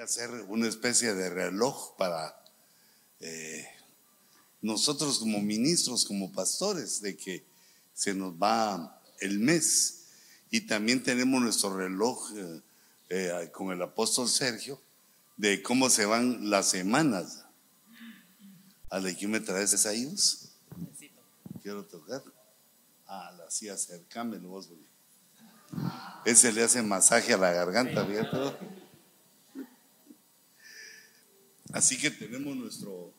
hacer una especie de reloj para eh, nosotros como ministros, como pastores, de que se nos va el mes. Y también tenemos nuestro reloj eh, eh, con el apóstol Sergio de cómo se van las semanas. ¿A la que me traes esa hijos? Quiero tocar. Ah, la sí, acercámelo vos, Ese le hace masaje a la garganta, ¿verdad? Así que tenemos nuestro,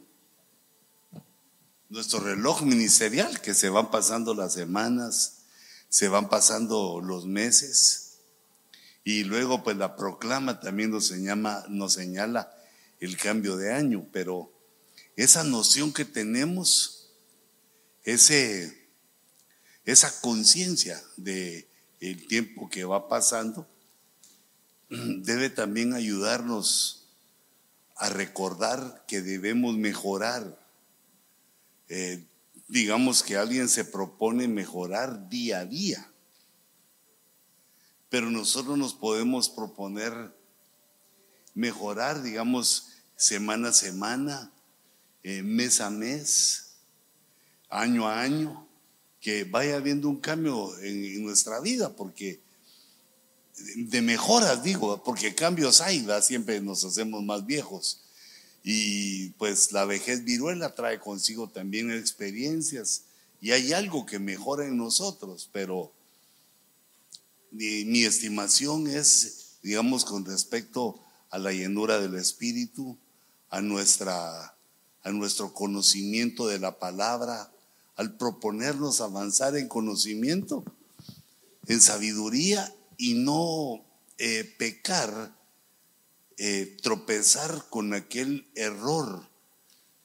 nuestro reloj ministerial que se van pasando las semanas, se van pasando los meses. Y luego pues la proclama también nos señala, el cambio de año, pero esa noción que tenemos, ese, esa conciencia de el tiempo que va pasando, debe también ayudarnos a recordar que debemos mejorar. Eh, digamos que alguien se propone mejorar día a día, pero nosotros nos podemos proponer mejorar, digamos, semana a semana, eh, mes a mes, año a año, que vaya habiendo un cambio en nuestra vida, porque de mejoras, digo, porque cambios hay, siempre nos hacemos más viejos. Y pues la vejez viruela trae consigo también experiencias y hay algo que mejora en nosotros, pero mi, mi estimación es, digamos, con respecto a la llenura del Espíritu, a, nuestra, a nuestro conocimiento de la palabra, al proponernos avanzar en conocimiento, en sabiduría y no eh, pecar, eh, tropezar con aquel error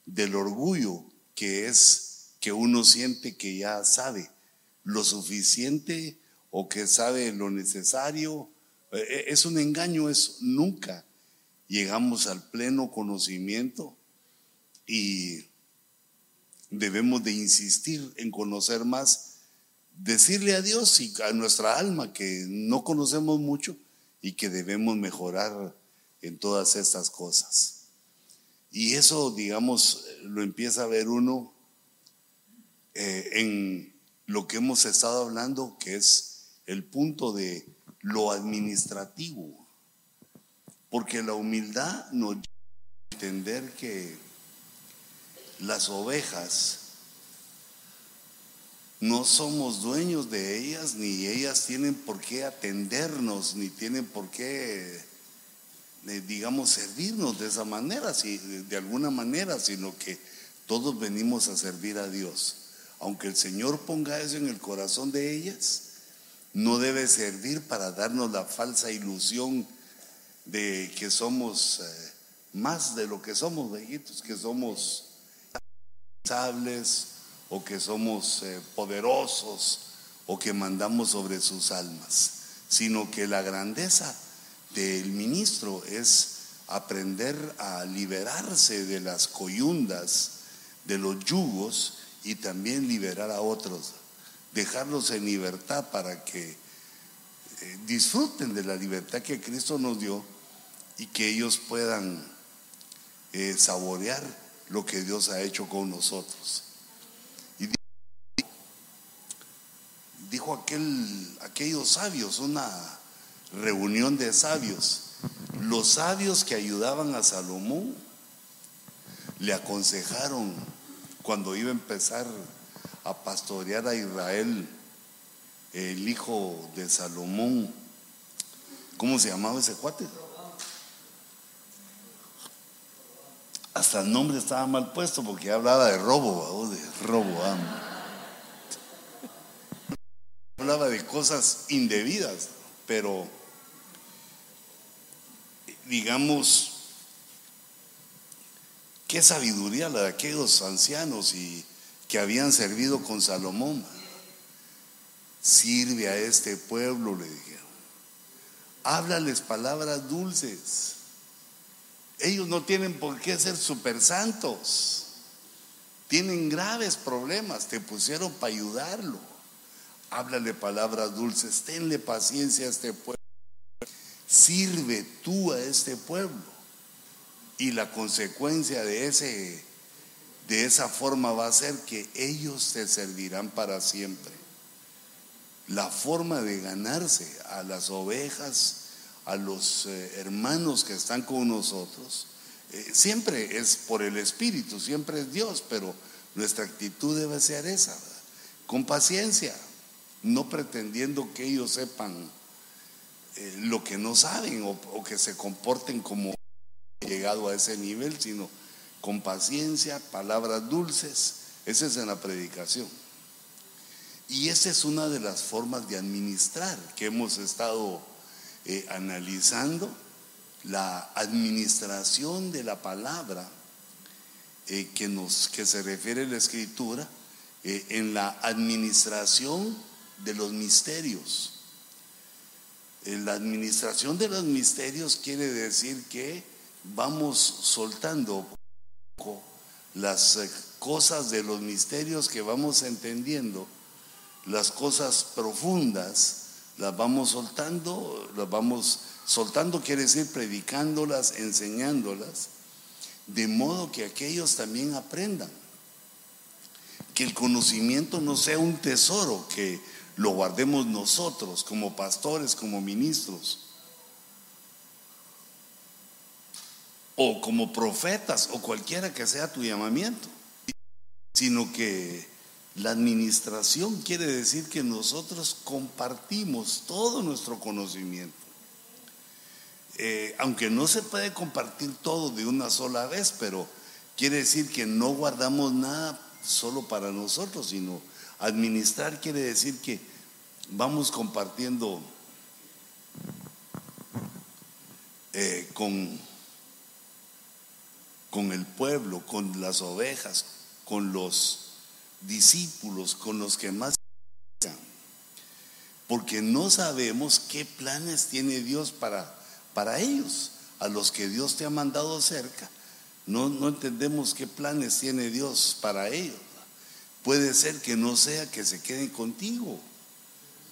del orgullo que es que uno siente que ya sabe lo suficiente o que sabe lo necesario. Eh, es un engaño, es nunca llegamos al pleno conocimiento y debemos de insistir en conocer más decirle a Dios y a nuestra alma que no conocemos mucho y que debemos mejorar en todas estas cosas. Y eso, digamos, lo empieza a ver uno eh, en lo que hemos estado hablando, que es el punto de lo administrativo. Porque la humildad nos lleva a entender que las ovejas no somos dueños de ellas, ni ellas tienen por qué atendernos, ni tienen por qué, eh, digamos, servirnos de esa manera, de alguna manera, sino que todos venimos a servir a Dios. Aunque el Señor ponga eso en el corazón de ellas, no debe servir para darnos la falsa ilusión de que somos eh, más de lo que somos, viejitos, que somos sables o que somos eh, poderosos o que mandamos sobre sus almas, sino que la grandeza del ministro es aprender a liberarse de las coyundas, de los yugos y también liberar a otros, dejarlos en libertad para que eh, disfruten de la libertad que Cristo nos dio y que ellos puedan eh, saborear lo que Dios ha hecho con nosotros. Dijo aquel, aquellos sabios, una reunión de sabios. Los sabios que ayudaban a Salomón le aconsejaron cuando iba a empezar a pastorear a Israel, el hijo de Salomón. ¿Cómo se llamaba ese cuate? Hasta el nombre estaba mal puesto porque hablaba de robo, de robo. Hablaba de cosas indebidas, pero digamos, qué sabiduría la de aquellos ancianos y que habían servido con Salomón. Sirve a este pueblo, le dijeron. Háblales palabras dulces. Ellos no tienen por qué ser super santos. Tienen graves problemas. Te pusieron para ayudarlo háblale palabras dulces, tenle paciencia a este pueblo, sirve tú a este pueblo. Y la consecuencia de, ese, de esa forma va a ser que ellos te servirán para siempre. La forma de ganarse a las ovejas, a los eh, hermanos que están con nosotros, eh, siempre es por el Espíritu, siempre es Dios, pero nuestra actitud debe ser esa, con paciencia, no pretendiendo que ellos sepan eh, lo que no saben o, que se comporten como llegado a ese nivel, sino con paciencia, palabras dulces. Esa es en la predicación. Y esa es una de las formas de administrar que hemos estado eh, analizando, la administración de la palabra eh, que, nos, que se refiere a la escritura, en la administración de los misterios. La administración de los misterios quiere decir que vamos soltando las eh, cosas de los misterios que vamos entendiendo, las cosas profundas, las vamos soltando, las vamos soltando quiere decir predicándolas, enseñándolas, de modo que aquellos también aprendan. Que el conocimiento no sea un tesoro que lo guardemos nosotros como pastores, como ministros, o como profetas, o cualquiera que sea tu llamamiento, sino que la administración quiere decir que nosotros compartimos todo nuestro conocimiento. Eh, aunque no se puede compartir todo de una sola vez, pero quiere decir que no guardamos nada solo para nosotros, sino Administrar quiere decir que vamos compartiendo eh, con, con el pueblo, con las ovejas, con los discípulos, con los que más porque no sabemos qué planes tiene Dios para, para ellos, a los que Dios te ha mandado cerca. No, no entendemos qué planes tiene Dios para ellos. Puede ser que no sea que se queden contigo.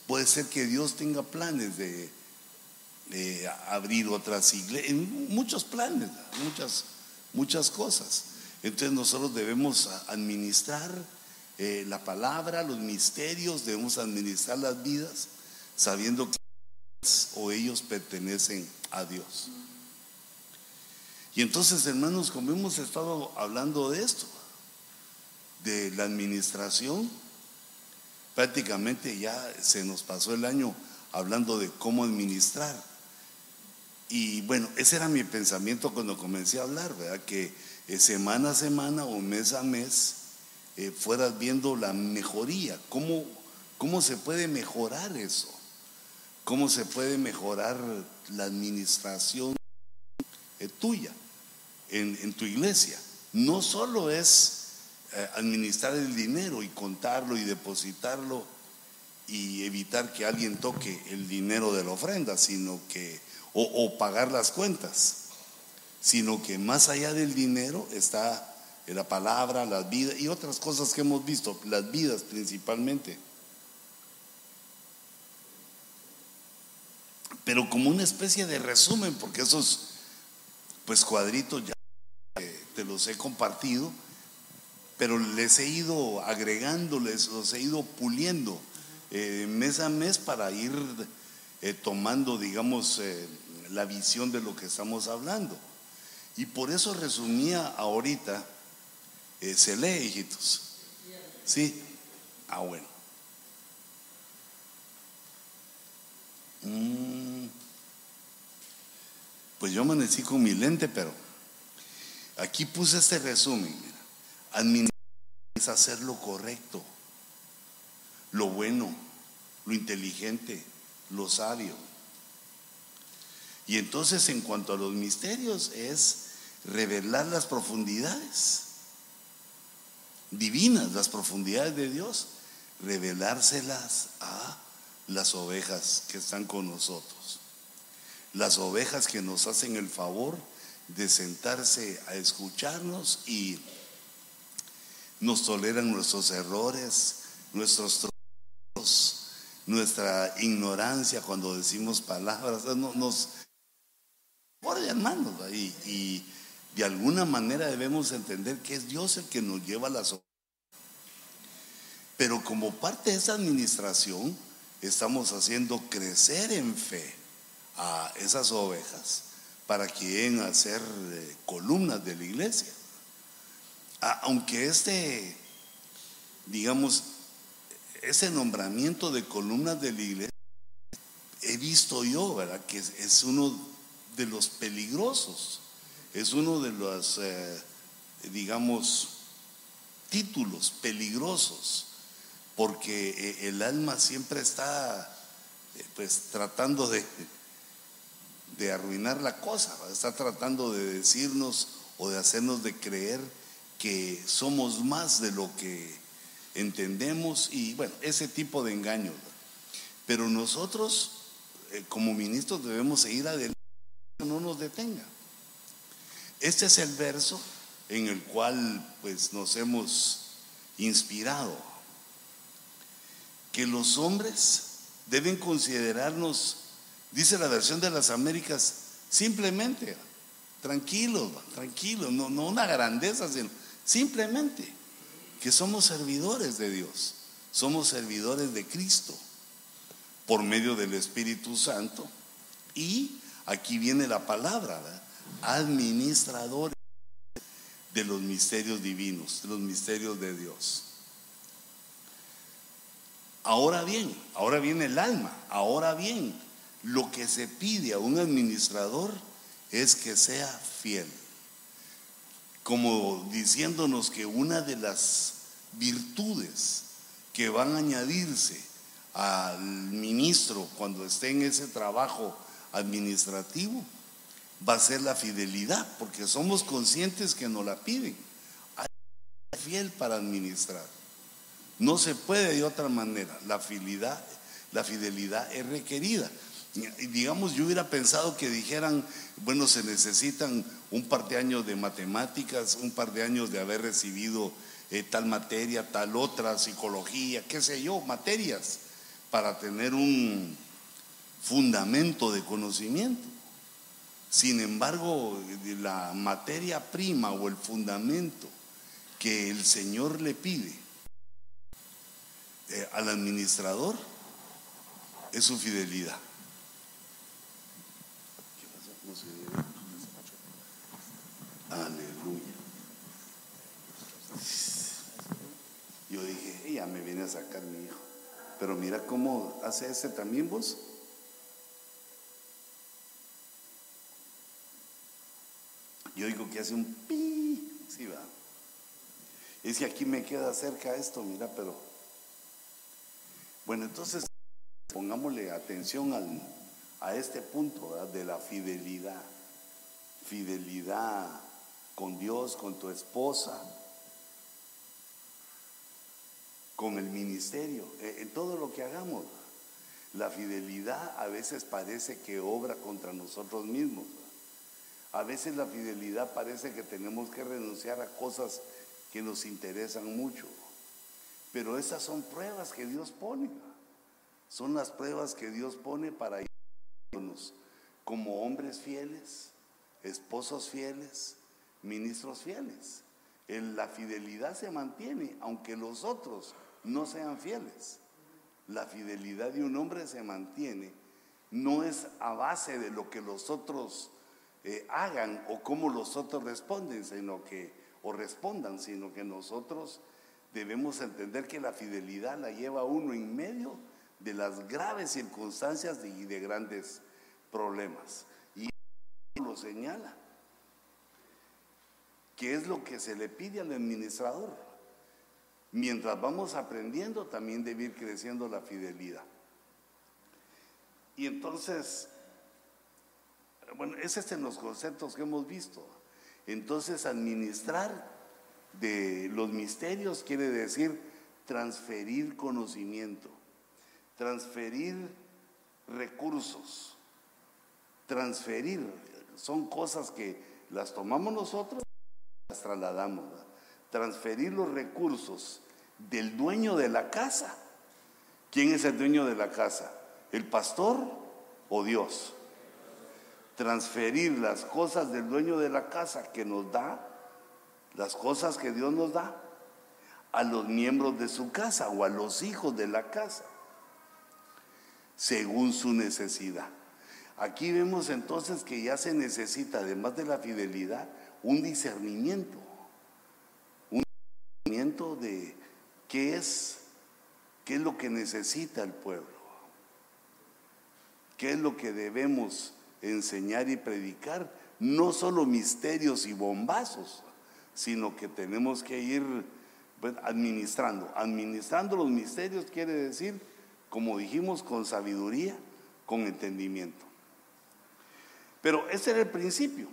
Puede ser que Dios tenga planes de, abrir otras iglesias, muchos planes, muchas, muchas cosas. Entonces nosotros debemos administrar eh, la palabra, los misterios, debemos administrar las vidas, sabiendo que o ellos pertenecen a Dios. Y entonces, hermanos, como hemos estado hablando de esto, de la administración, prácticamente ya se nos pasó el año hablando de cómo administrar. Y bueno, ese era mi pensamiento cuando comencé a hablar, ¿verdad? Que eh, semana a semana o mes a mes eh, fueras viendo la mejoría, cómo, cómo se puede mejorar eso, cómo se puede mejorar la administración eh, tuya en, en tu iglesia. No solo es administrar el dinero y contarlo y depositarlo y evitar que alguien toque el dinero de la ofrenda, sino que, o, pagar las cuentas, sino que más allá del dinero está la palabra, las vidas y otras cosas que hemos visto, las vidas principalmente. Pero como una especie de resumen, porque esos pues cuadritos ya te los he compartido pero les he ido agregando, les los he ido puliendo eh, mes a mes para ir eh, tomando, digamos, eh, la visión de lo que estamos hablando. Y por eso resumía ahorita, se lee, hijitos. ¿Sí? Ah, bueno. Mm. Pues yo amanecí con mi lente, pero aquí puse este resumen. Administrar es hacer lo correcto, lo bueno, lo inteligente, lo sabio. Y entonces en cuanto a los misterios es revelar las profundidades divinas, las profundidades de Dios, revelárselas a las ovejas que están con nosotros. Las ovejas que nos hacen el favor de sentarse a escucharnos y nos toleran nuestros errores, nuestros trozos, nuestra ignorancia cuando decimos palabras, nos, por hermanos, y, y De alguna manera debemos entender que es Dios el que nos lleva a las ovejas. Pero como parte de esa administración, estamos haciendo crecer en fe a esas ovejas para que lleguen a ser eh, columnas de la iglesia. Aunque este, digamos, ese nombramiento de columnas de la iglesia, he visto yo, ¿verdad? Que es, uno de los peligrosos, es uno de los, eh, digamos, títulos peligrosos, porque eh, el alma siempre está, eh, pues, tratando de, de arruinar la cosa, está tratando de decirnos o de hacernos de creer que somos más de lo que entendemos y bueno, ese tipo de engaños. Pero nosotros eh, como ministros debemos seguir adelante, no nos detenga. Este es el verso en el cual pues nos hemos inspirado. Que los hombres deben considerarnos, dice la versión de las Américas, simplemente, tranquilos, tranquilos, no, no una grandeza, sino simplemente que somos servidores de Dios, somos servidores de Cristo por medio del Espíritu Santo. Y aquí viene la palabra, administradores de los misterios divinos, de los misterios de Dios. Ahora bien, ahora viene el alma, ahora bien, lo que se pide a un administrador es que sea fiel como diciéndonos que una de las virtudes que van a añadirse al ministro cuando esté en ese trabajo administrativo va a ser la fidelidad, porque somos conscientes que nos la piden. Hay que ser fiel para administrar. No se puede de otra manera. La fidelidad, la fidelidad es requerida. Digamos, yo hubiera pensado que dijeran, bueno, se necesitan un par de años de matemáticas, un par de años de haber recibido eh, tal materia, tal otra, psicología, qué sé yo, materias, para tener un fundamento de conocimiento. Sin embargo, la materia prima o el fundamento que el Señor le pide eh, al administrador es su fidelidad. Aleluya. Yo dije, ella me viene a sacar mi hijo. Pero mira cómo hace ese también vos. Yo digo que hace un pi. Sí, va. Es que aquí me queda cerca esto, mira, pero. Bueno, entonces pongámosle atención al, a este punto de la fidelidad. Fidelidad con Dios, con tu esposa, con el ministerio, e, en todo lo que hagamos. La fidelidad a veces parece que obra contra nosotros mismos. A veces la fidelidad parece que tenemos que renunciar a cosas que nos interesan mucho. Pero esas son pruebas que Dios pone. Son las pruebas que Dios pone para como hombres fieles, esposos fieles, ministros fieles. la fidelidad se mantiene, aunque los otros no sean fieles. La fidelidad de un hombre se mantiene, no es a base de lo que los otros eh, hagan o cómo los otros responden, sino que, o respondan, sino que nosotros debemos entender que la fidelidad la lleva uno en medio las graves circunstancias y de grandes problemas. Y lo señala que es lo que se le pide al administrador. Mientras vamos aprendiendo, también debe ir creciendo la fidelidad. Y entonces, bueno, ese es en los conceptos que hemos visto. Entonces, administrar de los misterios quiere decir transferir conocimiento, transferir recursos, transferir, son cosas que las tomamos nosotros las trasladamos. Transferir los recursos del dueño de la casa. ¿Quién es el dueño de la casa? ¿El pastor o Dios? transferir las cosas del dueño de la casa que nos da, las cosas que Dios nos da, a los miembros de su casa o a los hijos de la casa, según su necesidad. Aquí vemos entonces que ya se necesita, además de la fidelidad, un discernimiento. Un discernimiento de qué es, qué es lo que necesita el pueblo. ¿Qué es lo que debemos enseñar y predicar? No solo misterios y bombazos, sino que tenemos que ir pues, administrando. Administrando los misterios quiere decir, como dijimos, con sabiduría, con entendimiento. Pero ese era el principio.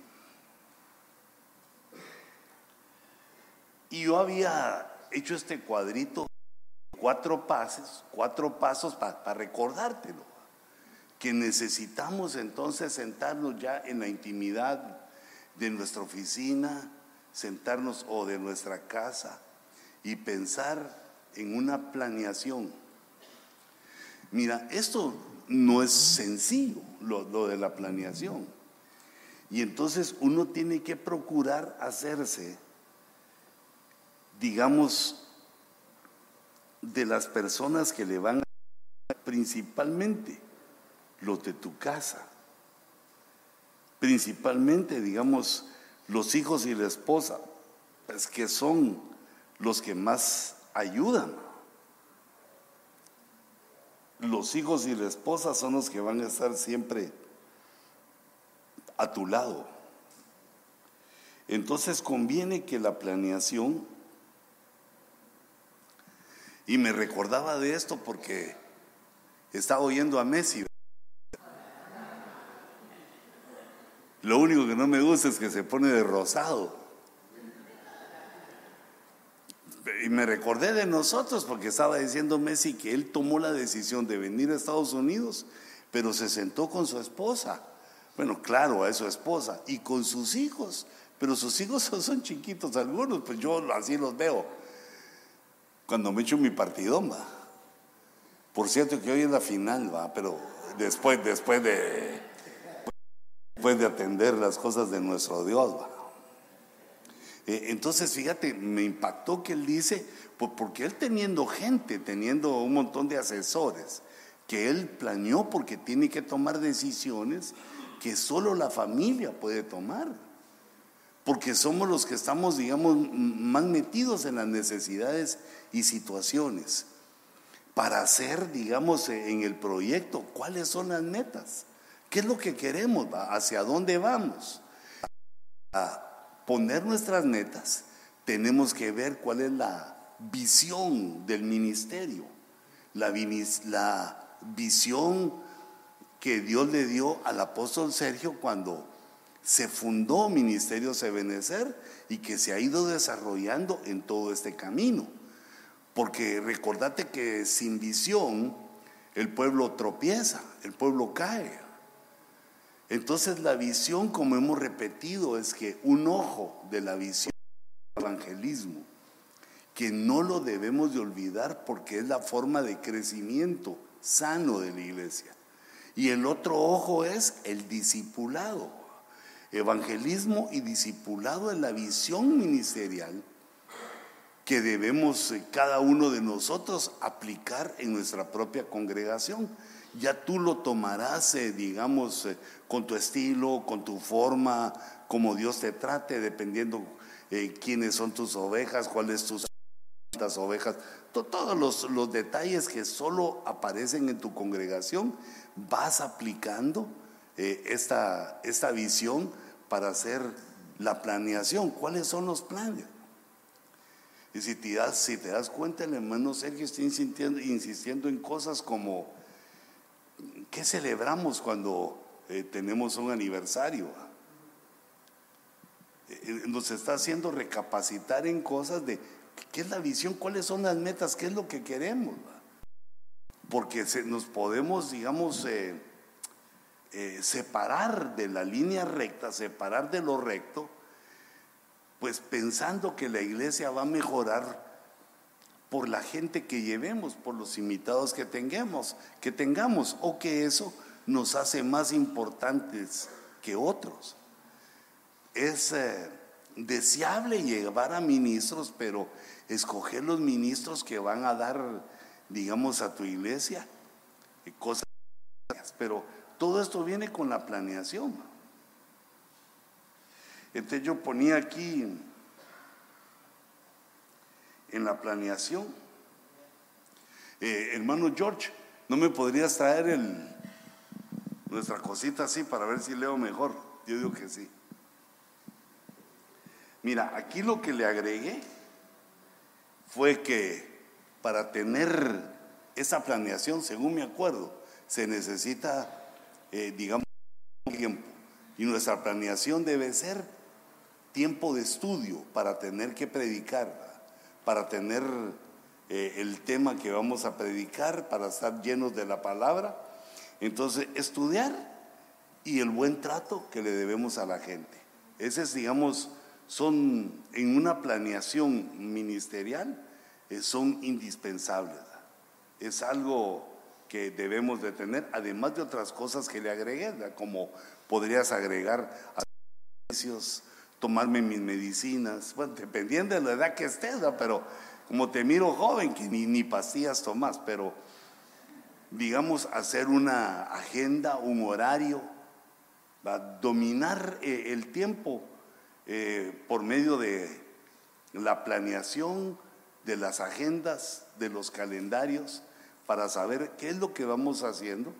Y yo había hecho este cuadrito, cuatro pasos, cuatro pasos para recordártelo. Que necesitamos entonces sentarnos ya en la intimidad de nuestra oficina, sentarnos o de nuestra casa y pensar en una planeación. Mira, esto no es sencillo, lo de la planeación. Y entonces uno tiene que procurar hacerse, digamos, de las personas que le van a principalmente los de tu casa, principalmente, digamos, los hijos y la esposa, pues que son los que más ayudan. Los hijos y la esposa son los que van a estar siempre a tu lado. Entonces conviene que la planeación, y me recordaba de esto porque estaba oyendo a Messi. Lo único que no me gusta es que se pone de rosado. Y me recordé de nosotros porque estaba diciendo Messi que él tomó la decisión de venir a Estados Unidos, pero se sentó con su esposa bueno, claro, a su esposa y con sus hijos, pero sus hijos son, chiquitos algunos, pues yo así los veo. Cuando me echo mi partidón, va. Por cierto que hoy es la final, va, pero después, después de, después de atender las cosas de nuestro Dios, va. Eh, entonces, fíjate, me impactó que él dice, porque él teniendo gente, teniendo un montón de asesores, que él planeó porque tiene que tomar decisiones que solo la familia puede tomar. Porque somos los que estamos, digamos, más metidos en las necesidades y situaciones. Para hacer, digamos, en el proyecto, cuáles son las metas. ¿Qué es lo que queremos? ¿Hacia dónde vamos? A poner nuestras metas, tenemos que ver cuál es la visión del ministerio, la, visión que Dios le dio al apóstol Sergio cuando se fundó Ministerio Sebenecer y que se ha ido desarrollando en todo este camino. Porque recordate que sin visión el pueblo tropieza, el pueblo cae. Entonces la visión, como hemos repetido, es que un ojo de la visión del evangelismo, que no lo debemos de olvidar porque es la forma de crecimiento sano de la iglesia. Y el otro ojo es el discipulado. Evangelismo y discipulado es la visión ministerial que debemos eh, cada uno de nosotros aplicar en nuestra propia congregación. Ya tú lo tomarás, eh, digamos, eh, con tu estilo, con tu forma, como Dios te trate, dependiendo quiénes son tus ovejas, cuáles tus ovejas, todos los, los detalles que solo aparecen en tu congregación vas aplicando eh, esta, esta visión para hacer la planeación. ¿Cuáles son los planes? Y si te das, si te das cuenta, el hermano Sergio está insistiendo, insistiendo en cosas como, ¿qué celebramos cuando eh, tenemos un aniversario? Eh, nos está haciendo recapacitar en cosas de qué es la visión, cuáles son las metas, qué es lo que queremos porque nos podemos, digamos, eh, eh, separar de la línea recta, separar de lo recto, pues pensando que la iglesia va a mejorar por la gente que llevemos, por los invitados que tengamos, que tengamos, o que eso nos hace más importantes que otros. Es eh, deseable llevar a ministros, pero escoger los ministros que van a dar, digamos, a tu iglesia cosas. Pero todo esto viene con la planeación. Entonces yo ponía aquí en la planeación, eh, hermano George, ¿no me podrías traer nuestra cosita así para ver si leo mejor? Yo digo que sí. Mira, aquí lo que le agregué fue que para tener esa planeación, según me acuerdo, se necesita, eh, digamos, tiempo. Y nuestra planeación debe ser tiempo de estudio para tener que predicar, para tener eh, el tema que vamos a predicar, para estar llenos de la palabra. Entonces, estudiar y el buen trato que le debemos a la gente. Ese es, digamos, son en una planeación ministerial, eh, son indispensables. Es algo que debemos de tener, además de otras cosas que le agregué, como podrías agregar servicios, tomarme mis medicinas, bueno, dependiendo de la edad que estés, pero como te miro joven, que ni, ni pastillas tomas, pero digamos, hacer una agenda, un horario, dominar eh, el tiempo eh, por medio de la planeación, de las agendas, de los calendarios, para saber qué es lo que vamos haciendo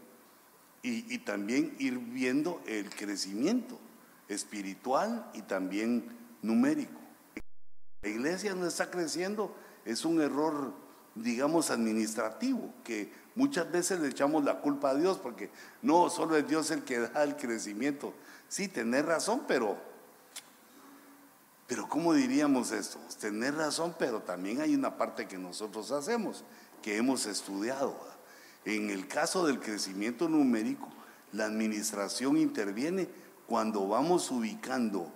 y, también ir viendo el crecimiento espiritual y también numérico. La iglesia no está creciendo, es un error, digamos, administrativo, que muchas veces le echamos la culpa a Dios, porque no, solo es Dios el que da el crecimiento. Sí, tener razón, pero pero ¿cómo diríamos esto? Tener razón, pero también hay una parte que nosotros hacemos, que hemos estudiado. En el caso del crecimiento numérico, la administración interviene cuando vamos ubicando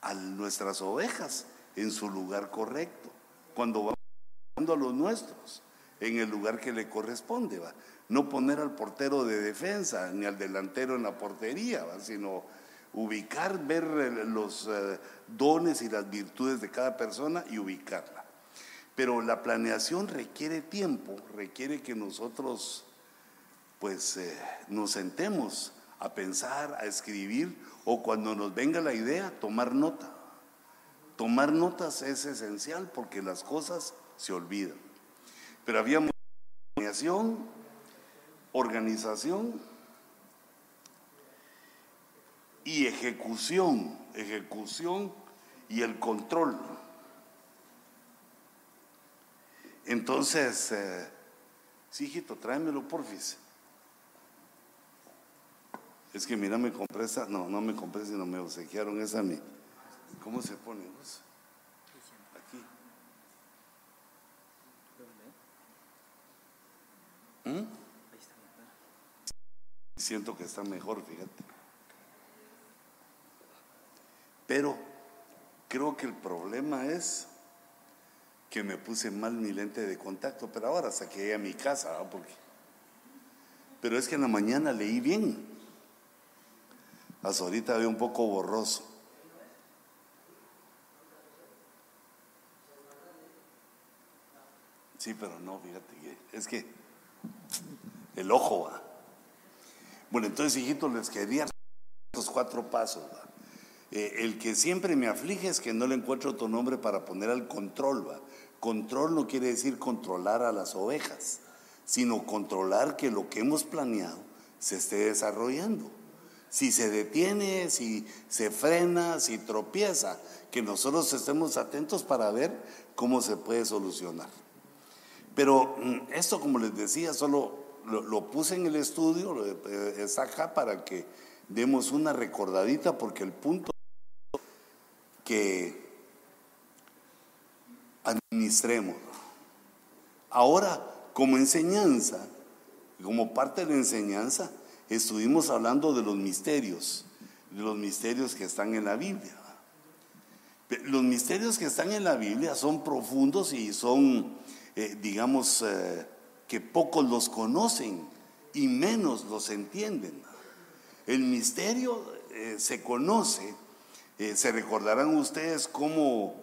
a nuestras ovejas en su lugar correcto, cuando vamos ubicando a los nuestros en el lugar que le corresponde. No poner al portero de defensa ni al delantero en la portería, sino ubicar, ver eh, los eh, dones y las virtudes de cada persona y ubicarla. Pero la planeación requiere tiempo, requiere que nosotros pues eh, nos sentemos a pensar, a escribir o cuando nos venga la idea, tomar nota. Tomar notas es esencial porque las cosas se olvidan. Pero había planeación, organización y ejecución, ejecución y el control. Entonces, eh, sí, hijito, tráemelo, porfis. Es que mira, me compré esa, no, no me compré, sino me obsequiaron esa a mí. ¿Cómo se pone vos? Aquí. ¿Mm? Siento que está mejor, fíjate. Pero creo que el problema es que me puse mal mi lente de contacto, pero ahora saqué a mi casa, porque pero es que en la mañana leí bien. Hasta ahorita veo un poco borroso. Sí, pero no, fíjate que es que el ojo va. Bueno, entonces, hijitos, les quería estos cuatro pasos. Eh, el que siempre me aflige es que no le encuentro otro nombre para poner al control. ¿va? Control no quiere decir controlar a las ovejas, sino controlar que lo que hemos planeado se esté desarrollando. Si se detiene, si se frena, si tropieza, que nosotros estemos atentos para ver cómo se puede solucionar. Pero mm, esto, como les decía, solo lo, puse en el estudio, eh, está acá para que demos una recordadita, porque el punto que administremos. Ahora, como enseñanza, como parte de la enseñanza, estuvimos hablando de los misterios, de los misterios que están en la Biblia. Los misterios que están en la Biblia son profundos y son, eh, digamos, eh, que pocos los conocen y menos los entienden. El misterio eh, se conoce, se recordarán ustedes cómo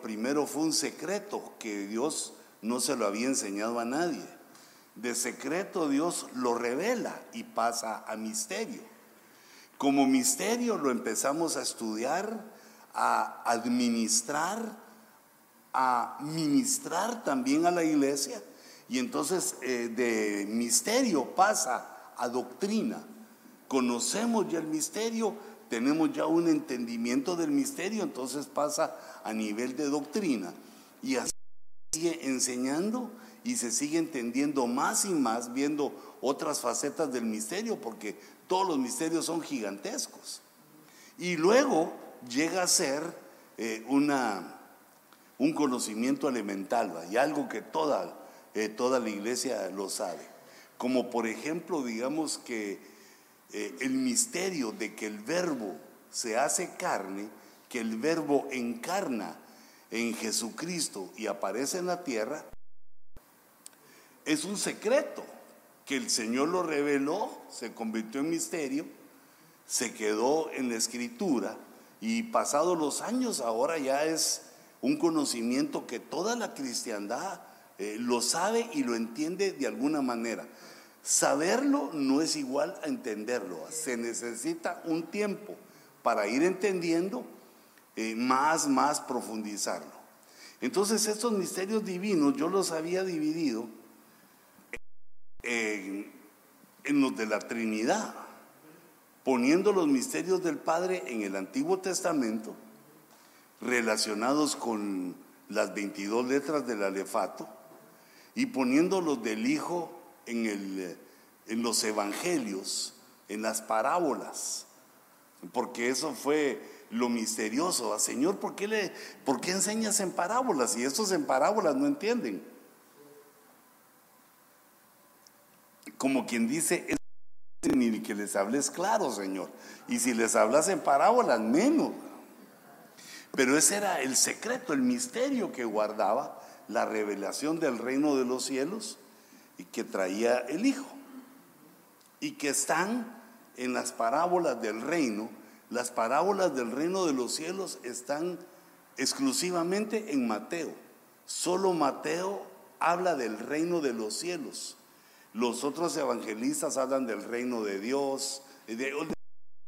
primero fue un secreto que Dios no se lo había enseñado a nadie. De secreto Dios lo revela y pasa a misterio. Como misterio lo empezamos a estudiar, a administrar, a ministrar también a la iglesia. Y entonces eh, de misterio pasa a doctrina. Conocemos ya el misterio, tenemos ya un entendimiento del misterio, entonces pasa a nivel de doctrina. Y así sigue enseñando y se sigue entendiendo más y más, viendo otras facetas del misterio, porque todos los misterios son gigantescos. Y luego llega a ser eh, una, un conocimiento elemental, y algo que toda, eh, toda la iglesia lo sabe. Como por ejemplo, digamos que eh, el misterio de que el verbo se hace carne, que el verbo encarna en Jesucristo y aparece en la tierra, es un secreto que el Señor lo reveló, se convirtió en misterio, se quedó en la escritura y pasados los años ahora ya es un conocimiento que toda la cristiandad eh, lo sabe y lo entiende de alguna manera. Saberlo no es igual a entenderlo, se necesita un tiempo para ir entendiendo eh, más, más profundizarlo. Entonces estos misterios divinos yo los había dividido en, los de la Trinidad, poniendo los misterios del Padre en el Antiguo Testamento, relacionados con las 22 letras del alefato, y poniendo los del Hijo en, los evangelios, en las parábolas, porque eso fue lo misterioso. Señor, ¿por qué, le, ¿por qué enseñas en parábolas? Y estos en parábolas no entienden. Como quien dice, ni que les hables claro, Señor. Y si les hablas en parábolas, menos. Pero ese era el secreto, el misterio que guardaba la revelación del reino de los cielos y que traía el Hijo. Y que están en las parábolas del reino. Las parábolas del reino de los cielos están exclusivamente en Mateo. Solo Mateo habla del reino de los cielos. Los otros evangelistas hablan del reino de Dios, de,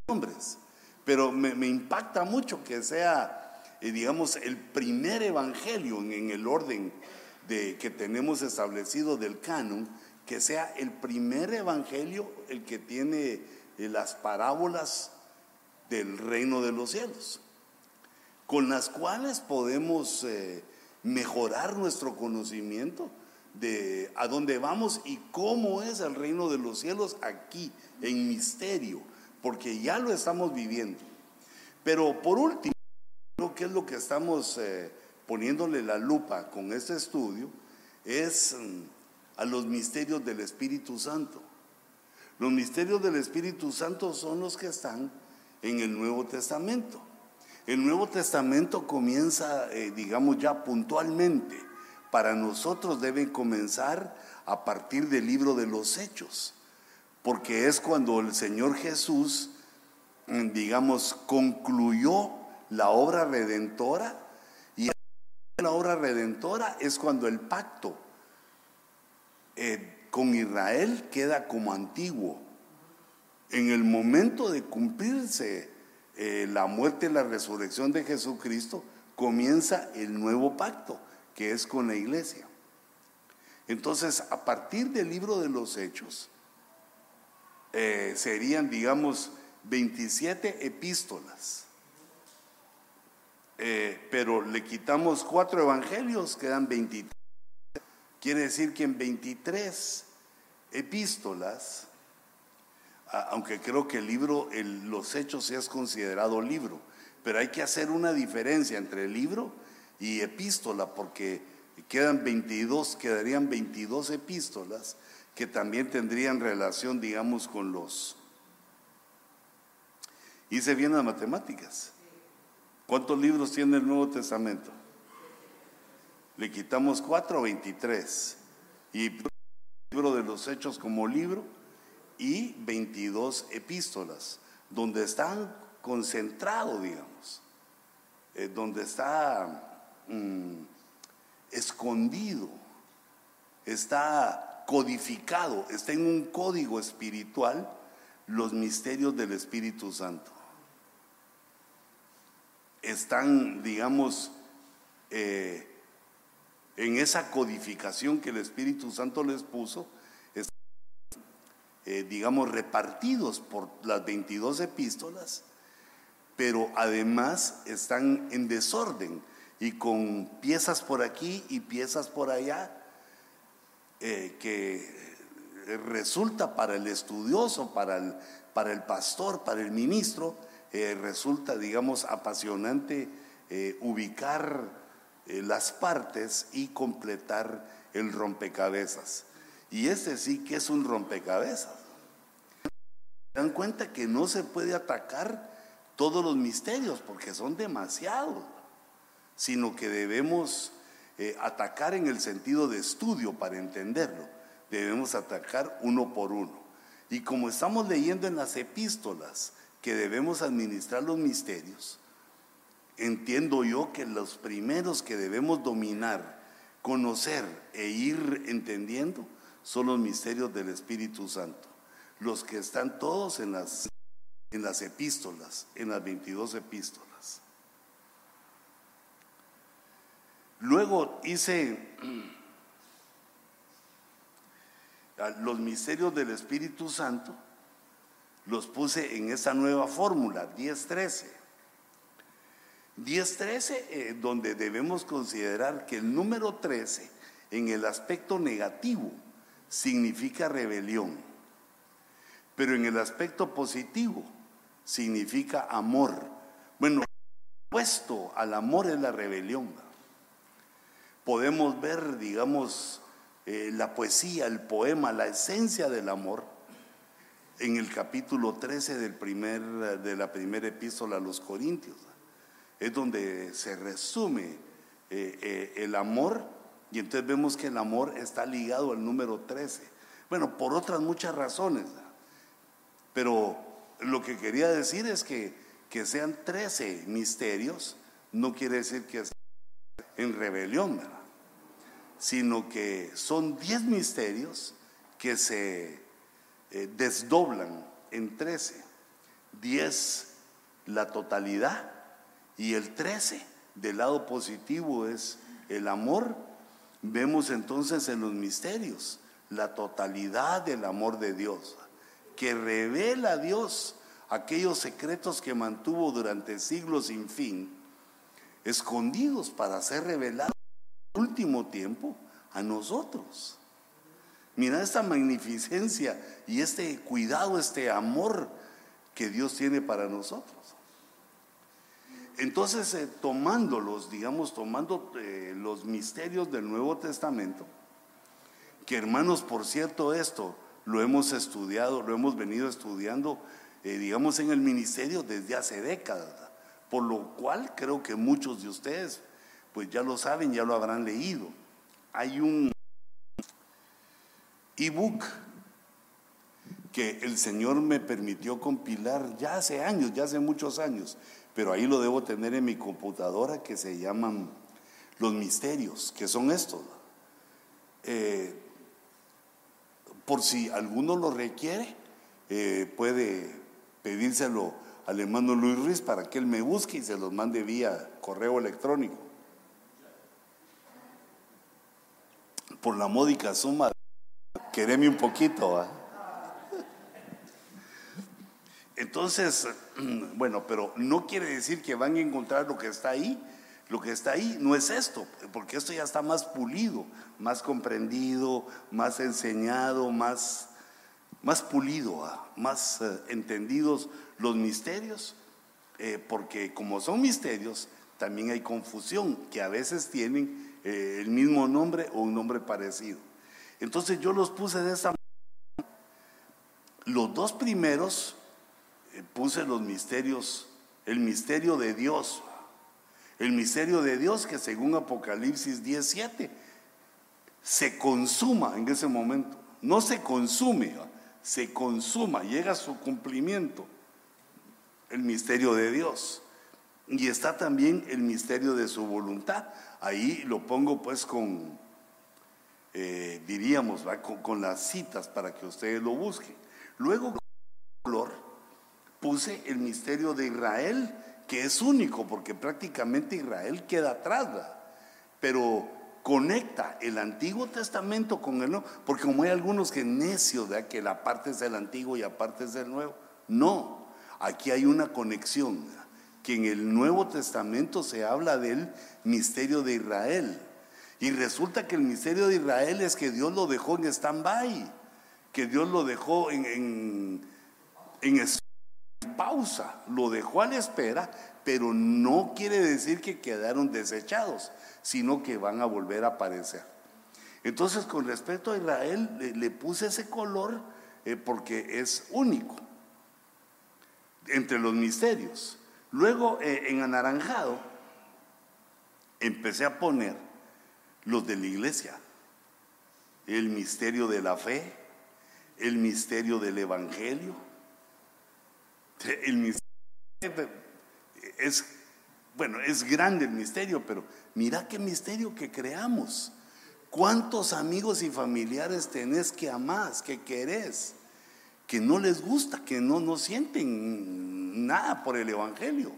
hombres. Pero me, impacta mucho que sea, eh, digamos, el primer evangelio en, el orden de, que tenemos establecido del canon, que sea el primer evangelio el que tiene eh, las parábolas del reino de los cielos, con las cuales podemos eh, mejorar nuestro conocimiento de a dónde vamos y cómo es el reino de los cielos aquí, en misterio, porque ya lo estamos viviendo. Pero por último, lo que es lo que estamos eh, poniéndole la lupa con este estudio, es mm, a los misterios del Espíritu Santo. Los misterios del Espíritu Santo son los que están en el Nuevo Testamento. El Nuevo Testamento comienza, eh, digamos ya puntualmente, para nosotros deben comenzar a partir del libro de los hechos, porque es cuando el Señor Jesús, mm, digamos, concluyó la obra redentora y la obra redentora es cuando el pacto eh, con Israel queda como antiguo. En el momento de cumplirse eh, la muerte y la resurrección de Jesucristo, comienza el nuevo pacto que es con la iglesia. Entonces, a partir del libro de los hechos, eh, serían, digamos, 27 epístolas. Eh, pero le quitamos cuatro evangelios, quedan 23. Quiere decir que en 23 epístolas, aunque creo que el libro, los hechos es considerado libro, pero hay que hacer una diferencia entre el libro y epístola, porque quedan 22, quedarían 22 epístolas que también tendrían relación, digamos, con los... Hice bien las matemáticas. ¿Cuántos libros tiene el Nuevo Testamento? Le quitamos 4 23. Y el libro de los Hechos como libro y 22 epístolas. donde están concentrados, digamos, eh, donde está mm, escondido, está codificado, está en un código espiritual los misterios del Espíritu Santo. Están, digamos, eh, en esa codificación que el Espíritu Santo les puso, están, eh, digamos, repartidos por las 22 epístolas, pero además están en desorden y con piezas por aquí y piezas por allá, eh, que resulta para el estudioso, para el, para el pastor, para el ministro, eh, resulta, digamos, apasionante eh, ubicar las partes y completar el rompecabezas. Y este sí que es un rompecabezas. Se dan cuenta que no se puede atacar todos los misterios porque son demasiados sino que debemos eh, atacar en el sentido de estudio para entenderlo. Debemos atacar uno por uno. Y como estamos leyendo en las epístolas que debemos administrar los misterios, entiendo yo que los primeros que debemos dominar, conocer e ir entendiendo son los misterios del Espíritu Santo. Los que están todos en las, en las epístolas, en las 22 epístolas. Luego hice los misterios del Espíritu Santo, los puse en esa nueva fórmula, 10-13. 10-13, eh, donde debemos considerar que el número 13 en el aspecto negativo significa rebelión, pero en el aspecto positivo significa amor. Bueno, opuesto al amor es la rebelión podemos ver, digamos, eh, la poesía, el poema, la esencia del amor en el capítulo 13 del primer, de la primera epístola a los Corintios. Es donde se resume eh, eh, el amor y entonces vemos que el amor está ligado al número 13. Bueno, por otras muchas razones. Pero lo que quería decir es que que sean 13 misterios no quiere decir que en rebelión. ¿verdad? Sino que son diez misterios que se eh, desdoblan en trece. Diez la totalidad y el trece del lado positivo es el amor. Vemos entonces en los misterios la totalidad del amor de Dios, que revela a Dios aquellos secretos que mantuvo durante siglos sin fin, escondidos para ser revelados último tiempo a nosotros. Mira esta magnificencia y este cuidado, este amor que Dios tiene para nosotros. Entonces, eh, tomándolos, digamos, tomando eh, los misterios del Nuevo Testamento, que hermanos, por cierto, esto lo hemos estudiado, lo hemos venido estudiando, eh, digamos, en el ministerio desde hace décadas, por lo cual creo que muchos de ustedes pues ya lo saben, ya lo habrán leído. Hay un ebook que el Señor me permitió compilar ya hace años, ya hace muchos años, pero ahí lo debo tener en mi computadora que se llaman Los Misterios, que son estos. Eh, por si alguno lo requiere, eh, puede pedírselo al hermano Luis Ruiz para que él me busque y se los mande vía correo electrónico. Por la módica suma, quereme un poquito. Entonces, bueno, pero no quiere decir que van a encontrar lo que está ahí. Lo que está ahí no es esto, porque esto ya está más pulido, más comprendido, más enseñado, más, más pulido, más eh, entendidos los misterios, eh, porque como son misterios, también hay confusión que a veces tienen eh, el mismo nombre o un nombre parecido. Entonces yo los puse de esa manera. Los dos primeros eh, puse los misterios, el misterio de Dios. El misterio de Dios que según Apocalipsis 17 se consuma en ese momento. No se consume, se consuma, llega a su cumplimiento. el misterio de Dios. Y está también el misterio de su voluntad. Ahí lo pongo pues con, eh, diríamos, Con, las citas para que ustedes lo busquen. Luego, con color, puse el misterio de Israel, que es único, porque prácticamente Israel queda atrás, pero conecta el Antiguo Testamento con el Nuevo, porque como hay algunos que necios, de que la parte es del Antiguo y aparte es del Nuevo, no, aquí hay una conexión que en el Nuevo Testamento se habla del misterio de Israel. Y resulta que el misterio de Israel es que Dios lo dejó en stand-by, que Dios lo dejó en, en, pausa, lo dejó a la espera, pero no quiere decir que quedaron desechados, sino que van a volver a aparecer. Entonces, con respecto a Israel, le, puse ese color eh, porque es único entre los misterios. Luego, eh, en anaranjado, empecé a poner los de la iglesia, el misterio de la fe, el misterio del evangelio, el misterio es bueno, es grande el misterio, pero mira qué misterio que creamos. ¿Cuántos amigos y familiares tenés que amás, que querés, que no les gusta, que no, no sienten nada por el Evangelio?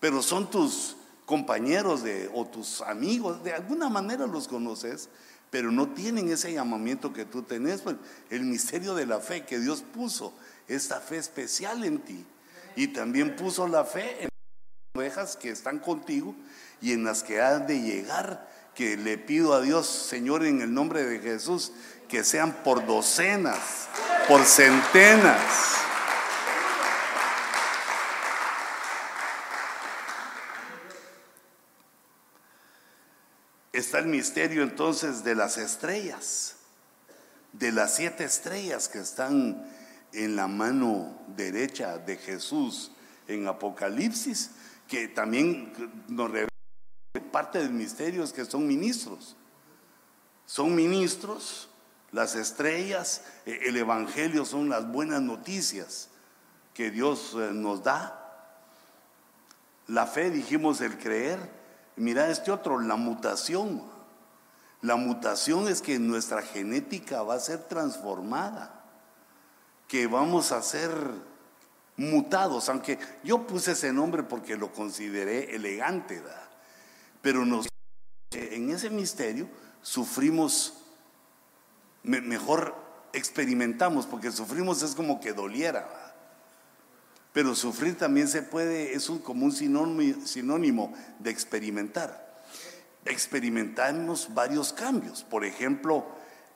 Pero son tus compañeros de, o tus amigos, de alguna manera los conoces, pero no tienen ese llamamiento que tú tenés. Pues, el misterio de la fe que Dios puso, esta fe especial en ti. Y también puso la fe en las ovejas que están contigo y en las que han de llegar, que le pido a Dios, Señor, en el nombre de Jesús, que sean por docenas, por centenas. Está el misterio entonces de las estrellas, de las siete estrellas que están en la mano derecha de Jesús en Apocalipsis, que también nos revela parte del misterio es que son ministros. Son ministros, las estrellas, e, el Evangelio son las buenas noticias que Dios eh, nos da. La fe, dijimos, el creer. Mira este otro, la mutación. La mutación es que nuestra genética va a ser transformada que vamos a ser mutados, aunque yo puse ese nombre porque lo consideré elegante, pero nos, en ese misterio sufrimos, mejor experimentamos, porque sufrimos es como que doliera, pero sufrir también se puede, es un, como un sinónimo, sinónimo de experimentar. Experimentamos varios cambios, por ejemplo,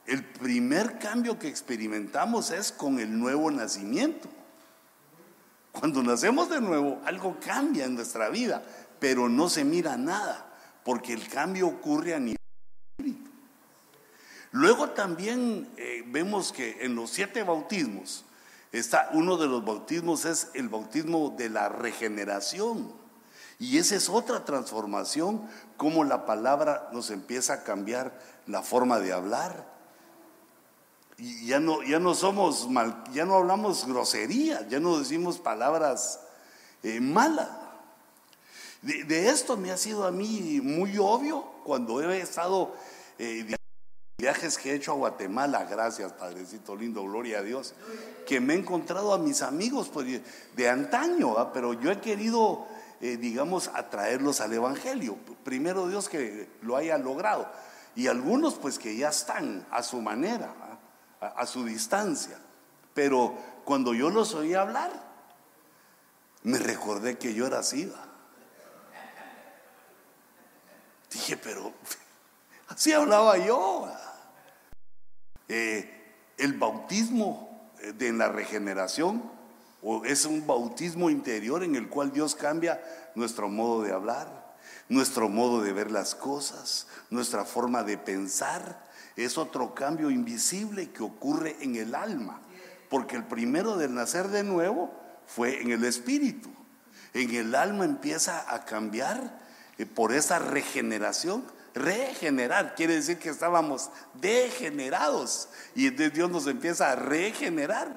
el primer cambio que experimentamos es con el nuevo nacimiento. Cuando nacemos de nuevo, algo cambia en nuestra vida, pero no se mira nada, porque el cambio ocurre a nivel espíritu. Luego también eh, vemos que en los siete bautismos, está uno de los bautismos es el bautismo de la regeneración. Y esa es otra transformación, como la palabra nos empieza a cambiar la forma de hablar, ya no, ya no somos mal, ya no hablamos grosería, ya no decimos palabras eh, malas. De, esto me ha sido a mí muy obvio cuando he estado eh, viajes que he hecho a Guatemala, gracias Padrecito lindo, gloria a Dios, que me he encontrado a mis amigos pues, de antaño, pero yo he querido, eh, digamos, atraerlos al Evangelio. Primero Dios que lo haya logrado. Y algunos pues que ya están a su manera a, su distancia. Pero cuando yo los oí hablar, me recordé que yo era así. Dije, pero así hablaba yo. Eh, el bautismo de la regeneración es un bautismo interior en el cual Dios cambia nuestro modo de hablar, nuestro modo de ver las cosas, nuestra forma de pensar, es otro cambio invisible que ocurre en el alma, porque el primero del nacer de nuevo fue en el espíritu. En el alma empieza a cambiar eh, por esa regeneración. Regenerar quiere decir que estábamos degenerados y entonces Dios nos empieza a regenerar.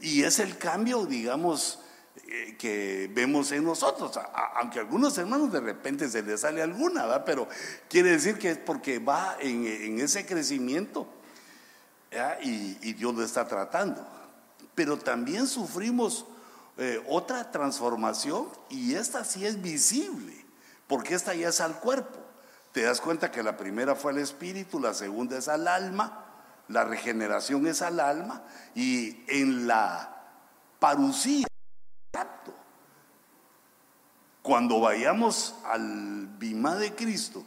Y es el cambio, digamos, eh, que vemos en nosotros, aunque a algunos hermanos de repente se les sale alguna, ¿verdad? pero quiere decir que es porque va en, ese crecimiento y, Dios lo está tratando. Pero también sufrimos eh, otra transformación y esta sí es visible, porque esta ya es al cuerpo. Te das cuenta que la primera fue al espíritu, la segunda es al alma, la regeneración es al alma y en la parucía, cuando vayamos al bimá de Cristo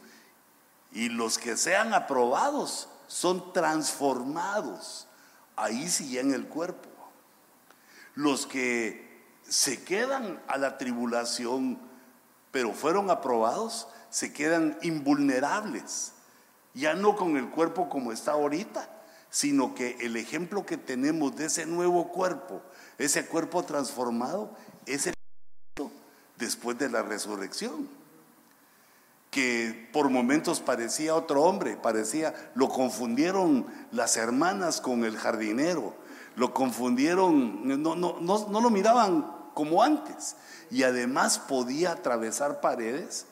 y los que sean aprobados son transformados, ahí sí en el cuerpo. Los que se quedan a la tribulación, pero fueron aprobados, se quedan invulnerables, ya no con el cuerpo como está ahorita, sino que el ejemplo que tenemos de ese nuevo cuerpo, ese cuerpo transformado, es el después de la resurrección, que por momentos parecía otro hombre, parecía, lo confundieron las hermanas con el jardinero, lo confundieron, no, no, no, no lo miraban como antes, y además podía atravesar paredes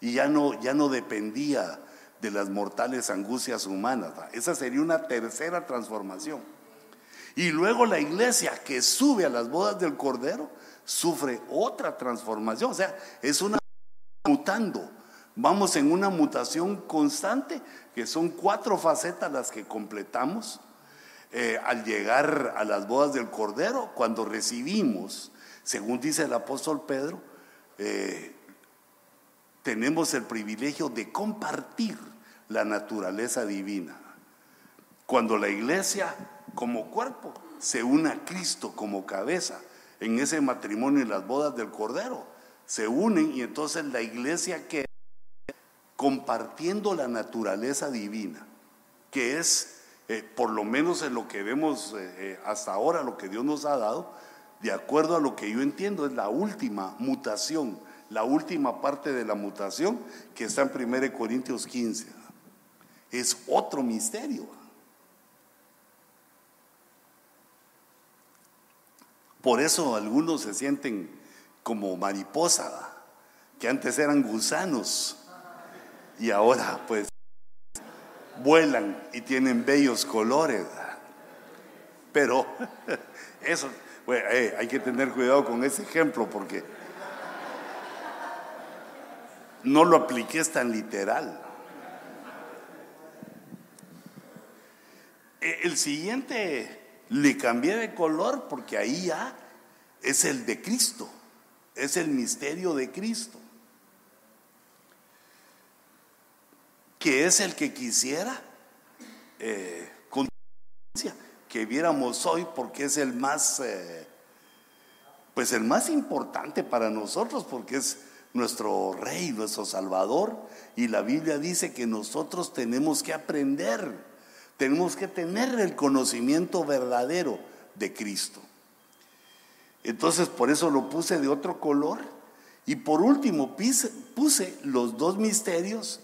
y ya no, ya no dependía de las mortales angustias humanas. Esa sería una tercera transformación. Y luego la iglesia que sube a las bodas del Cordero sufre otra transformación. O sea, es una mutando. Vamos en una mutación constante, que son cuatro facetas las que completamos. Eh, al llegar a las bodas del Cordero, cuando recibimos, según dice el apóstol Pedro, eh, tenemos el privilegio de compartir la naturaleza divina. Cuando la iglesia como cuerpo se une a Cristo como cabeza en ese matrimonio y las bodas del Cordero, se unen y entonces la iglesia queda compartiendo la naturaleza divina, que es, eh, por lo menos en lo que vemos eh, hasta ahora, lo que Dios nos ha dado, de acuerdo a lo que yo entiendo, es la última mutación la última parte de la mutación que está en 1 Corintios 15. Es otro misterio. Por eso algunos se sienten como mariposa, que antes eran gusanos y ahora pues vuelan y tienen bellos colores. Pero eso, eh, hay que tener cuidado con ese ejemplo porque no lo apliqué tan literal. E, el siguiente le cambié de color porque ahí ya es el de Cristo, es el misterio de Cristo, que es el que quisiera eh, que viéramos hoy porque es el más, eh, pues el más importante para nosotros porque es nuestro Rey, nuestro Salvador. Y la Biblia dice que nosotros tenemos que aprender, tenemos que tener el conocimiento verdadero de Cristo. Entonces por eso lo puse de otro color. Y por último puse, los dos misterios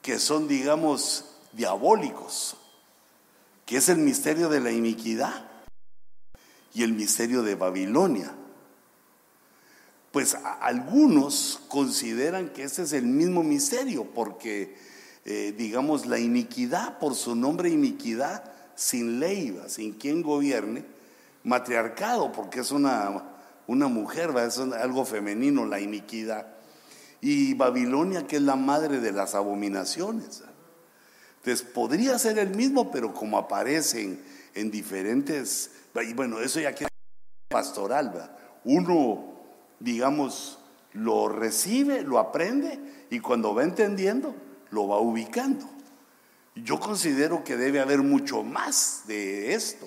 que son, digamos, diabólicos, que es el misterio de la iniquidad y el misterio de Babilonia pues algunos consideran que ese es el mismo misterio, porque eh, digamos la iniquidad, por su nombre iniquidad, sin ley, sin quien gobierne, matriarcado, porque es una, una mujer, es algo femenino la iniquidad, y Babilonia, que es la madre de las abominaciones. Entonces podría ser el mismo, pero como aparecen en diferentes, y bueno, eso ya que pastoral, ¿verdad? uno digamos, lo recibe, lo aprende y cuando va entendiendo, lo va ubicando. Yo considero que debe haber mucho más de esto,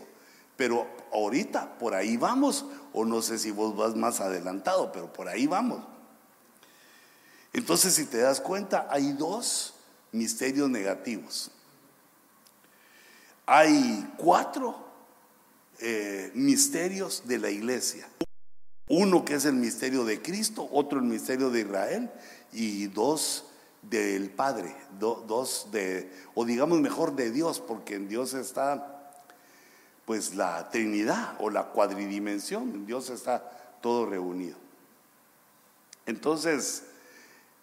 pero ahorita por ahí vamos, o no sé si vos vas más adelantado, pero por ahí vamos. Entonces, si te das cuenta, hay dos misterios negativos. Hay cuatro eh, misterios de la iglesia. Uno que es el misterio de Cristo, otro el misterio de Israel y dos del Padre, dos de, o digamos mejor de Dios, porque en Dios está pues la Trinidad o la cuadridimensión, en Dios está todo reunido. Entonces,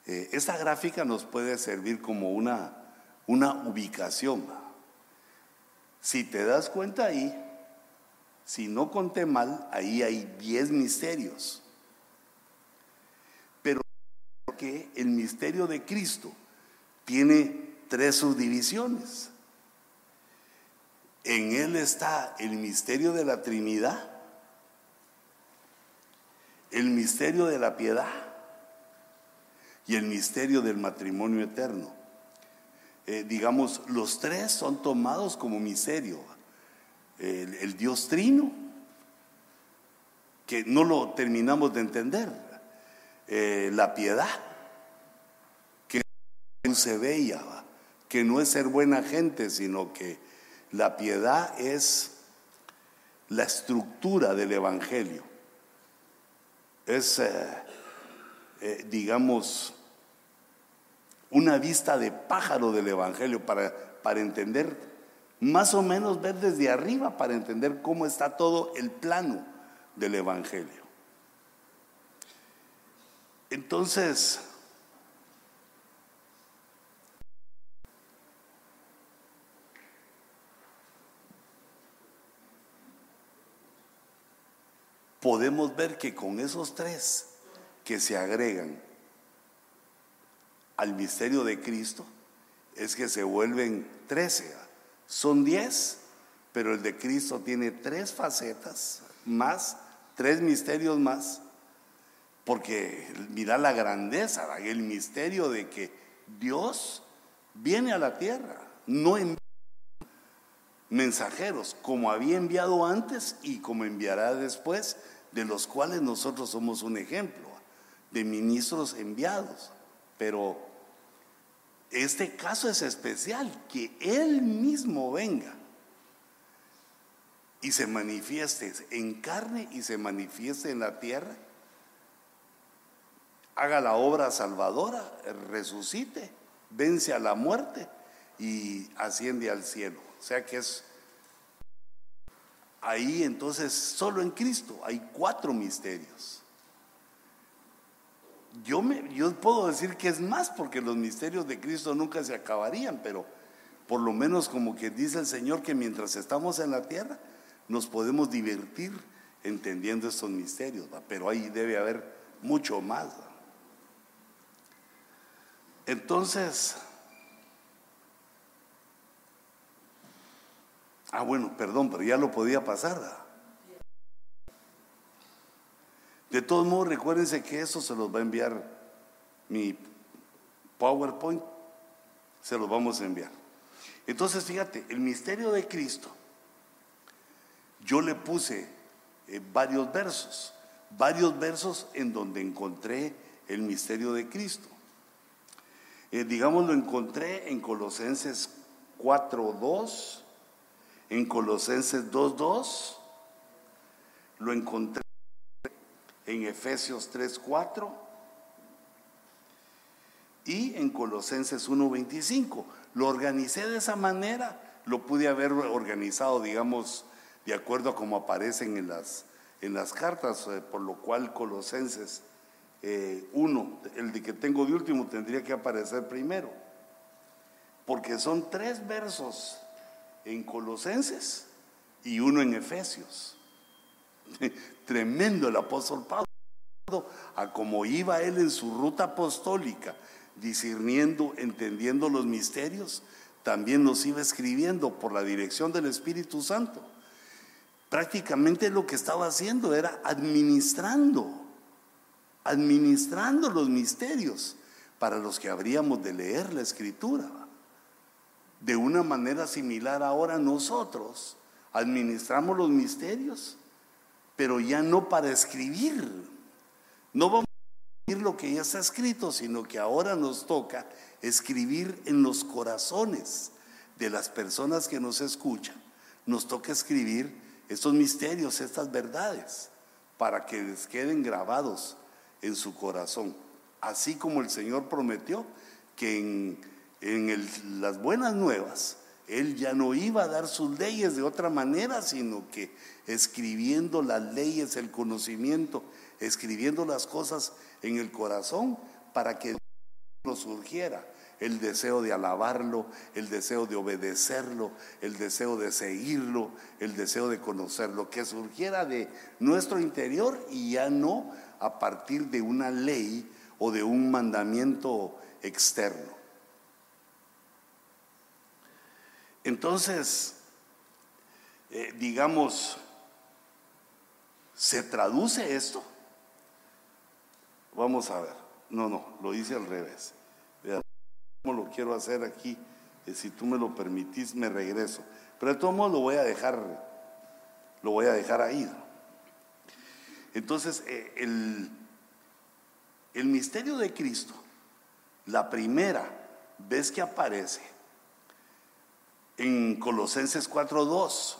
eh, esta gráfica nos puede servir como una, una ubicación. Si te das cuenta ahí, si no conté mal, ahí hay 10 misterios. Pero que el misterio de Cristo tiene tres subdivisiones. En él está el misterio de la Trinidad, el misterio de la piedad y el misterio del matrimonio eterno. Eh, digamos, los tres son tomados como misterio. El, Dios trino, que no lo terminamos de entender. Eh, la piedad, que no se veía, que no es ser buena gente, sino que la piedad es la estructura del Evangelio. Es, eh, eh, digamos, una vista de pájaro del Evangelio para, para entender, más o menos ver desde arriba para entender cómo está todo el plano del Evangelio. Entonces, podemos ver que con esos tres que se agregan al misterio de Cristo, es que se vuelven trece. Son diez, pero el de Cristo tiene tres facetas más, tres misterios más, porque mira la grandeza, el misterio de que Dios viene a la tierra, no envía mensajeros, como había enviado antes y como enviará después, de los cuales nosotros somos un ejemplo, de ministros enviados. Pero este caso es especial, que Él mismo venga y se manifieste en carne y se manifieste en la tierra, haga la obra salvadora, resucite, vence a la muerte y asciende al cielo. O sea que es Ahí entonces, solo en Cristo hay cuatro misterios. Yo, me, yo puedo decir que es más porque los misterios de Cristo nunca se acabarían, pero por lo menos como que dice el Señor que mientras estamos en la tierra nos podemos divertir entendiendo estos misterios, pero ahí debe haber mucho más. Entonces, Ah, bueno, perdón, pero ya lo podía pasar. De todos modos, recuérdense que eso se los va a enviar mi PowerPoint, se los vamos a enviar. Entonces, fíjate, el misterio de Cristo, yo le puse eh, varios versos, varios versos en donde encontré el misterio de Cristo. Eh, digamos, lo encontré en Colosenses 4.2 en Colosenses 2.2, lo encontré en Efesios 3.4 y en Colosenses 1.25. Lo organicé de esa manera, lo pude haber organizado, digamos, de acuerdo a como aparecen en las, en las cartas, eh, por lo cual Colosenses 1, eh, el de que tengo de último, tendría que aparecer primero, porque son tres versos en Colosenses y uno en Efesios. Tremendo el apóstol Pablo, a como iba él en su ruta apostólica, discerniendo, entendiendo los misterios, también nos iba escribiendo por la dirección del Espíritu Santo. Prácticamente lo que estaba haciendo era administrando, administrando los misterios para los que habríamos de leer la escritura. De una manera similar ahora nosotros administramos los misterios, pero ya no para escribir. No vamos a escribir lo que ya está escrito, sino que ahora nos toca escribir en los corazones de las personas que nos escuchan. Nos toca escribir estos misterios, estas verdades, para que les queden grabados en su corazón. Así como el Señor prometió que en en las buenas nuevas, él ya no iba a dar sus leyes de otra manera, sino que escribiendo las leyes, el conocimiento, escribiendo las cosas en el corazón para que no surgiera el deseo de alabarlo, el deseo de obedecerlo, el deseo de seguirlo, el deseo de conocerlo, que surgiera de nuestro interior y ya no a partir de una ley o de un mandamiento externo. Entonces, eh, digamos, ¿se traduce esto? Vamos a ver. No, no, lo hice al revés. ¿Cómo lo quiero hacer aquí? Eh, si tú me lo permitís, me regreso. Pero de todos modos lo voy a dejar, lo voy a dejar ahí. Entonces, eh, el, el misterio de Cristo, la primera vez que aparece en Colosenses 4.2,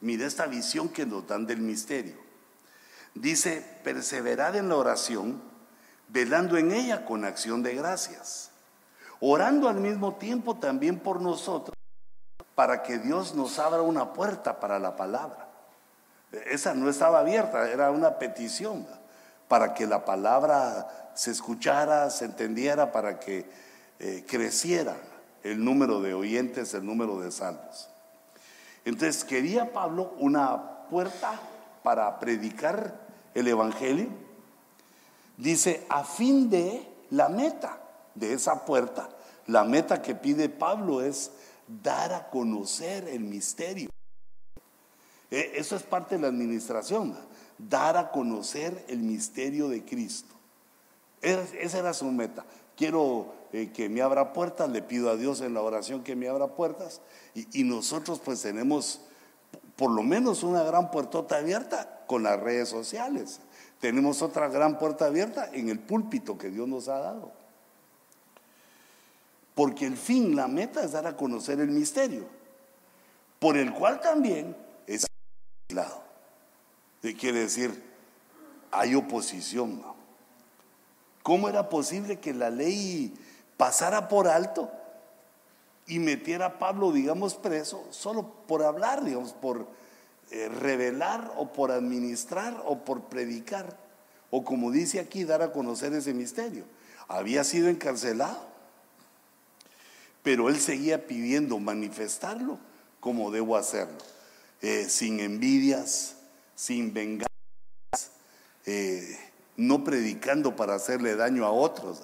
mire esta visión que nos dan del misterio. Dice, perseverad en la oración, velando en ella con acción de gracias orando al mismo tiempo también por nosotros, para que Dios nos abra una puerta para la palabra. Esa no estaba abierta, era una petición para que la palabra se escuchara, se entendiera, para que eh, creciera el número de oyentes, el número de salvos. Entonces quería Pablo una puerta para predicar el Evangelio. Dice, a fin de la meta de esa puerta, la meta que pide Pablo es dar a conocer el misterio. E, eso es parte de la administración, dar a conocer el misterio de Cristo. Esa era su meta. Quiero eh, que me abra puertas, le pido a Dios en la oración que me abra puertas y, nosotros pues tenemos por lo menos una gran puertota abierta con las redes sociales. Tenemos otra gran puerta abierta en el púlpito que Dios nos ha dado. Porque el fin, la meta es dar a conocer el misterio, por el cual también es aislado. Quiere decir, hay oposición. ¿Cómo era posible que la ley pasara por alto y metiera a Pablo, digamos, preso solo por hablar, digamos, por eh, revelar o por administrar o por predicar? O como dice aquí, dar a conocer ese misterio. Había sido encarcelado pero él seguía pidiendo manifestarlo como debo hacerlo, eh, sin envidias, sin venganzas, eh, no predicando para hacerle daño a otros,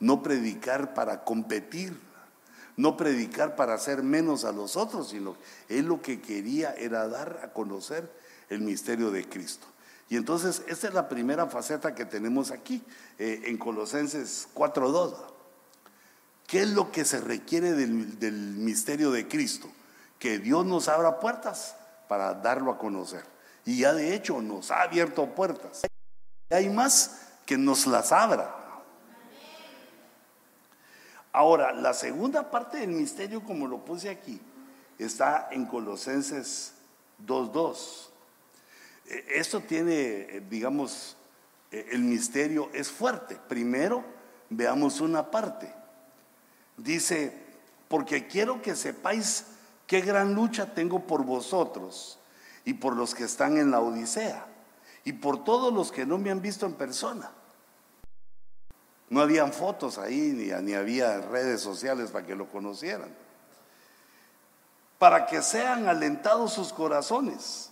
no predicar para competir, no predicar para hacer menos a los otros, sino él lo que quería era dar a conocer el misterio de Cristo. Y entonces, esta es la primera faceta que tenemos aquí, eh, en Colosenses 4.2. ¿Qué es lo que se requiere del, misterio de Cristo? Que Dios nos abra puertas para darlo a conocer. Y ya de hecho nos ha abierto puertas. Hay más que nos las abra. Ahora, la segunda parte del misterio, como lo puse aquí, está en Colosenses 2.2. E, esto tiene, eh, digamos, e, el misterio es fuerte. Primero, veamos una parte. Dice, porque quiero que sepáis qué gran lucha tengo por vosotros y por los que están en la Odisea y por todos los que no me han visto en persona. No habían fotos ahí ni, ni había redes sociales para que lo conocieran. Para que sean alentados sus corazones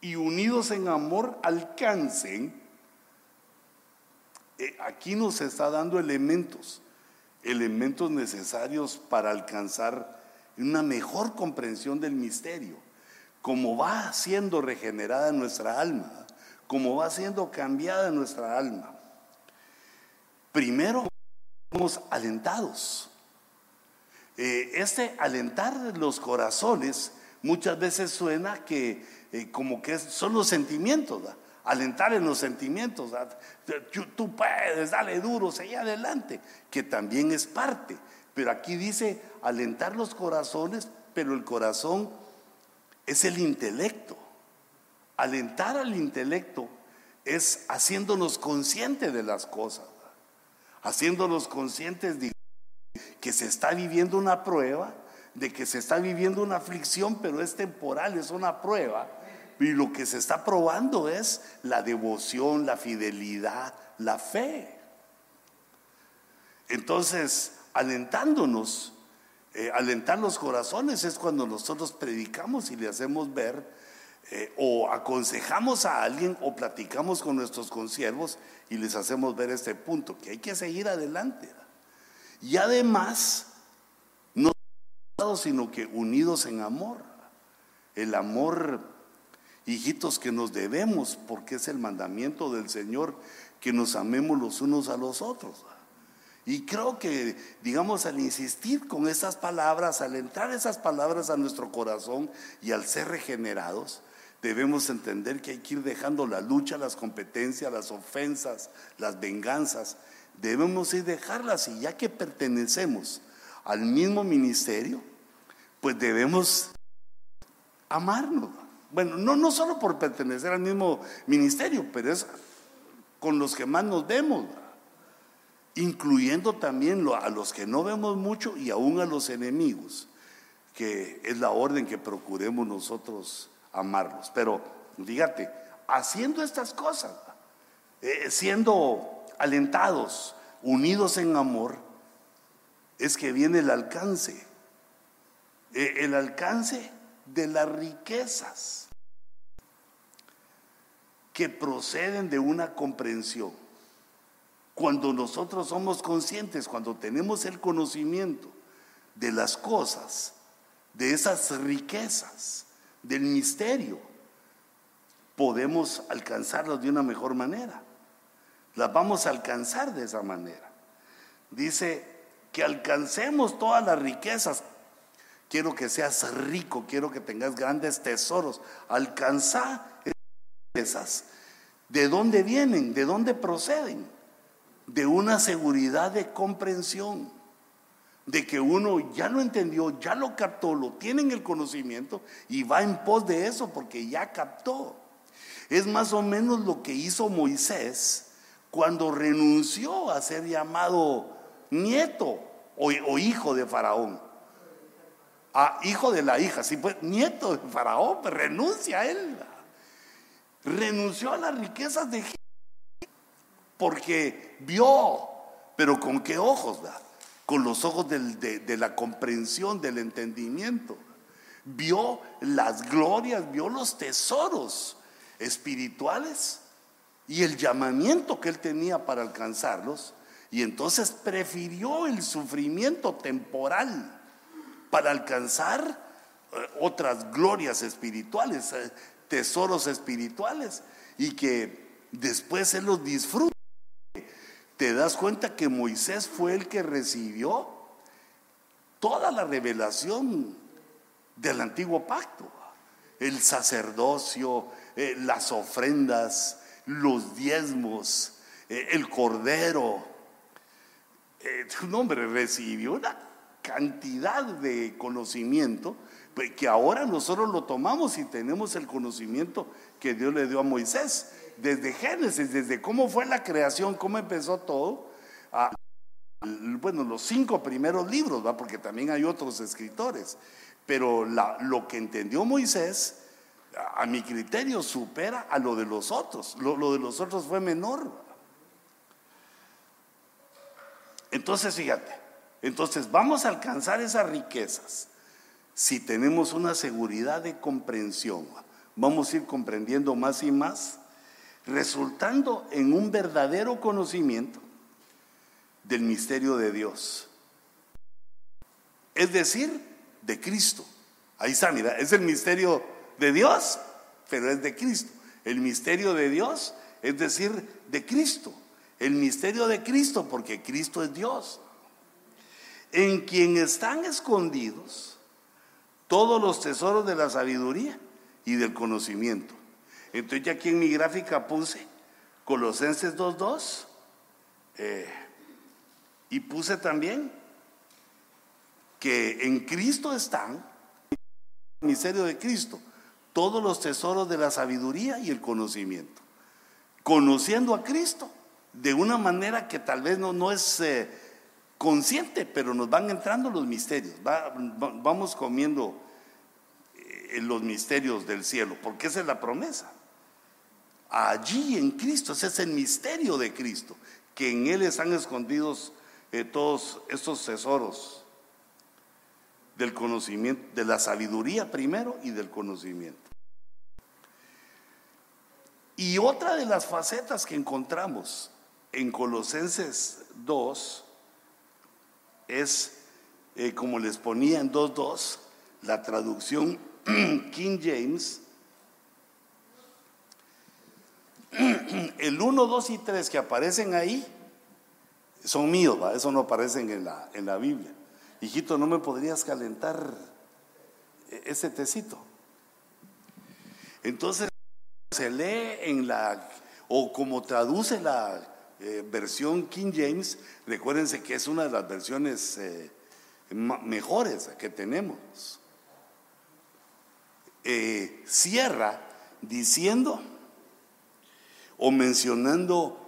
y unidos en amor alcancen. Eh, aquí nos está dando elementos elementos necesarios para alcanzar una mejor comprensión del misterio, como va siendo regenerada nuestra alma, como va siendo cambiada nuestra alma. Primero, somos alentados. Eh, este alentar los corazones muchas veces suena que eh, como que son los sentimientos alentar en los sentimientos. Tú puedes, dale duro, seguí adelante, que también es parte. Pero aquí dice alentar los corazones, pero el corazón es el intelecto. Alentar al intelecto es haciéndonos conscientes de las cosas, haciéndonos conscientes de que se está viviendo una prueba, de que se está viviendo una aflicción, pero es temporal, es una prueba Y lo que se está probando es la devoción, la fidelidad, la fe. Entonces, alentándonos, eh, alentar los corazones es cuando nosotros predicamos y le hacemos ver eh, o aconsejamos a alguien o platicamos con nuestros consiervos y les hacemos ver este punto, que hay que seguir adelante. Y además, no sino que unidos en amor. El amor, hijitos, que nos debemos, porque es el mandamiento del Señor, que nos amemos los unos a los otros. Y creo que, digamos, al insistir con esas palabras, al entrar esas palabras a nuestro corazón y al ser regenerados, debemos entender que hay que ir dejando la lucha, las competencias, las ofensas, las venganzas. Debemos ir dejarlas y ya que pertenecemos al mismo ministerio, pues debemos amarnos. Bueno, no, no solo por pertenecer al mismo ministerio, pero es con los que más nos vemos incluyendo también a los que no vemos mucho y aún a los enemigos, que es la orden que procuremos nosotros amarlos. Pero fíjate, haciendo estas cosas, eh, siendo alentados, unidos en amor, es que viene el alcance, eh, el alcance de las riquezas que proceden de una comprensión cuando nosotros somos conscientes, cuando tenemos el conocimiento de las cosas, de esas riquezas, del misterio, podemos alcanzarlas de una mejor manera. Las vamos a alcanzar de esa manera. Dice que alcancemos todas las riquezas. Quiero que seas rico, quiero que tengas grandes tesoros. Alcanzar esas. ¿De dónde vienen? ¿De dónde proceden? de una seguridad de comprensión, de que uno ya lo entendió, ya lo captó, lo tiene en el conocimiento y va en pos de eso porque ya captó. Es más o menos lo que hizo Moisés cuando renunció a ser llamado nieto o, hijo de Faraón. Ah, hijo de la hija, sí, pues nieto de Faraón, pues renuncia a él. Renunció a las riquezas de Egipto porque vio, pero ¿con qué ojos? Con los ojos de, de la comprensión, del entendimiento. Vio las glorias, vio los tesoros espirituales y el llamamiento que él tenía para alcanzarlos. Y entonces prefirió el sufrimiento temporal para alcanzar eh, otras glorias espirituales, eh, tesoros espirituales, y que después él los disfruta te das cuenta que Moisés fue el que recibió toda la revelación del antiguo pacto. El sacerdocio, eh, las ofrendas, los diezmos, eh, el cordero. Eh, un hombre recibió una cantidad de conocimiento pues, que ahora nosotros lo tomamos y tenemos el conocimiento que Dios le dio a Moisés desde Génesis, desde cómo fue la creación, cómo empezó todo, bueno, los cinco primeros libros, ¿va? porque también hay otros escritores, pero lo que entendió Moisés, a, mi criterio, supera a lo de los otros. Lo, lo de los otros fue menor. Entonces, fíjate, entonces vamos a alcanzar esas riquezas si tenemos una seguridad de comprensión. Vamos a ir comprendiendo más y más resultando en un verdadero conocimiento del misterio de Dios. Es decir, de Cristo. Ahí está, mira, es el misterio de Dios, pero es de Cristo. El misterio de Dios es decir, de Cristo. El misterio de Cristo, porque Cristo es Dios. En quien están escondidos todos los tesoros de la sabiduría y del conocimiento. Entonces ya aquí en mi gráfica puse Colosenses 2.2 eh, y puse también que en Cristo están, el misterio de Cristo, todos los tesoros de la sabiduría y el conocimiento. Conociendo a Cristo de una manera que tal vez no, no es eh, consciente, pero nos van entrando los misterios. vamos comiendo en los misterios del cielo, porque esa es la promesa. Allí en Cristo, ese es el misterio de Cristo, que en Él están escondidos eh, todos estos tesoros del conocimiento, de la sabiduría primero y del conocimiento. Y otra de las facetas que encontramos en Colosenses 2 es, eh, como les ponía en 2.2, la traducción King James, el 1, 2 y 3 que aparecen ahí son míos, eso no aparecen en la, en la Biblia. Hijito, ¿no me podrías calentar ese tecito? Entonces se lee en la, o como traduce la eh, versión King James, recuérdense que es una de las versiones eh, mejores que tenemos. Eh, cierra diciendo o mencionando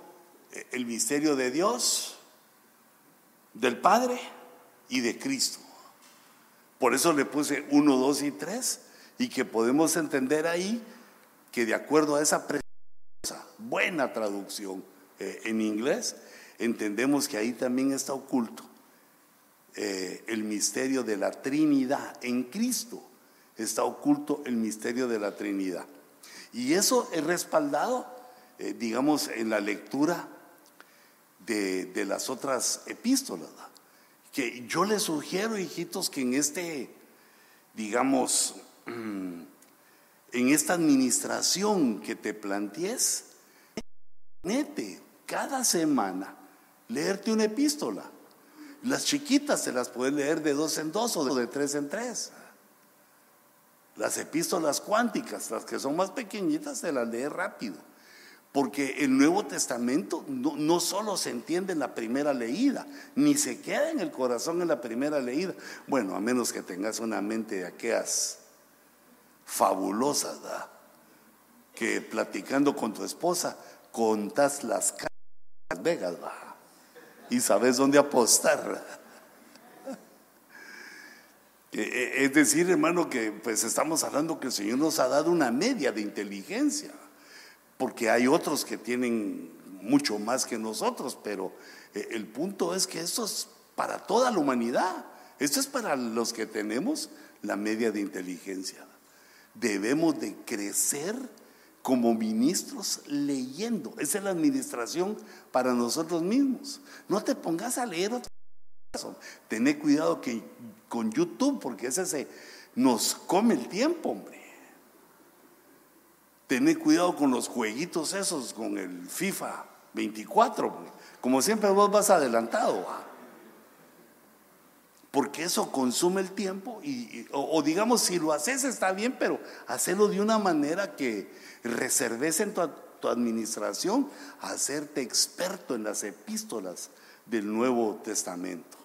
el misterio de Dios, del Padre y de Cristo. Por eso le puse 1, 2 y 3 y que podemos entender ahí que de acuerdo a esa buena traducción eh, en inglés, entendemos que ahí también está oculto eh, el misterio de la Trinidad. En Cristo está oculto el misterio de la Trinidad. Y eso es respaldado, eh, digamos, en la lectura de, las otras epístolas. Que yo les sugiero, hijitos, que en este, digamos, mm, en esta administración que te plantees, nete cada semana leerte una epístola. Las chiquitas se las puedes leer de dos en dos o de tres en tres. Las epístolas cuánticas, las que son más pequeñitas, se las lee rápido. Porque el Nuevo Testamento no, solo se entiende en la primera leída, ni se queda en el corazón en la primera leída. Bueno, a menos que tengas una mente de aquellas fabulosas, que platicando con tu esposa contas las Vegas, y sabes dónde apostar. Eh, es decir, hermano, que pues estamos hablando que el Señor nos ha dado una media de inteligencia porque hay otros que tienen mucho más que nosotros, pero eh, el punto es que esto es para toda la humanidad, esto es para los que tenemos la media de inteligencia. Debemos de crecer como ministros leyendo, esa es la administración para nosotros mismos. No te pongas a leer otra cosa, tené cuidado que con YouTube, porque ese se nos come el tiempo, hombre. Tener cuidado con los jueguitos esos, con el FIFA 24, como siempre vos vas adelantado. Porque eso consume el tiempo y, o, digamos, si lo haces está bien, pero hacerlo de una manera que reserves en tu, tu administración hacerte experto en las epístolas del Nuevo Testamento.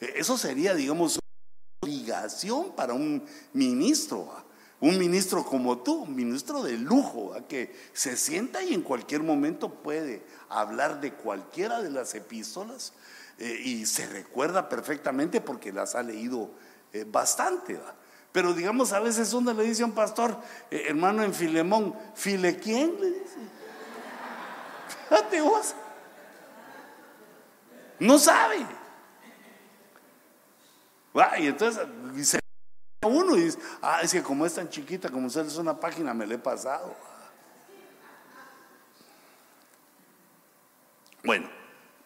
E, eso sería, digamos, una obligación para un ministro un ministro como tú, un ministro de lujo, que se sienta y en cualquier momento puede hablar de cualquiera de las epístolas eh, y se recuerda perfectamente porque las ha leído eh, bastante. Pero digamos, a veces uno le dice a un pastor, eh, hermano en Filemón, ¿File quién? Le dice. Fíjate vos. No sabe. y entonces dice, uno y dice, ah, es que como es tan chiquita, como usted es una página, me le he pasado. Bueno,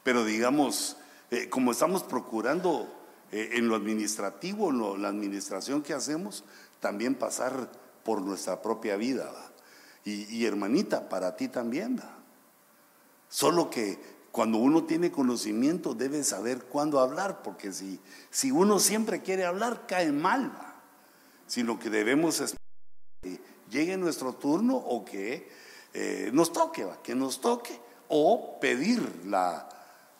pero digamos, eh, como estamos procurando eh, en lo administrativo, en la administración que hacemos, también pasar por nuestra propia vida. Y, hermanita, para ti también. Solo que cuando uno tiene conocimiento debe saber cuándo hablar, porque si, si uno siempre quiere hablar, cae mal sino que debemos esperar que llegue nuestro turno o que eh, nos toque, que nos toque, o pedir la,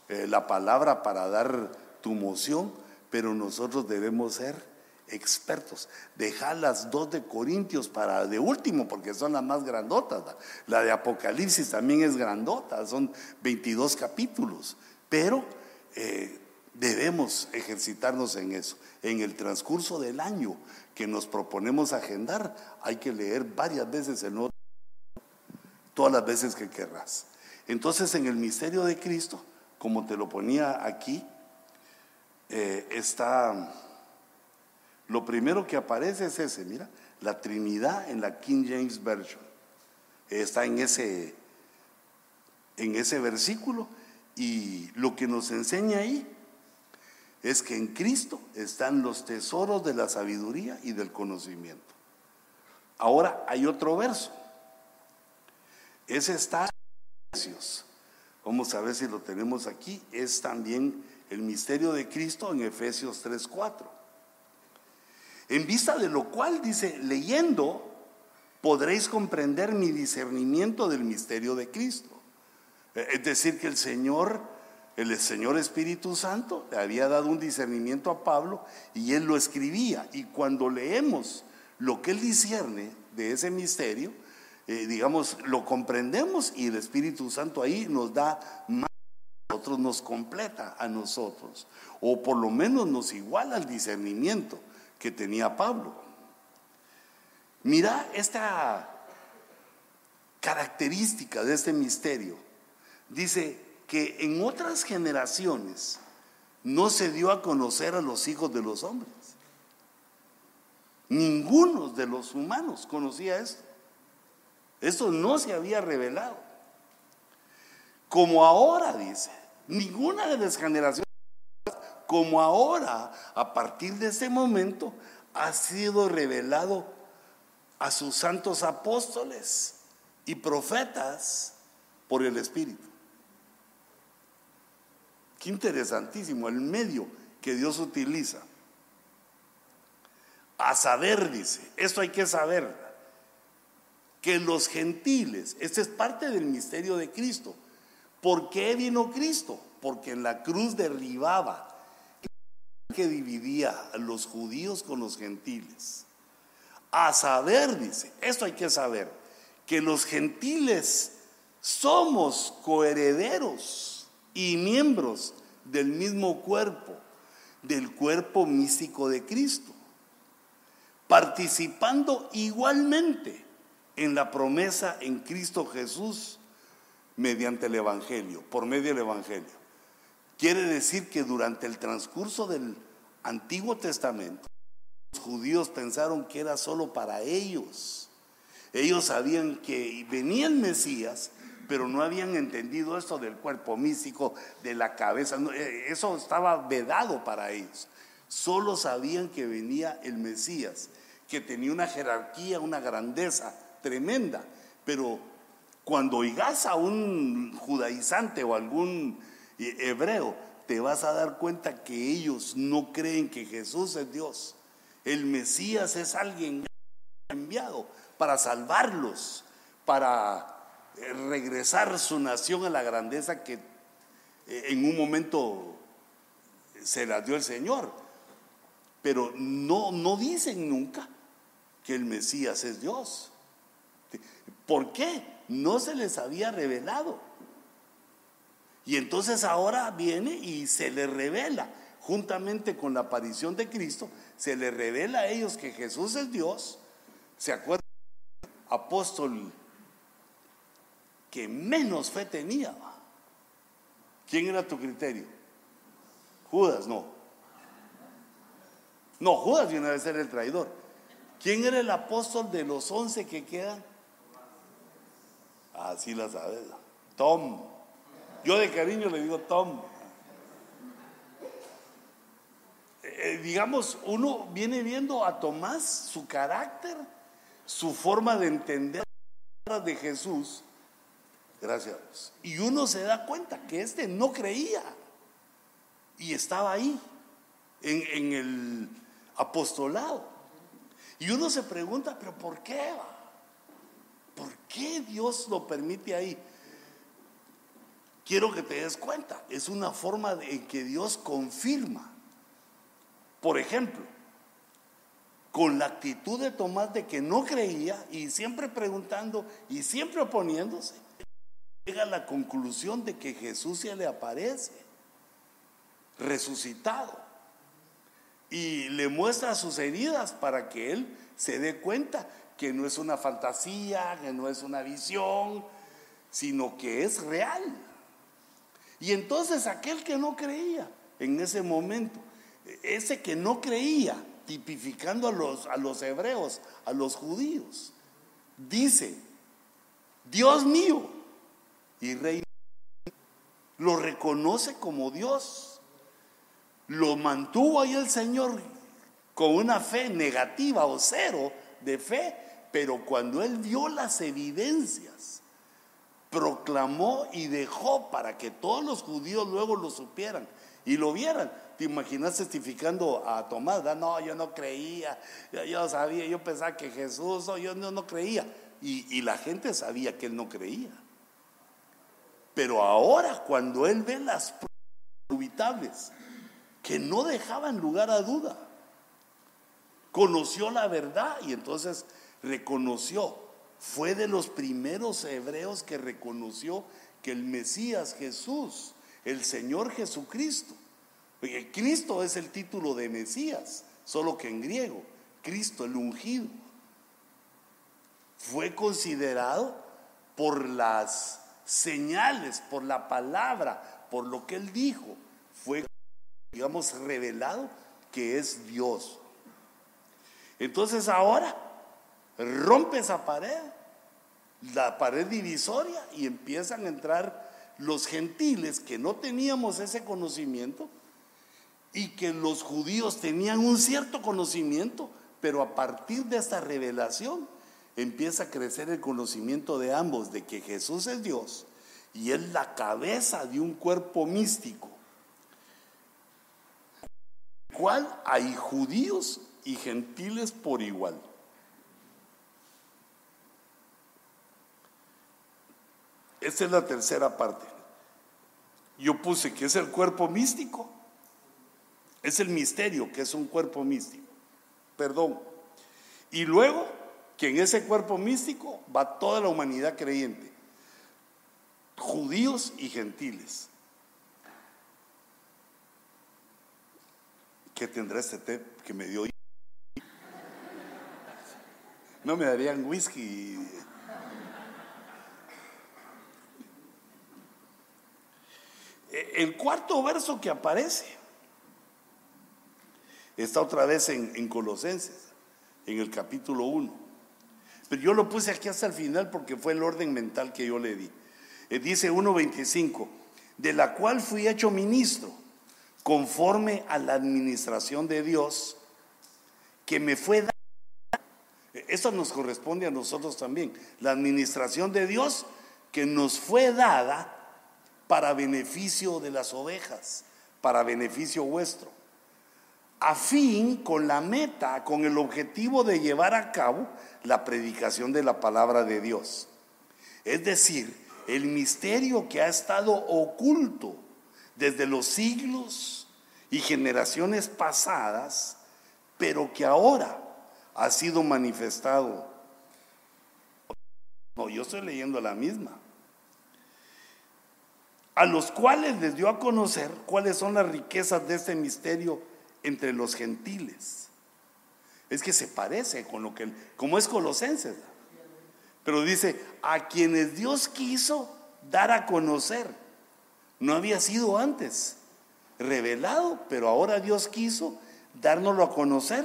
eh, la palabra para dar tu moción, pero nosotros debemos ser expertos. Dejar las dos de Corintios para de último, porque son las más grandotas. La de Apocalipsis también es grandota, son 22 capítulos. Pero eh, debemos ejercitarnos en eso. En el transcurso del año que nos proponemos agendar, hay que leer varias veces el Nuevo todas las veces que querrás. Entonces, en el misterio de Cristo, como te lo ponía aquí, eh, está, lo primero que aparece es ese, mira, la Trinidad en la King James Version. Está en ese, en ese versículo y lo que nos enseña ahí es que en Cristo están los tesoros de la sabiduría y del conocimiento. Ahora hay otro verso. Ese está. Vamos a ver si lo tenemos aquí. Es también el misterio de Cristo en Efesios 3:4. En vista de lo cual dice, leyendo, podréis comprender mi discernimiento del misterio de Cristo. Eh, es decir, que el Señor, el Señor Espíritu Santo, le había dado un discernimiento a Pablo y él lo escribía. Y cuando leemos lo que él discierne de ese misterio, eh, digamos, lo comprendemos y el Espíritu Santo ahí nos da más, a nosotros nos completa a nosotros, o por lo menos nos iguala al discernimiento que tenía Pablo. Mira esta característica de este misterio. Dice que en otras generaciones no se dio a conocer a los hijos de los hombres. Ninguno de los humanos conocía esto. Esto no se había revelado. Como ahora, dice, ninguna de las generaciones, como ahora, a partir de ese momento, ha sido revelado a sus santos apóstoles y profetas por el Espíritu. Interesantísimo el medio que Dios utiliza. A saber, dice, esto hay que saber que los gentiles, este es parte del misterio de Cristo. ¿Por qué vino Cristo? Porque en la cruz derribaba que dividía a los judíos con los gentiles. A saber, dice, esto hay que saber, que los gentiles somos coherederos y miembros del mismo cuerpo, del cuerpo místico de Cristo, participando igualmente en la promesa en Cristo Jesús mediante el Evangelio, por medio del Evangelio. Quiere decir que durante el transcurso del Antiguo Testamento, los judíos pensaron que era solo para ellos. Ellos sabían que venía el Mesías, pero no habían entendido esto del cuerpo místico, de la cabeza. Eh, eso estaba vedado para ellos. Solo sabían que venía el Mesías, que tenía una jerarquía, una grandeza tremenda, pero cuando oigas a un judaizante o algún hebreo, te vas a dar cuenta que ellos no creen que Jesús es Dios. El Mesías es alguien enviado para salvarlos, para eh, regresar su nación a la grandeza que eh, en un momento se la dio el Señor. Pero no, no dicen nunca que el Mesías es Dios. ¿Por qué? No se les había revelado. Y entonces ahora viene y se les revela, juntamente con la aparición de Cristo, se les revela a ellos que Jesús es Dios. ¿Se acuerdan? Apóstol que menos fe tenía. ¿Quién era tu criterio? Judas, no. No, Judas viene a ser el traidor. ¿Quién era el apóstol de los once que quedan? Así la sabes. Tom. Yo de cariño le digo Tom. Eh, digamos, uno viene viendo a Tomás, su carácter, su forma de entender de Jesús. Gracias. Y uno se da cuenta que este no creía. Y estaba ahí, en, el apostolado. Y uno se pregunta, pero ¿por qué? ¿Por qué Dios lo permite ahí? Quiero que te des cuenta, es una forma en que Dios confirma. Por ejemplo, con la actitud de Tomás de que no creía y siempre preguntando y siempre oponiéndose, llega a la conclusión de que Jesús se le aparece. resucitado. Y le muestra sus heridas para que él se dé cuenta que no es una fantasía, que no es una visión, sino que es real. Y entonces aquel que no creía en ese momento, ese que no creía, tipificando a los, a los hebreos, a los judíos, dice, Dios mío y rey, lo reconoce como Dios. Lo mantuvo ahí el Señor con una fe negativa o cero de fe, pero cuando él vio las evidencias, proclamó y dejó para que todos los judíos luego lo supieran y lo vieran. ¿Te imaginas testificando a Tomás? No, yo no creía, yo, sabía, yo pensaba que Jesús, yo no, creía. Y la gente sabía que él no creía. Pero ahora, cuando él ve las pruebas que no dejaban lugar a duda, conoció la verdad y entonces reconoció. Fue de los primeros hebreos que reconoció que el Mesías Jesús, el Señor Jesucristo, Cristo es el título de Mesías, solo que en griego, Cristo el ungido, fue considerado por las señales, por la palabra, por lo que él dijo, fue, digamos, revelado que es Dios. Entonces ahora rompe esa pared, la pared divisoria, y empiezan a entrar los gentiles que no teníamos ese conocimiento y que los judíos tenían un cierto conocimiento, pero a partir de esta revelación empieza a crecer el conocimiento de ambos, de que Jesús es Dios y es la cabeza de un cuerpo místico, cual hay judíos y gentiles por igual. Esta es la tercera parte. Yo puse que es el cuerpo místico. Es el misterio que es un cuerpo místico. Perdón. Y luego que en ese cuerpo místico va toda la humanidad creyente. Judíos y gentiles. ¿Qué tendrá este té que me dio? No me darían whisky. El cuarto verso que aparece está otra vez en, Colosenses, en el capítulo 1. Pero yo lo puse aquí hasta el final porque fue el orden mental que yo le di. Eh, dice 1.25, de la cual fui hecho ministro conforme a la administración de Dios que me fue dada eso nos corresponde a nosotros también. La administración de Dios que nos fue dada para beneficio de las ovejas, para beneficio vuestro. A fin, con la meta, con el objetivo de llevar a cabo la predicación de la palabra de Dios. Es decir, el misterio que ha estado oculto desde los siglos y generaciones pasadas, pero que ahora ha sido manifestado. No, yo estoy leyendo la misma. A los cuales les dio a conocer cuáles son las riquezas de este misterio entre los gentiles. Es que se parece con lo que, como es Colosenses. Pero dice, a quienes Dios quiso dar a conocer. No había sido antes revelado, pero ahora Dios quiso dárnoslo a conocer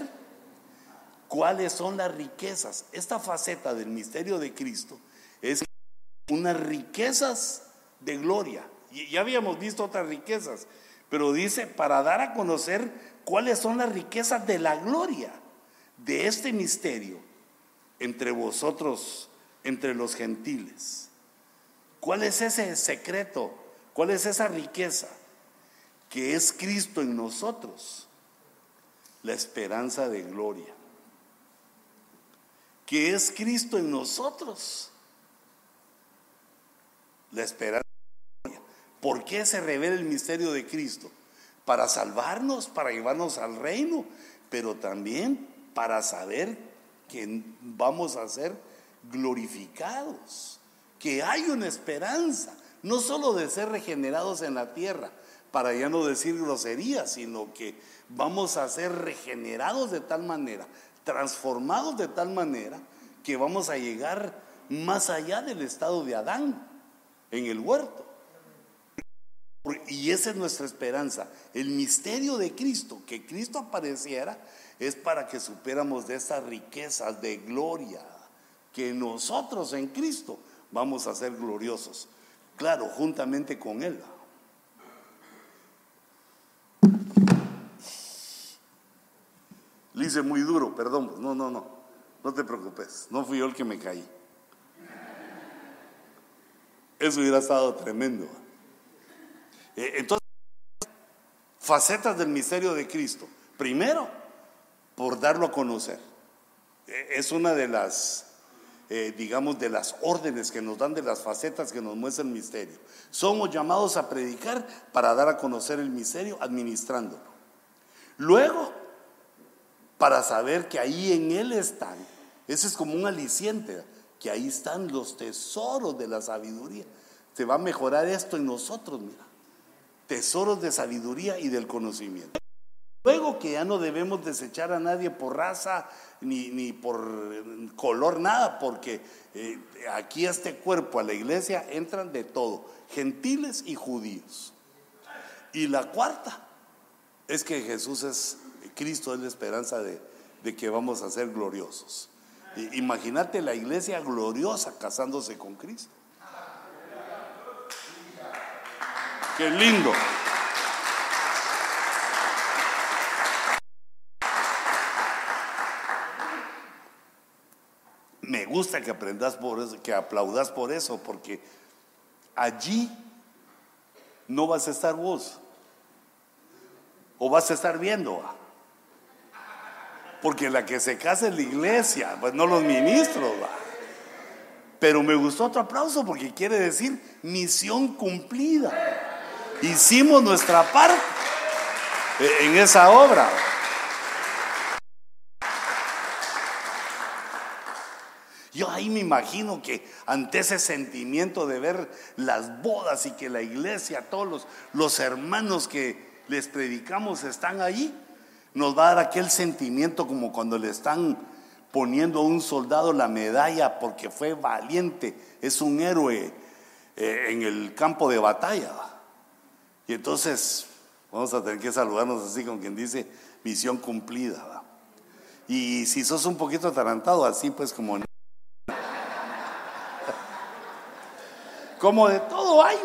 cuáles son las riquezas. Esta faceta del misterio de Cristo es unas riquezas de gloria. Y ya habíamos visto otras riquezas, pero dice para dar a conocer cuáles son las riquezas de la gloria de este misterio entre vosotros, entre los gentiles. ¿Cuál es ese secreto? ¿Cuál es esa riqueza? Que es Cristo en nosotros, la esperanza de gloria que es Cristo en nosotros. La esperanza. ¿Por qué se revela el misterio de Cristo? Para salvarnos, para llevarnos al reino, pero también para saber que vamos a ser glorificados, que hay una esperanza, no solo de ser regenerados en la tierra, para ya no decir groserías, sino que vamos a ser regenerados de tal manera, transformados de tal manera, que vamos a llegar más allá del estado de Adán en el huerto. Y esa es nuestra esperanza. El misterio de Cristo, que Cristo apareciera, es para que superamos de esas riquezas de gloria, que nosotros en Cristo vamos a ser gloriosos. Claro, juntamente con Él. Le hice muy duro, perdón. No, no, no. No te preocupes. No fui yo el que me caí. Eso hubiera estado tremendo. Eh, entonces, facetas del misterio de Cristo. Primero, por darlo a conocer. Eh, es una de las, eh, digamos, de las órdenes que nos dan, de las facetas que nos muestra el misterio. Somos llamados a predicar para dar a conocer el misterio, administrándolo. Luego, para saber que ahí en Él están, ese es como un aliciente, que ahí están los tesoros de la sabiduría. Se va a mejorar esto en nosotros, mira tesoros de sabiduría y del conocimiento. Luego que ya no debemos desechar a nadie por raza ni, por color, nada, porque eh, aquí a este cuerpo, a la iglesia, entran de todo, gentiles y judíos. Y la cuarta es que Jesús es, Cristo es la esperanza de, de que vamos a ser gloriosos. Imagínate la iglesia gloriosa casándose con Cristo. Qué lindo. Me gusta que aprendas por eso, que aplaudas por eso, porque allí no vas a estar vos. O vas a estar viendo. Porque la que se casa es la iglesia, pues no los ministros. Pero me gustó otro aplauso porque quiere decir misión cumplida hicimos nuestra parte en esa obra. Yo ahí me imagino que ante ese sentimiento de ver las bodas y que la iglesia, todos los, los hermanos que les predicamos están ahí, nos va a dar aquel sentimiento como cuando le están poniendo a un soldado la medalla porque fue valiente, es un héroe eh, en el campo de batalla. Y entonces vamos a tener que saludarnos así con quien dice misión cumplida. Y si sos un poquito atarantado, así pues como... como de todo hay.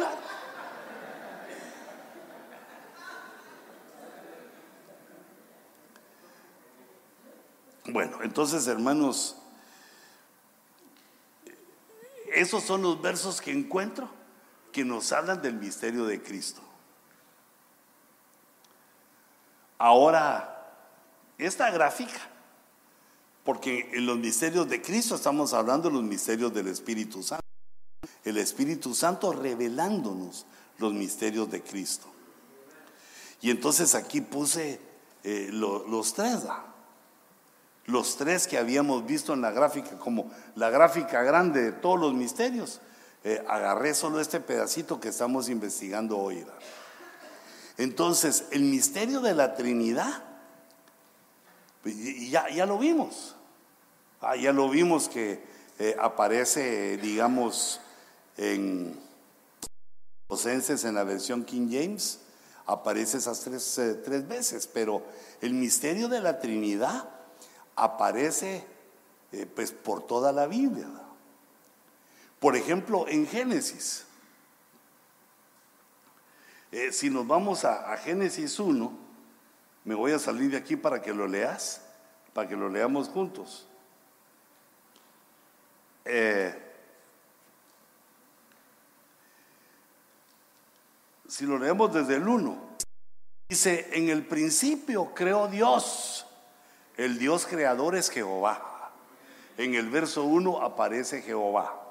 Bueno, entonces hermanos, esos son los versos que encuentro que nos hablan del misterio de Cristo. Ahora, esta gráfica, porque en los misterios de Cristo estamos hablando de los misterios del Espíritu Santo. El Espíritu Santo revelándonos los misterios de Cristo. Y entonces aquí puse eh, los tres, los tres que habíamos visto en la gráfica, como la gráfica grande de todos los misterios. Eh, agarré solo este pedacito que estamos investigando hoy. Entonces, el misterio de la Trinidad, ya, ya lo vimos. Ah, ya lo vimos que eh, aparece, digamos, en Colosenses en la versión King James, aparece esas tres, eh, tres, veces, pero el misterio de la Trinidad aparece eh, pues por toda la Biblia. Por ejemplo, en Génesis, eh, si nos vamos a, Génesis 1, me voy a salir de aquí para que lo leas, para que lo leamos juntos. Eh, si lo leemos desde el 1, dice, en el principio creó Dios, el Dios creador es Jehová. En el verso 1 aparece Jehová.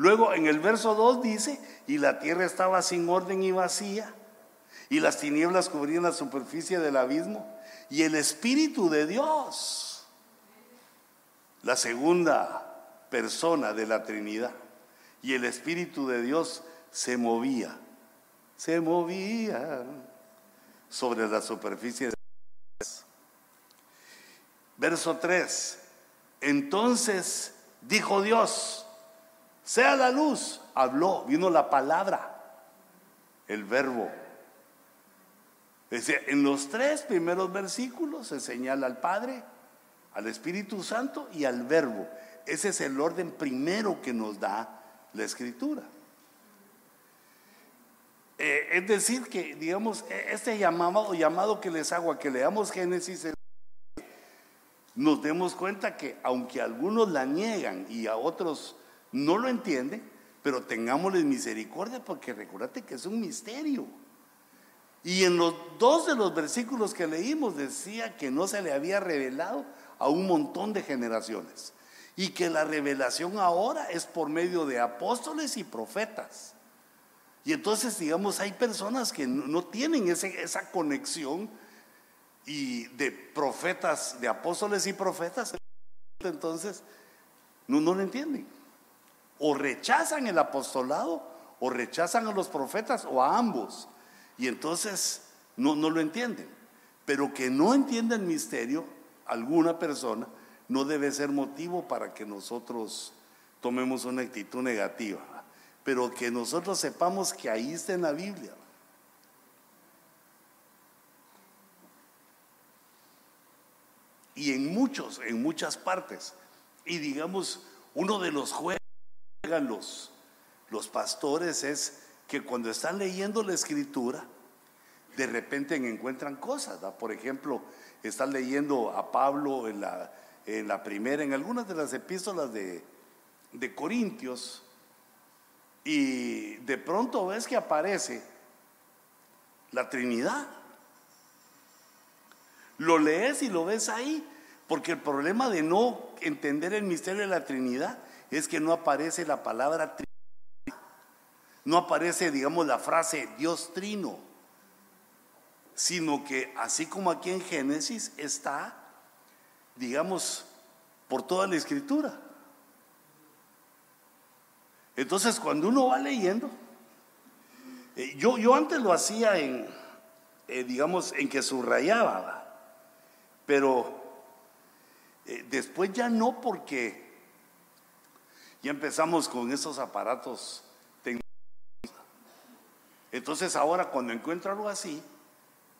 Luego en el verso 2 dice, y la tierra estaba sin orden y vacía, y las tinieblas cubrían la superficie del abismo, y el Espíritu de Dios, la segunda persona de la Trinidad, y el Espíritu de Dios se movía se movía sobre la superficie de Verso 3. Entonces dijo Dios, sea la luz. Habló, vino la palabra, el verbo. en los tres primeros versículos se señala al Padre, al Espíritu Santo y al Verbo. Ese es el orden primero que nos da la Escritura. Eh, es decir, que digamos, e, este llamado, llamado que les hago a que leamos Génesis, nos demos cuenta que aunque algunos la niegan y a otros no lo entienden, pero tengámosles misericordia porque recuérdate que es un misterio. Y en los dos de los versículos que leímos decía que no se le había revelado a un montón de generaciones y que la revelación ahora es por medio de apóstoles y profetas. Y entonces, digamos, hay personas que no tienen esa conexión y de profetas, de apóstoles y profetas, entonces no, no lo entienden. O rechazan el apostolado, o rechazan a los profetas, o a ambos. Y entonces no, no lo entienden. Pero que no entienda el misterio, alguna persona, no debe ser motivo para que nosotros tomemos una actitud negativa. Pero que nosotros sepamos que ahí está en la Biblia. y en muchos, en muchas partes. Y digamos, uno de los juegos los, los pastores es que cuando están leyendo la escritura, de repente encuentran cosas. Por ejemplo, están leyendo a Pablo en la, en la primera, en algunas de las epístolas de, de Corintios, y de pronto ves que aparece la Trinidad. Lo lees y lo ves ahí, porque el problema de no entender el misterio de la Trinidad es que no aparece la palabra Trinidad. No aparece, digamos, la frase Dios trino, sino que así como aquí en Génesis está, digamos, por toda la escritura. Entonces, cuando uno va leyendo, eh, yo, yo antes lo hacía en, eh, digamos, en que subrayaba, pero eh, después ya no porque ya empezamos con esos aparatos tecnológicos. Entonces ahora cuando encuentro algo así,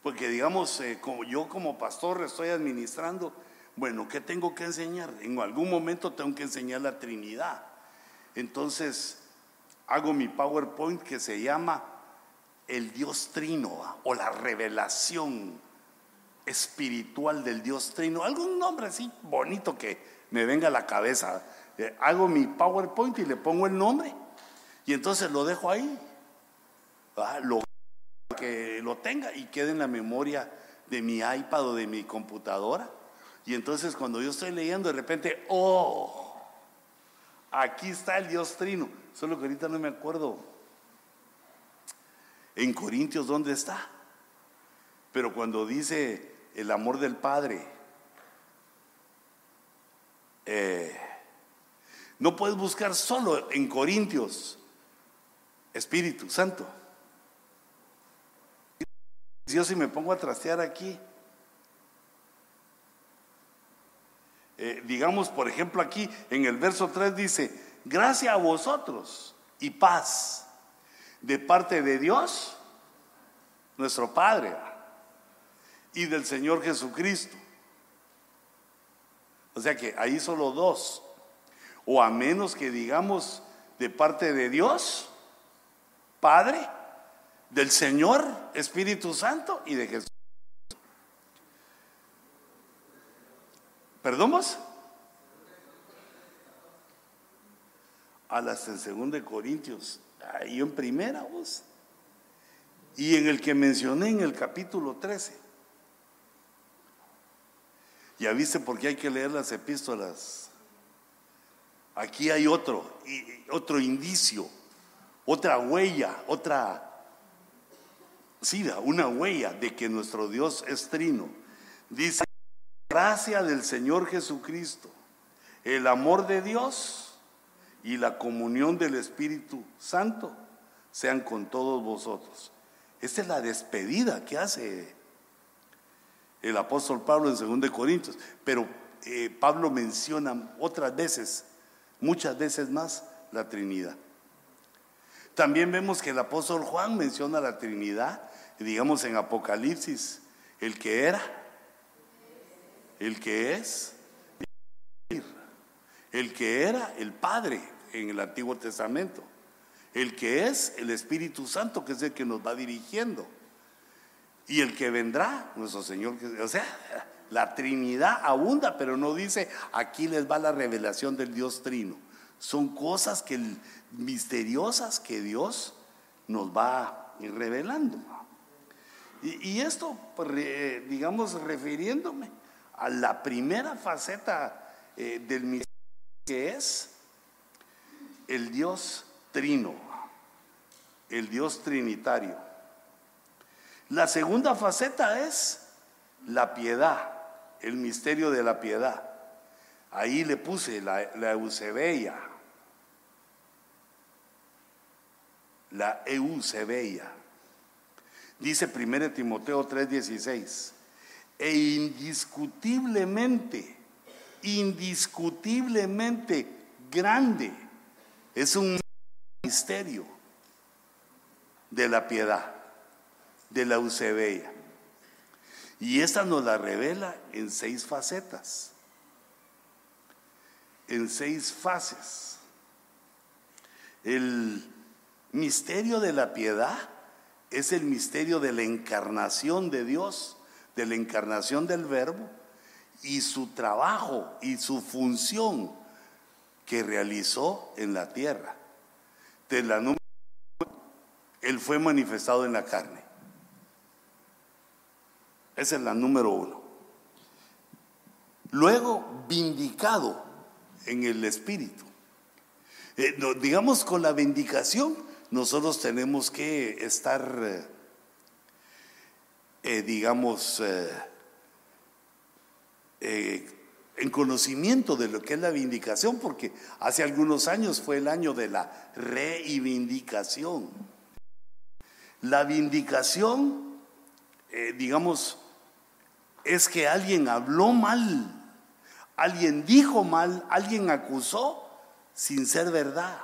porque digamos, eh, como yo como pastor estoy administrando, bueno, ¿qué tengo que enseñar? En algún momento tengo que enseñar la Trinidad. Entonces hago mi PowerPoint que se llama el Dios Trino o la revelación espiritual del Dios Trino, algún nombre así bonito que me venga a la cabeza. Eh, hago mi PowerPoint y le pongo el nombre y entonces lo dejo ahí. Lo que lo tenga y quede en la memoria de mi iPad o de mi computadora. Y entonces cuando yo estoy leyendo de repente, oh, aquí está el Dios Trino. Solo que ahorita no me acuerdo. En Corintios, ¿dónde está? Pero cuando dice el amor del Padre. Eh, no puedes buscar solo en Corintios Espíritu Santo. Yo si me pongo a trastear aquí, eh, digamos por ejemplo aquí en el verso 3 dice, gracias a vosotros y paz de parte de Dios, nuestro Padre y del Señor Jesucristo. O sea que ahí solo dos. O a menos que digamos de parte de Dios, Padre, del Señor Espíritu Santo y de Jesús. ¿Perdónamos? A las en segundo de Corintios, ahí en primera voz. Y en el que mencioné en el capítulo 13. Ya viste por qué hay que leer las epístolas. Aquí hay otro, otro indicio, otra huella, otra, sí, una huella de que nuestro Dios es trino. Dice, gracia del Señor Jesucristo, el amor de Dios y la comunión del Espíritu Santo sean con todos vosotros. Esta es la despedida que hace el apóstol Pablo en 2 Corintios. Pero eh, Pablo menciona otras veces, muchas veces más, la Trinidad. También vemos que el apóstol Juan menciona la Trinidad, digamos en Apocalipsis, el que era, el que es, el que era el Padre en el Antiguo Testamento, el que es el Espíritu Santo, que es el que nos va dirigiendo, y el que vendrá, nuestro Señor. O sea, la Trinidad abunda, pero no dice, aquí les va la revelación del Dios Trino. Son cosas que, misteriosas que Dios nos va revelando. Y, esto, digamos, refiriéndome a la primera faceta eh, del misterio que es el Dios trino, el Dios trinitario. La segunda faceta es la piedad, el misterio de la piedad. Ahí le puse la, la Eusebia, la Eusebia. Dice 1 Timoteo 3:16, e indiscutiblemente, indiscutiblemente grande, es un misterio de la piedad, de la Eusebia. Y esta nos la revela en seis facetas, en seis fases. El misterio de la piedad es el misterio de la encarnación de Dios, de la encarnación del Verbo y su trabajo y su función que realizó en la tierra. De la número él fue manifestado en la carne. Esa es la número uno. Luego, vindicado en el Espíritu. Eh, digamos, con la vindicación nosotros tenemos que estar, eh, eh, digamos, en conocimiento de lo que es la vindicación, porque hace algunos años fue el año de la reivindicación. La vindicación, digamos, es que alguien habló mal, alguien dijo mal, alguien acusó sin ser verdad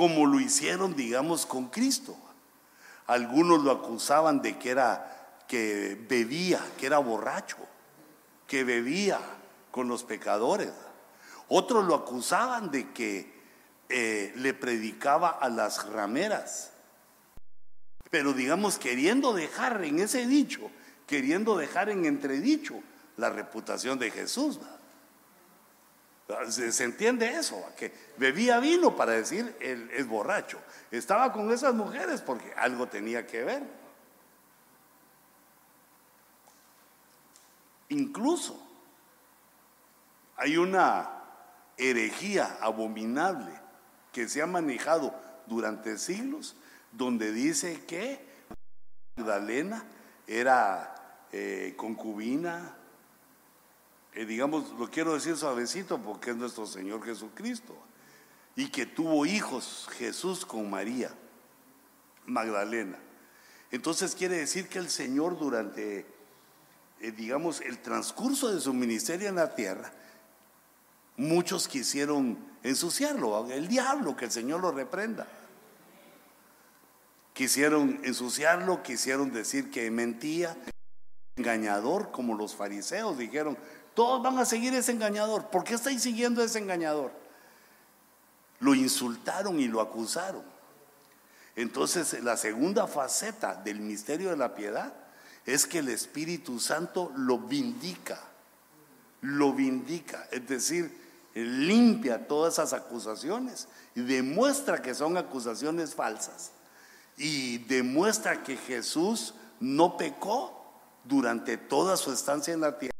como lo hicieron, digamos, con Cristo. Algunos lo acusaban de que era que bebía, que era borracho, que bebía con los pecadores. Otros lo acusaban de que eh, le predicaba a las rameras. Pero digamos, queriendo dejar en ese dicho, queriendo dejar en entredicho la reputación de Jesús. ¿Se, entiende eso? Que bebía vino para decir él es borracho. Estaba con esas mujeres porque algo tenía que ver. Incluso hay una herejía abominable que se ha manejado durante siglos, donde dice que Magdalena era eh, concubina eh, digamos, lo quiero decir suavecito porque es nuestro Señor Jesucristo, y que tuvo hijos Jesús con María Magdalena. Entonces quiere decir que el Señor durante, eh, digamos, el transcurso de su ministerio en la tierra, muchos quisieron ensuciarlo, el diablo, que el Señor lo reprenda. Quisieron ensuciarlo, quisieron decir que mentía, engañador, como los fariseos dijeron, todos van a seguir ese engañador. ¿Por qué estáis siguiendo ese engañador? Lo insultaron y lo acusaron. Entonces, la segunda faceta del misterio de la piedad es que el Espíritu Santo lo vindica, lo vindica, es decir, limpia todas esas acusaciones y demuestra que son acusaciones falsas y demuestra que Jesús no pecó durante toda su estancia en la tierra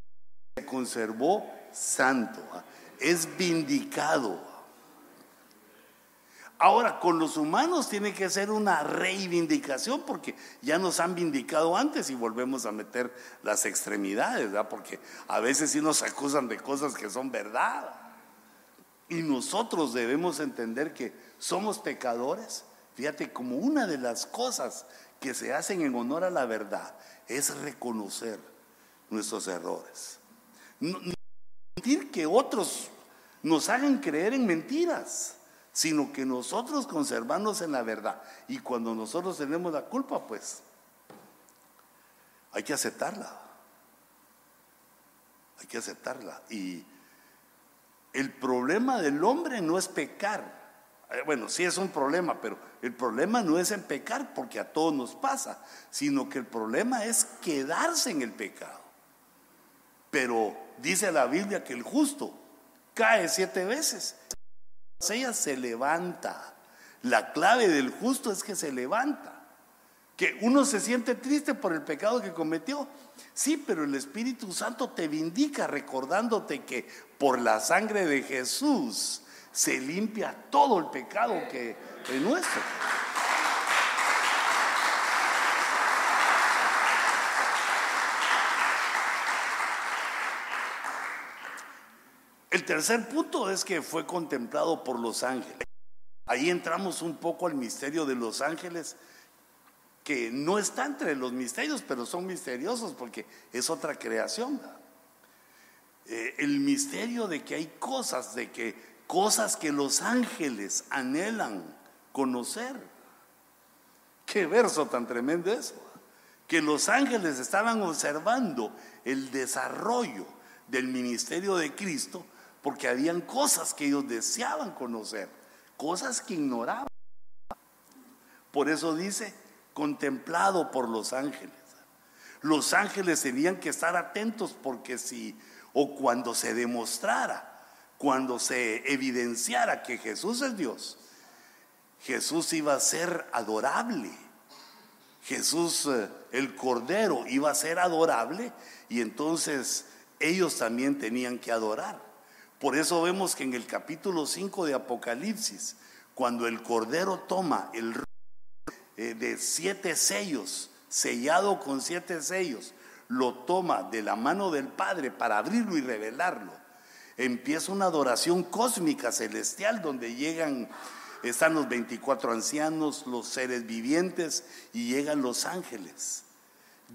conservó santo, ¿ah? es vindicado. Ahora, con los humanos tiene que ser una reivindicación porque ya nos han vindicado antes y volvemos a meter las extremidades, porque a veces sí nos acusan de cosas que son verdad. Y nosotros debemos entender que somos pecadores. Fíjate, como una de las cosas que se hacen en honor a la verdad es reconocer nuestros errores. No, permitir que otros nos hagan creer en mentiras, sino que nosotros conservarnos en la verdad. Y cuando nosotros tenemos la culpa, pues hay que aceptarla. Hay que aceptarla. Y el problema del hombre no es pecar. Eh, bueno, sí es un problema, pero el problema no es en pecar, porque a todos nos pasa, sino que el problema es quedarse en el pecado. Pero dice la Biblia que el justo cae siete veces. Ella se levanta. La clave del justo es que se levanta. Que uno se siente triste por el pecado que cometió. Sí, pero el Espíritu Santo te vindica recordándote que por la sangre de Jesús se limpia todo el pecado que es nuestro. El tercer punto es que fue contemplado por los ángeles. Ahí entramos un poco al misterio de los ángeles, que no está entre los misterios, pero son misteriosos porque es otra creación. Eh, el misterio de que hay cosas, de que cosas que los ángeles anhelan conocer. Qué verso tan tremendo eso. Que los ángeles estaban observando el desarrollo del ministerio de Cristo porque habían cosas que ellos deseaban conocer, cosas que ignoraban. Por eso dice, contemplado por los ángeles. Los ángeles tenían que estar atentos porque si, o cuando se demostrara, cuando se evidenciara que Jesús es Dios, Jesús iba a ser adorable. Jesús, eh, el Cordero, iba a ser adorable y entonces ellos también tenían que adorar. Por eso vemos que en el capítulo 5 de Apocalipsis, cuando el Cordero toma el eh, de siete sellos, sellado con siete sellos, lo toma de la mano del Padre para abrirlo y revelarlo. Empieza una adoración cósmica celestial donde llegan, están los 24 ancianos, los seres vivientes y llegan los ángeles.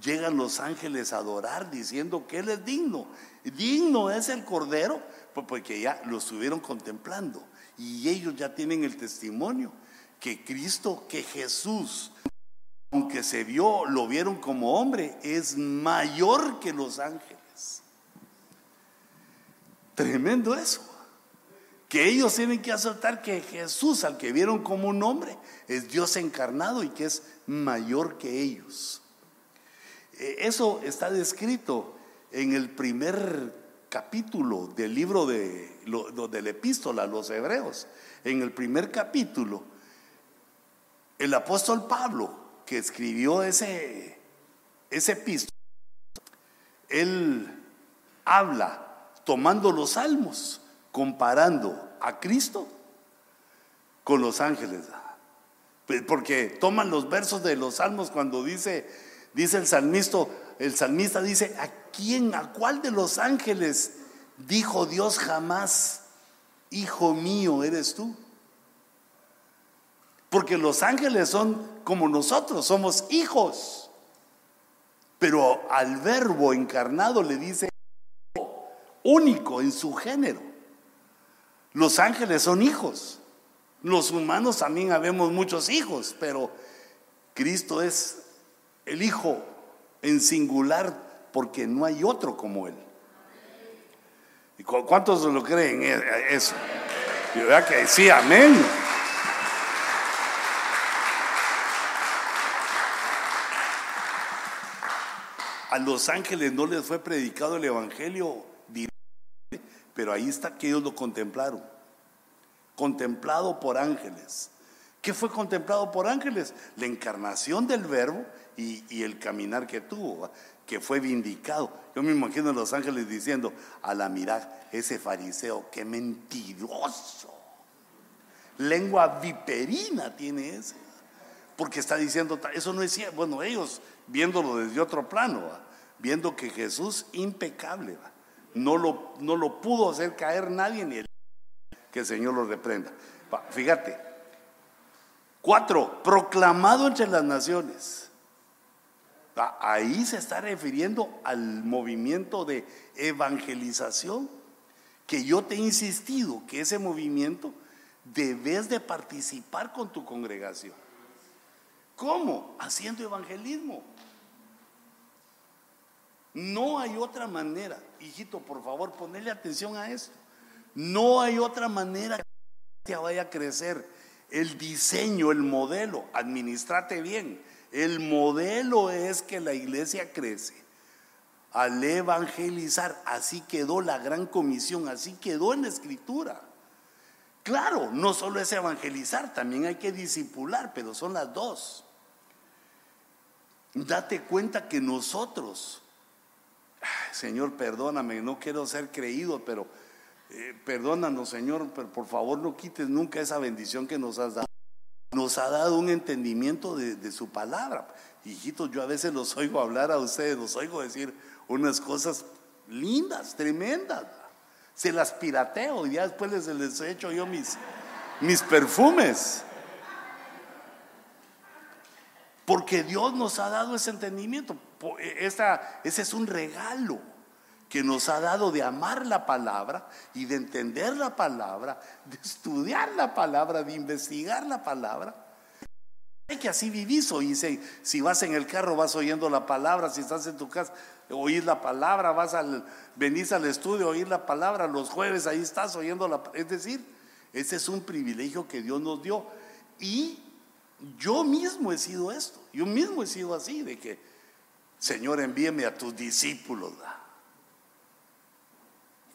Llegan los ángeles a adorar diciendo que Él es digno. Digno es el Cordero pues porque ya lo estuvieron contemplando y ellos ya tienen el testimonio que Cristo, que Jesús, aunque se vio, lo vieron como hombre, es mayor que los ángeles. Tremendo eso. Que ellos tienen que aceptar que Jesús, al que vieron como un hombre, es Dios encarnado y que es mayor que ellos. Eh, eso está descrito en el primer capítulo del libro de, de la epístola a los hebreos, en el primer capítulo, el apóstol Pablo, que escribió ese, ese epístola, él habla tomando los salmos, comparando a Cristo con los ángeles. Porque toman los versos de los salmos cuando dice, dice el salmista, el salmista dice, ¿a quién, a cuál de los ángeles dijo Dios jamás, hijo mío eres tú? Porque los ángeles son como nosotros, somos hijos. Pero al verbo encarnado le dice único en su género. Los ángeles son hijos. Los humanos también habemos muchos hijos, pero Cristo es el Hijo en singular porque no hay otro como Él. ¿Y cuántos lo creen eh, eh, eso? Y verdad que sí, amén. A los ángeles no les fue predicado el Evangelio pero ahí está que ellos lo contemplaron. Contemplado por ángeles. ¿Qué fue contemplado por ángeles? La encarnación del verbo y, el caminar que tuvo, que fue vindicado. Yo me imagino a los ángeles diciendo, a la mirada, ese fariseo, qué mentiroso. Lengua viperina tiene ese. Porque está diciendo, eso no es cierto. Bueno, ellos viéndolo desde otro plano, viendo que Jesús impecable, no lo, no lo pudo hacer caer nadie ni el que el Señor lo reprenda. Fíjate, Cuatro, proclamado entre las naciones. Ah, ahí se está refiriendo al movimiento de evangelización, que yo te he insistido que ese movimiento debes de participar con tu congregación. ¿Cómo? Haciendo evangelismo. No hay otra manera. Hijito, por favor, ponle atención a esto. No hay otra manera que vaya a crecer. El diseño, el modelo, administrate bien. El modelo es que la iglesia crece al evangelizar. Así quedó la gran comisión, así quedó en la escritura. Claro, no solo es evangelizar, también hay que disipular, pero son las dos. Date cuenta que nosotros Señor, perdóname, no quiero ser creído, pero eh, perdónanos, Señor, pero por favor no quites nunca esa bendición que nos has dado. Nos ha dado un entendimiento de, su palabra. Hijitos, yo a veces los oigo hablar a ustedes, los oigo decir unas cosas lindas, tremendas. Se las pirateo y ya después les, les he hecho yo mis, mis perfumes. Porque Dios nos ha dado ese entendimiento. E, ese es un regalo que nos ha dado de amar la palabra y de entender la palabra, de estudiar la palabra, de investigar la palabra. Hay que así vivís, oís, si vas en el carro vas oyendo la palabra, si estás en tu casa oís la palabra, vas al, venís al estudio oír la palabra, los jueves ahí estás oyendo la Es decir, ese es un privilegio que Dios nos dio. Y yo mismo he sido esto, yo mismo he sido así, de que, Señor, envíeme a tus discípulos.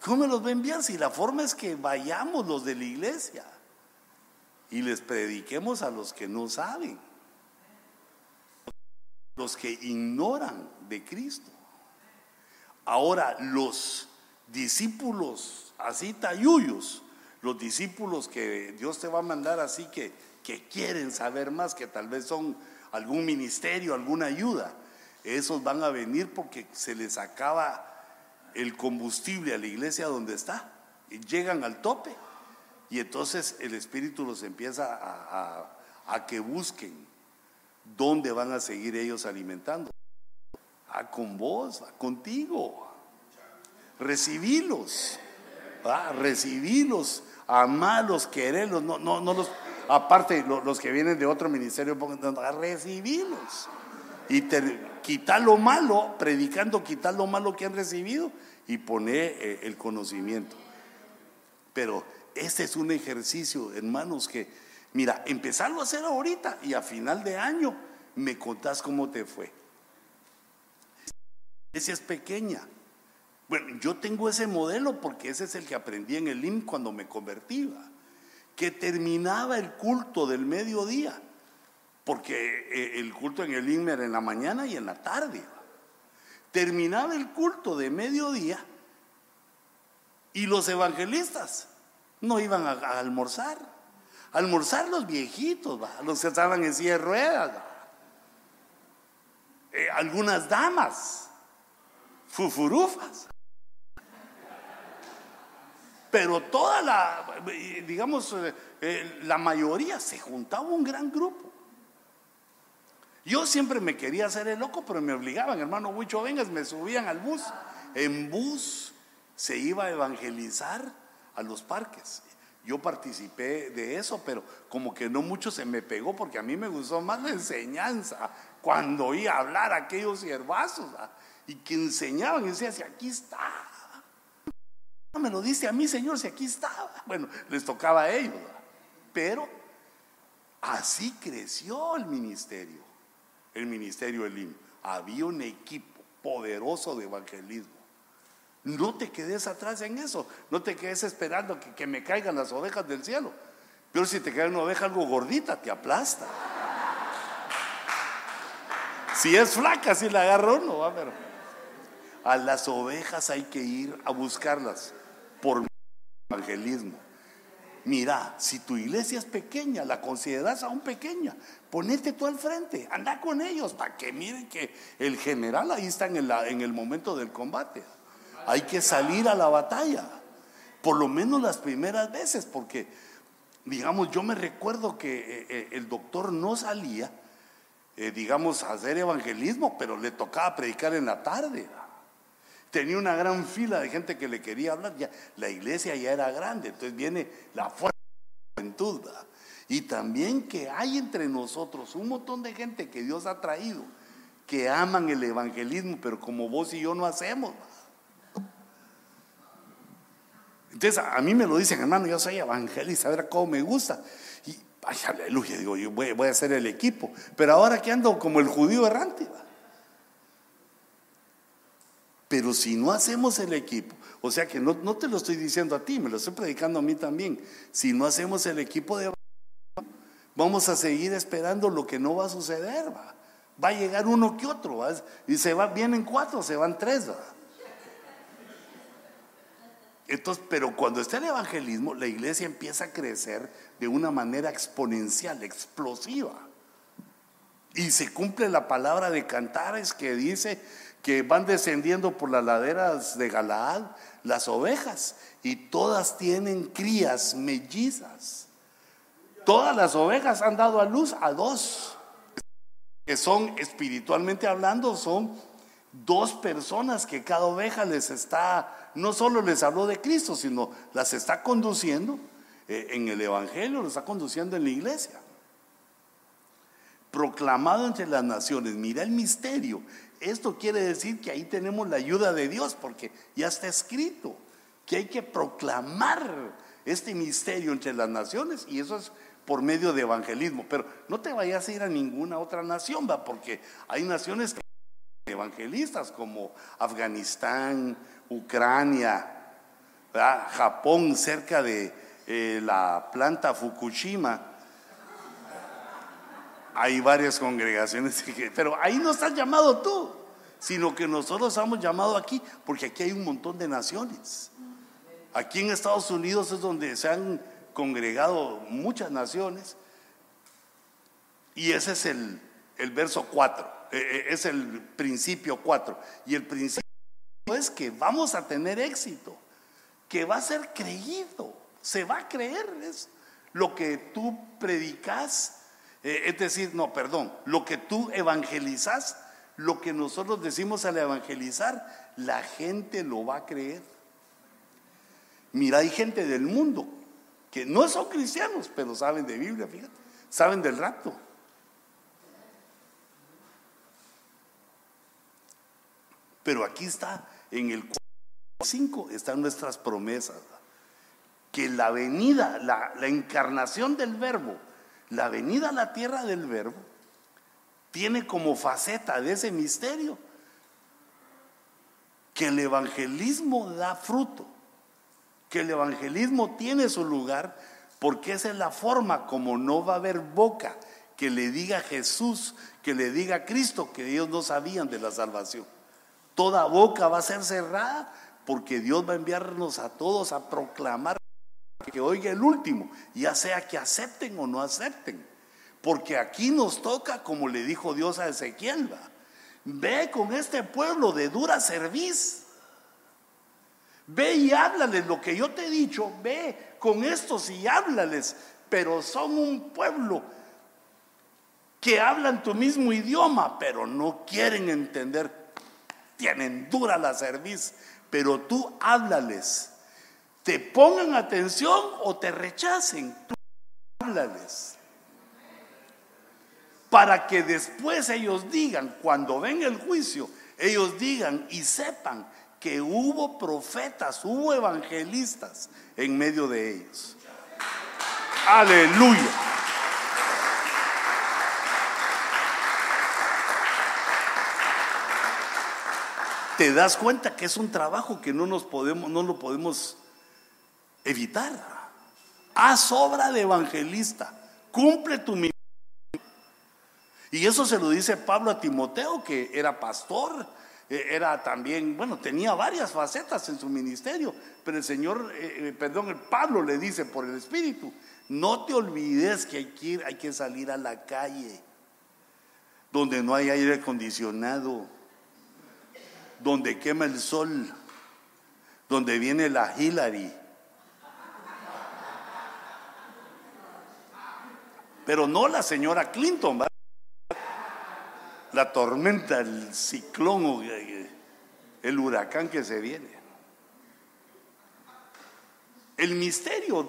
¿Cómo los va a enviar si la forma es que vayamos los de la iglesia y les prediquemos a los que no saben, los que ignoran de Cristo? Ahora, los discípulos así tayuyos, los discípulos que Dios te va a mandar así que que quieren saber más, que tal vez son algún ministerio, alguna ayuda, esos van a venir porque se les acaba el combustible a la iglesia donde está. Llegan al tope. Y entonces el Espíritu los empieza a, que busquen dónde van a seguir ellos alimentando. a ah, con vos, contigo. Recibilos. Ah, recibilos, amarlos, quererlos. No, no, no los aparte los que vienen de otro ministerio, a y quitar lo malo, predicando, quitar lo malo que han recibido y poner eh, el conocimiento. Pero este es un ejercicio, hermanos, que, mira, empezarlo a hacer ahorita y a final de año me contás cómo te fue. Esa es pequeña. Bueno, yo tengo ese modelo porque ese es el que aprendí en el IM cuando me convertí que terminaba el culto del mediodía, porque eh, el culto en el Inmer en la mañana y en la tarde. Terminaba el culto de mediodía y los evangelistas no iban a, almorzar. almorzar los viejitos, los que estaban en silla de ruedas. Eh, algunas damas, fufurufas. Pero toda la, digamos, eh, eh, la mayoría se juntaba un gran grupo. Yo siempre me quería hacer el loco, pero me obligaban, hermano Huicho, vengas, me subían al bus. En bus se iba a evangelizar a los parques. Yo participé de eso, pero como que no mucho se me pegó porque a mí me gustó más la enseñanza. Cuando oí hablar a aquellos hierbazos ah, y que enseñaban, y decía, si aquí está, no me lo dice a mí, Señor, si aquí estaba. Bueno, les tocaba a ellos. Pero así creció el ministerio, el ministerio Elim. Había un equipo poderoso de evangelismo. No te quedes atrás en eso. No te quedes esperando que, me caigan las ovejas del cielo. Pero si te cae una oveja algo gordita, te aplasta. Si es flaca, si la agarra uno, va, pero a las ovejas hay que ir a buscarlas por evangelismo. Mira, si tu iglesia es pequeña, la consideras aún pequeña, ponete tú al frente, anda con ellos para que miren que el general ahí está en el, en el momento del combate. Hay que salir a la batalla, por lo menos las primeras veces, porque digamos, yo me recuerdo que eh, eh, el doctor no salía, eh, digamos, a hacer evangelismo, pero le tocaba predicar en la tarde. Tenía una gran fila de gente que le quería hablar. Ya, la iglesia ya era grande, entonces viene la fuerza de la juventud. Y también que hay entre nosotros un montón de gente que Dios ha traído, que aman el evangelismo, pero como vos y yo no hacemos. Entonces a mí me lo dicen, hermano, yo soy evangelista, a ver cómo me gusta. Y, ay, aleluya, digo, yo voy, a hacer el equipo. Pero ahora que ando como el judío errante. Pero si no hacemos el equipo, o sea que no, no, te lo estoy diciendo a ti, me lo estoy predicando a mí también. Si no hacemos el equipo de vamos a seguir esperando lo que no va a suceder. Va, va a llegar uno que otro, y se va, vienen cuatro, se van tres. ¿va? Entonces, pero cuando está el evangelismo, la iglesia empieza a crecer de una manera exponencial, explosiva. Y se cumple la palabra de Cantares que dice que van descendiendo por las laderas de Galaad las ovejas y todas tienen crías mellizas. Todas las ovejas han dado a luz a dos, que son espiritualmente hablando, son dos personas que cada oveja les está, no solo les habló de Cristo, sino las está conduciendo eh, en el Evangelio, los está conduciendo en la iglesia. Proclamado entre las naciones, mira el misterio. Esto quiere decir que ahí tenemos la ayuda de Dios, porque ya está escrito que hay que proclamar este misterio entre las naciones y eso es por medio de evangelismo. Pero no te vayas a ir a ninguna otra nación, va, porque hay naciones que evangelistas como Afganistán, Ucrania, Japón, cerca de eh, la planta Fukushima. Hay varias congregaciones, pero ahí no estás llamado tú, sino que nosotros hemos llamado aquí, porque aquí hay un montón de naciones. Aquí en Estados Unidos es donde se han congregado muchas naciones, y ese es el, el verso 4. Eh, eh, es el principio 4. Y el principio es que vamos a tener éxito, que va a ser creído, se va a creer. Lo que tú predicas, eh, es decir, no, perdón, lo que tú evangelizas, lo que nosotros decimos al evangelizar, la gente lo va a creer. Mira, hay gente del mundo que no son cristianos, pero saben de Biblia, fíjate, saben del rapto. Pero aquí está, en el 5 están nuestras promesas. Que la venida, la, la encarnación del verbo, la venida a la tierra del verbo, tiene como faceta de ese misterio que el evangelismo da fruto, que el evangelismo tiene su lugar, porque esa es la forma como no va a haber boca que le diga Jesús, que le diga Cristo que ellos no sabían de la salvación. Toda boca va a ser cerrada porque Dios va a enviarnos a todos a proclamar que oiga el último, ya sea que acepten o no acepten. Porque aquí nos toca, como le dijo Dios a Ezequiel, ve con este pueblo de dura cerviz. Ve y háblales lo que yo te he dicho, ve con estos y háblales, pero son un pueblo que hablan tu mismo idioma, pero no quieren entender tienen dura la cerviz, pero tú háblales. Te pongan atención o te rechacen, tú háblales. Para que después ellos digan, cuando ven el juicio, ellos digan y sepan que hubo profetas, hubo evangelistas en medio de ellos. Aleluya. te das cuenta que es un trabajo que no nos podemos, no lo podemos evitar. Haz obra de evangelista, cumple tu misión. Y eso se lo dice Pablo a Timoteo, que era pastor, e, era también, bueno, tenía varias facetas en su ministerio, pero el Señor, eh, eh, perdón, el Pablo le dice por el Espíritu, no te olvides que hay que, hay que salir a la calle, donde no hay aire acondicionado donde quema el sol, donde viene la Hillary. Pero no la señora Clinton, la tormenta, el ciclón o el huracán que se viene. El misterio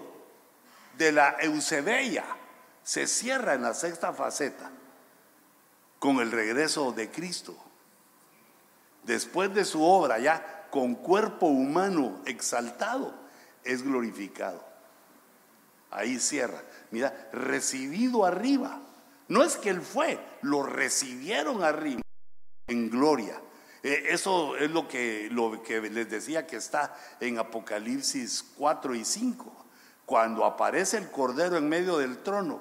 de la Eusebia se cierra en la sexta faceta con el regreso de Cristo. Después de su obra ya con cuerpo humano exaltado, es glorificado. Ahí cierra. Mira, recibido arriba. No es que él fue, lo recibieron arriba en gloria. Eh, eso es lo que, lo que les decía que está en Apocalipsis 4 y 5. Cuando aparece el Cordero en medio del trono,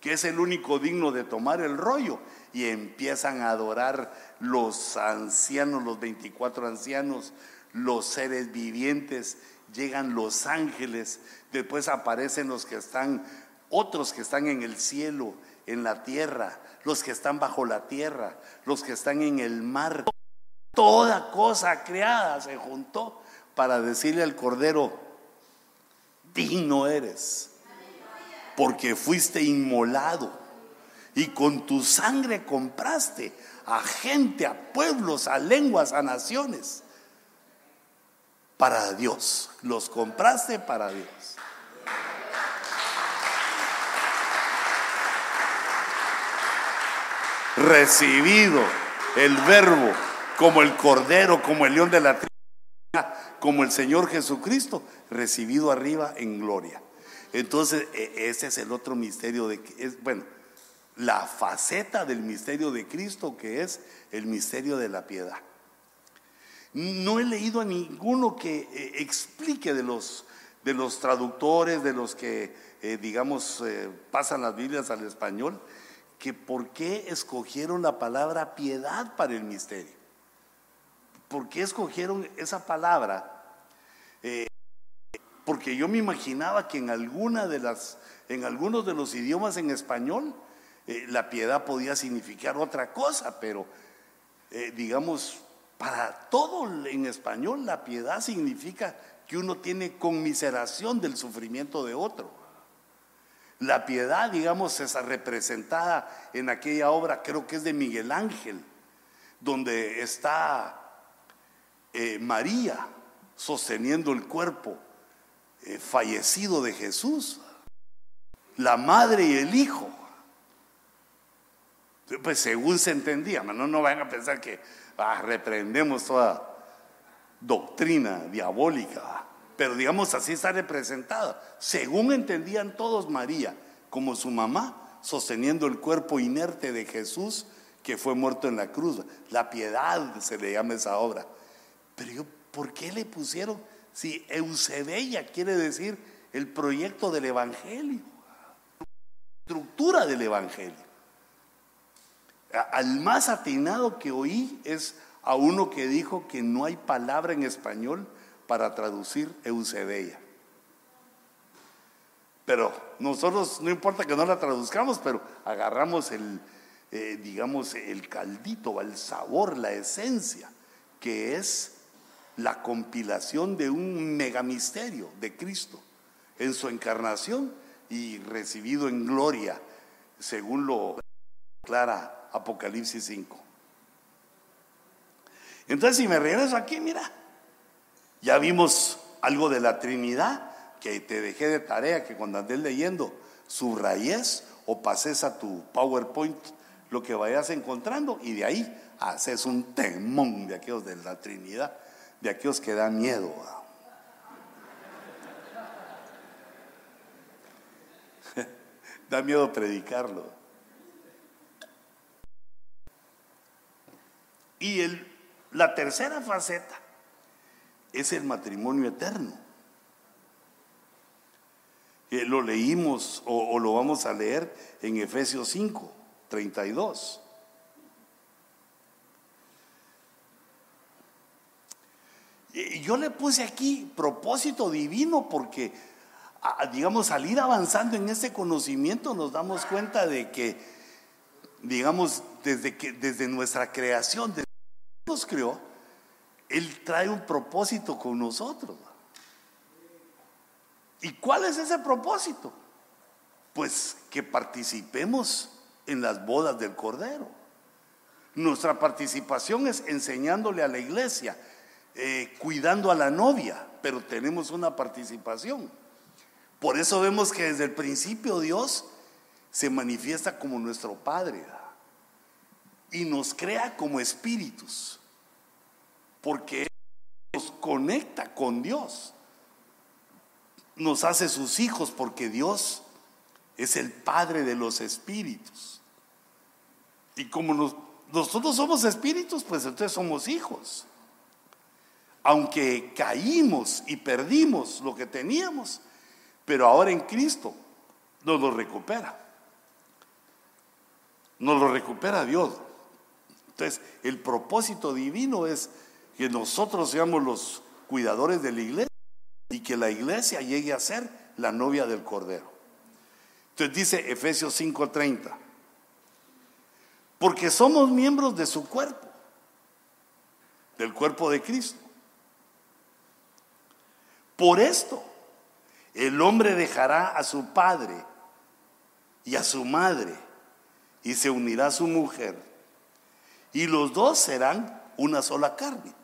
que es el único digno de tomar el rollo, y empiezan a adorar los ancianos, los 24 ancianos, los seres vivientes, llegan los ángeles, después aparecen los que están, otros que están en el cielo, en la tierra, los que están bajo la tierra, los que están en el mar. Toda cosa creada se juntó para decirle al Cordero, digno eres, porque fuiste inmolado y con tu sangre compraste a gente, a pueblos, a lenguas, a naciones, para Dios. Los compraste para Dios. Recibido el verbo como el cordero, como el león de la tribu, como el Señor Jesucristo, recibido arriba en gloria. Entonces, e, ese es el otro misterio de es, bueno, la faceta del misterio de Cristo que es el misterio de la piedad. No he leído a ninguno que eh, explique de los, de los traductores, de los que, eh, digamos, eh, pasan las Biblias al español, que por qué escogieron la palabra piedad para el misterio. ¿Por qué escogieron esa palabra? porque yo me imaginaba que en alguna de las, en algunos de los idiomas en español, eh, la piedad podía significar otra cosa, pero eh, digamos, para todo en español la piedad significa que uno tiene conmiseración del sufrimiento de otro. La piedad, digamos, es representada en aquella obra, creo que es de Miguel Ángel, donde está eh, María sosteniendo el cuerpo fallecido de Jesús, la madre y el hijo. Pues según se entendía, no, no vayan a pensar que ah, reprendemos toda doctrina diabólica, pero digamos así está representada. Según entendían todos María, como su mamá, sosteniendo el cuerpo inerte de Jesús que fue muerto en la cruz. La piedad se le llama esa obra. Pero yo, ¿por qué le pusieron? Si Eusebia quiere decir el proyecto del Evangelio, estructura del Evangelio. Al más atinado que oí es a uno que dijo que no hay palabra en español para traducir Eusebia. Pero nosotros, no importa que no la traduzcamos, pero agarramos el, eh, digamos, el caldito, el sabor, la esencia, que es la compilación de un megamisterio de Cristo en su encarnación y recibido en gloria, según lo declara Apocalipsis 5. Entonces, si me regreso aquí, mira, ya vimos algo de la Trinidad, que te dejé de tarea que cuando andes leyendo, subrayes o pases a tu PowerPoint lo que vayas encontrando y de ahí haces un temón de aquellos de la Trinidad, de aquellos que dan miedo. da miedo predicarlo. Y el, la tercera faceta es el matrimonio eterno. lo leímos o, lo vamos a leer en Efesios 5, 32. Y yo le puse aquí propósito divino porque, digamos, al ir avanzando en este conocimiento nos damos cuenta de que, digamos, desde, que, desde nuestra creación, nos creó, Él trae un propósito con nosotros. ¿Y cuál es ese propósito? Pues que participemos en las bodas del Cordero. Nuestra participación es enseñándole a la iglesia, eh, cuidando a la novia, pero tenemos una participación. Por eso vemos que desde el principio Dios se manifiesta como nuestro Padre y nos crea como espíritus, porque nos conecta con Dios, nos hace sus hijos porque Dios es el Padre de los espíritus. Y como nosotros somos espíritus, pues entonces somos hijos. Aunque caímos y perdimos lo que teníamos, pero ahora en Cristo nos lo recupera. Nos lo recupera Dios. Entonces, el propósito divino es que nosotros seamos los cuidadores de la iglesia y que la iglesia llegue a ser la novia del Cordero. Entonces dice Efesios 5:30, porque somos miembros de su cuerpo, del cuerpo de Cristo. Por esto, el hombre dejará a su padre y a su madre y se unirá a su mujer y los dos serán una sola carne.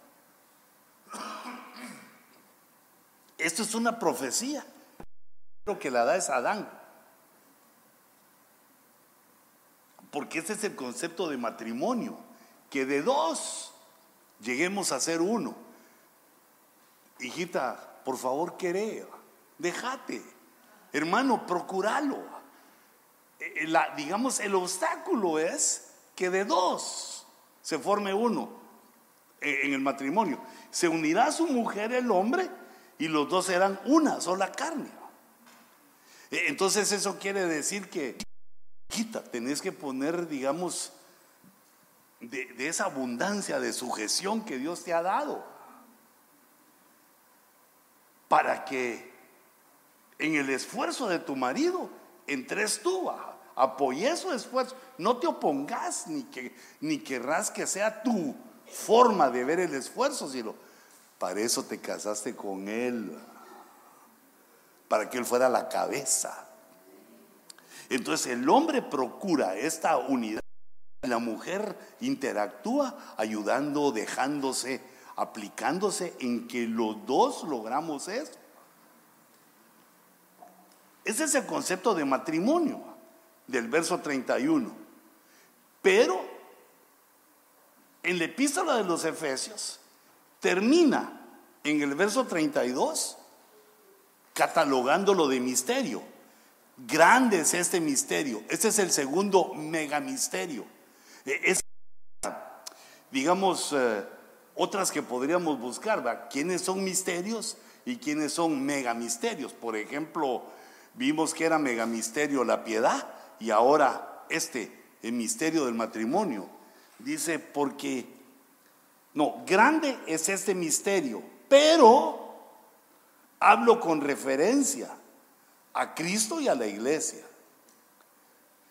Esto es una profecía. Lo que la da es Adán. Porque este es el concepto de matrimonio, que de dos lleguemos a ser uno. Hijita, por favor, queré, déjate. Hermano, procuralo. Eh, eh, digamos, el obstáculo es que de dos se forme uno eh, en el matrimonio. Se unirá a su mujer el hombre y los dos serán una sola carne. Entonces eso quiere decir que, quita, tenés que poner, digamos, de, de, esa abundancia de sujeción que Dios te ha dado, para que en el esfuerzo de tu marido entres tú, apoyes su esfuerzo, no te opongas ni, que, ni querrás que sea tu forma de ver el esfuerzo, sino para eso te casaste con él, para que él fuera la cabeza. Entonces el hombre procura esta unidad, la mujer interactúa ayudando, dejándose, aplicándose en que los dos logramos eso. Ese es el concepto de matrimonio del verso 31. Pero en la epístola de los Efesios termina en el verso 32 catalogándolo de misterio. Grande es este misterio. Este es el segundo megamisterio. E, es, digamos, eh, otras que podríamos buscar. ¿Quiénes son misterios y quiénes son megamisterios? Por ejemplo, Vimos que era megamisterio la piedad y ahora este, el misterio del matrimonio. Dice, porque, no, grande es este misterio, pero hablo con referencia a Cristo y a la iglesia.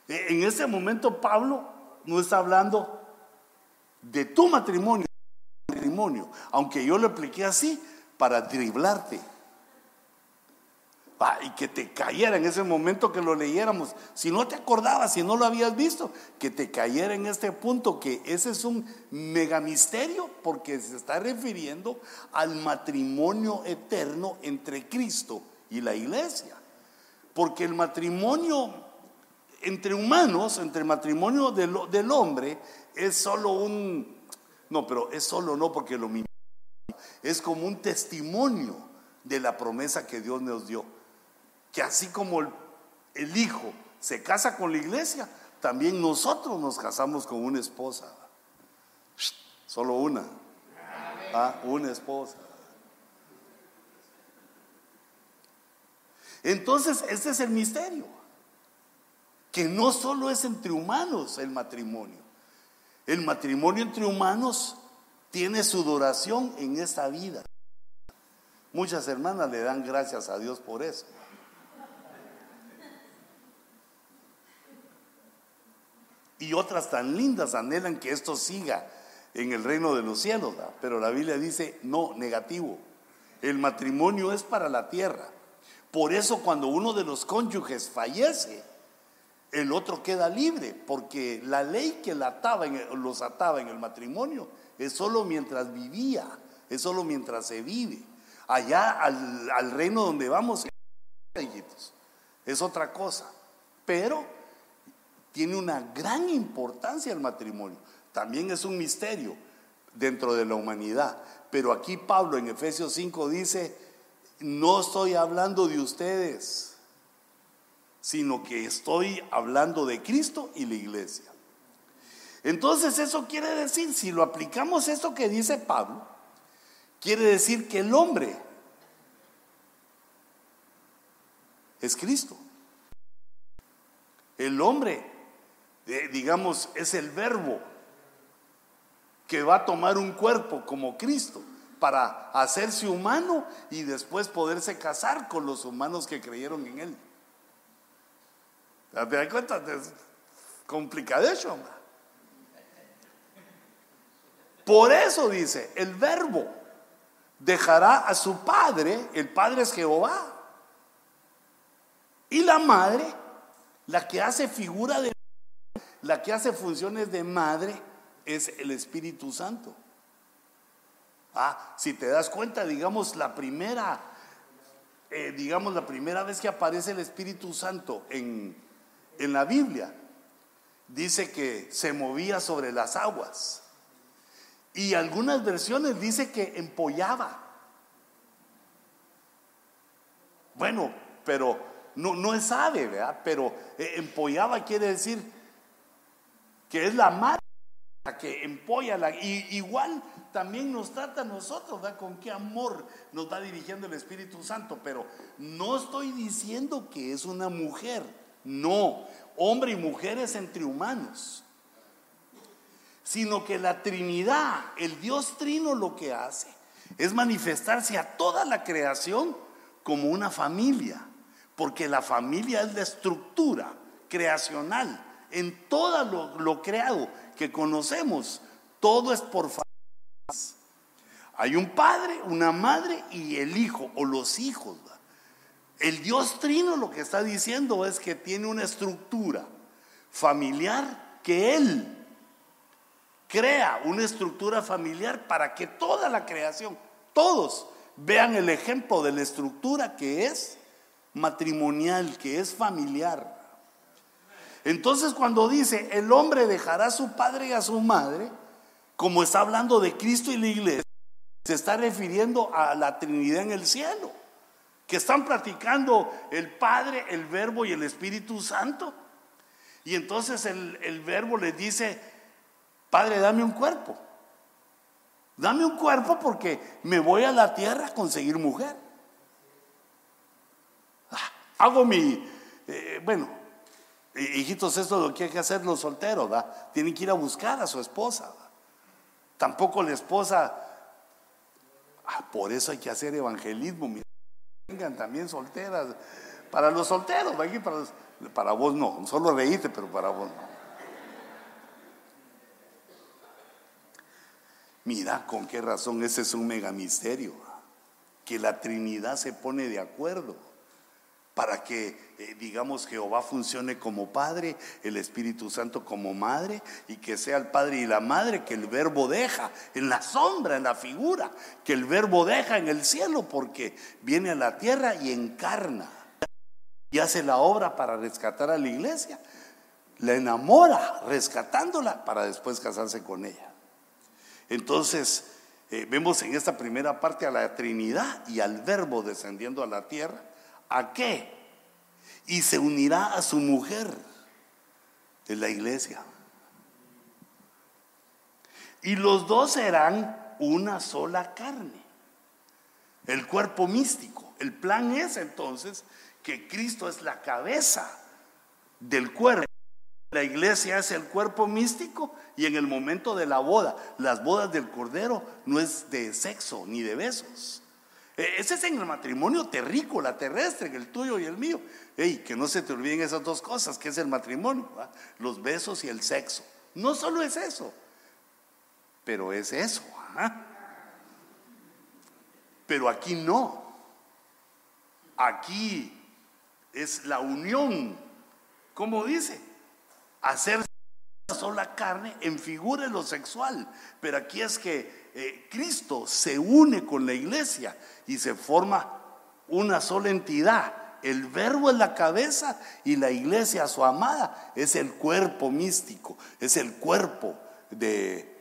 E, en ese momento Pablo no está hablando de tu matrimonio, matrimonio, aunque yo lo apliqué así para driblarte y que te cayera en ese momento que lo leyéramos. Si no te acordabas, si no lo habías visto, que te cayera en este punto, que ese es un megamisterio, porque se está refiriendo al matrimonio eterno entre Cristo y la iglesia. Porque el matrimonio entre humanos, entre el matrimonio del, del hombre, es solo un, no, pero es solo no porque lo es como un testimonio de la promesa que Dios nos dio que así como el, hijo se casa con la iglesia, también nosotros nos casamos con una esposa. Solo una. Ah, una esposa. Entonces, este es el misterio. Que no solo es entre humanos el matrimonio. El matrimonio entre humanos tiene su duración en esta vida. Muchas hermanas le dan gracias a Dios por eso. Y otras tan lindas anhelan que esto siga en el reino de los cielos, pero la Biblia dice no, negativo. El matrimonio es para la tierra. Por eso cuando uno de los cónyuges fallece, el otro queda libre, porque la ley que la ataba los ataba en el matrimonio es solo mientras vivía, es solo mientras se vive. Allá al, al reino donde vamos, es otra cosa. Pero tiene una gran importancia el matrimonio. También es un misterio dentro de la humanidad. Pero aquí Pablo en Efesios 5 dice, no estoy hablando de ustedes, sino que estoy hablando de Cristo y la iglesia. Entonces eso quiere decir, si lo aplicamos esto que dice Pablo, quiere decir que el hombre es Cristo. El hombre, digamos, es el verbo que va a tomar un cuerpo como Cristo para hacerse humano y después poderse casar con los humanos que creyeron en él. ¿Te das cuenta? Es complicadísimo. Por eso dice, el verbo dejará a su padre, el padre es Jehová, y la madre, la que hace figura de, la que hace funciones de madre, es el Espíritu Santo. Ah, si te das cuenta, digamos, la primera, eh, digamos, la primera vez que aparece el Espíritu Santo en, en la Biblia, dice que se movía sobre las aguas. Y algunas versiones dice que empollaba. Bueno, pero no, no es ave, ¿verdad? Pero eh, empollaba quiere decir que es la madre que empolla la, y igual también nos trata a nosotros, ¿verdad? Con qué amor nos va dirigiendo el Espíritu Santo, pero no estoy diciendo que es una mujer, no, hombre y mujer es entre humanos, sino que la Trinidad, el Dios Trino lo que hace es manifestarse a toda la creación como una familia, porque la familia es la estructura creacional en todo lo, creado que conocemos, todo es por familias. Hay un padre, una madre y el hijo o los hijos. El Dios Trino lo que está diciendo es que tiene una estructura familiar que Él crea una estructura familiar para que toda la creación, todos vean el ejemplo de la estructura que es matrimonial, que es familiar. Entonces cuando dice, el hombre dejará a su padre y a su madre, como está hablando de Cristo y la iglesia, se está refiriendo a la Trinidad en el cielo, que están practicando el Padre, el Verbo y el Espíritu Santo. Y entonces el, Verbo les dice, Padre, dame un cuerpo. Dame un cuerpo porque me voy a la tierra a conseguir mujer. Ah, hago mi, eh, bueno, Hijitos, esto es lo que hay que hacer los solteros, ¿va? Tienen que ir a buscar a su esposa. Tampoco la esposa, ah, por eso hay que hacer evangelismo. Vengan también solteras. Para los solteros, ¿va? Para, para vos no, solo reíte, pero para vos no. Mira con qué razón ese es un mega misterio, que la Trinidad se pone de acuerdo para que, eh, digamos, Jehová funcione como Padre, el Espíritu Santo como Madre, y que sea el Padre y la Madre que el Verbo deja en la sombra, en la figura, que el Verbo deja en el cielo, porque viene a la tierra y encarna, y hace la obra para rescatar a la iglesia, la enamora, rescatándola para después casarse con ella. Entonces, eh, vemos en esta primera parte a la Trinidad y al Verbo descendiendo a la tierra ¿A qué? Y se unirá a su mujer de la iglesia. Y los dos serán una sola carne. El cuerpo místico. El plan es entonces que Cristo es la cabeza del cuerpo. La iglesia es el cuerpo místico y en el momento de la boda, las bodas del Cordero no es de sexo ni de besos. E, ese es en el matrimonio terrícola, terrestre, el tuyo y el mío. Ey, que no se te olviden esas dos cosas, que es el matrimonio, los besos y el sexo. No solo es eso, pero es eso. Pero aquí no. Aquí es la unión, como dice, hacer una sola carne en figura de lo sexual. Pero aquí es que eh, Cristo se une con la iglesia y se forma una sola entidad. El verbo es la cabeza y la iglesia, su amada, es el cuerpo místico, es el cuerpo de,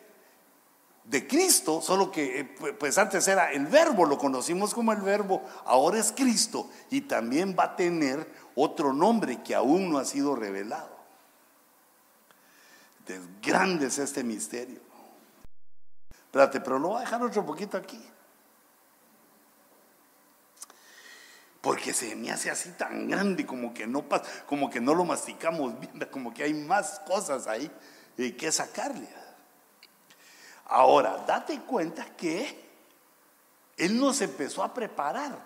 de Cristo, solo que eh, pues antes era el verbo, lo conocimos como el verbo, ahora es Cristo y también va a tener otro nombre que aún no ha sido revelado. De grande es este misterio. Espérate, pero lo voy a dejar otro poquito aquí. Porque se me hace así tan grande como que no pasa, como que no lo masticamos bien, como que hay más cosas ahí eh, que sacarle. Ahora, date cuenta que Él nos empezó a preparar.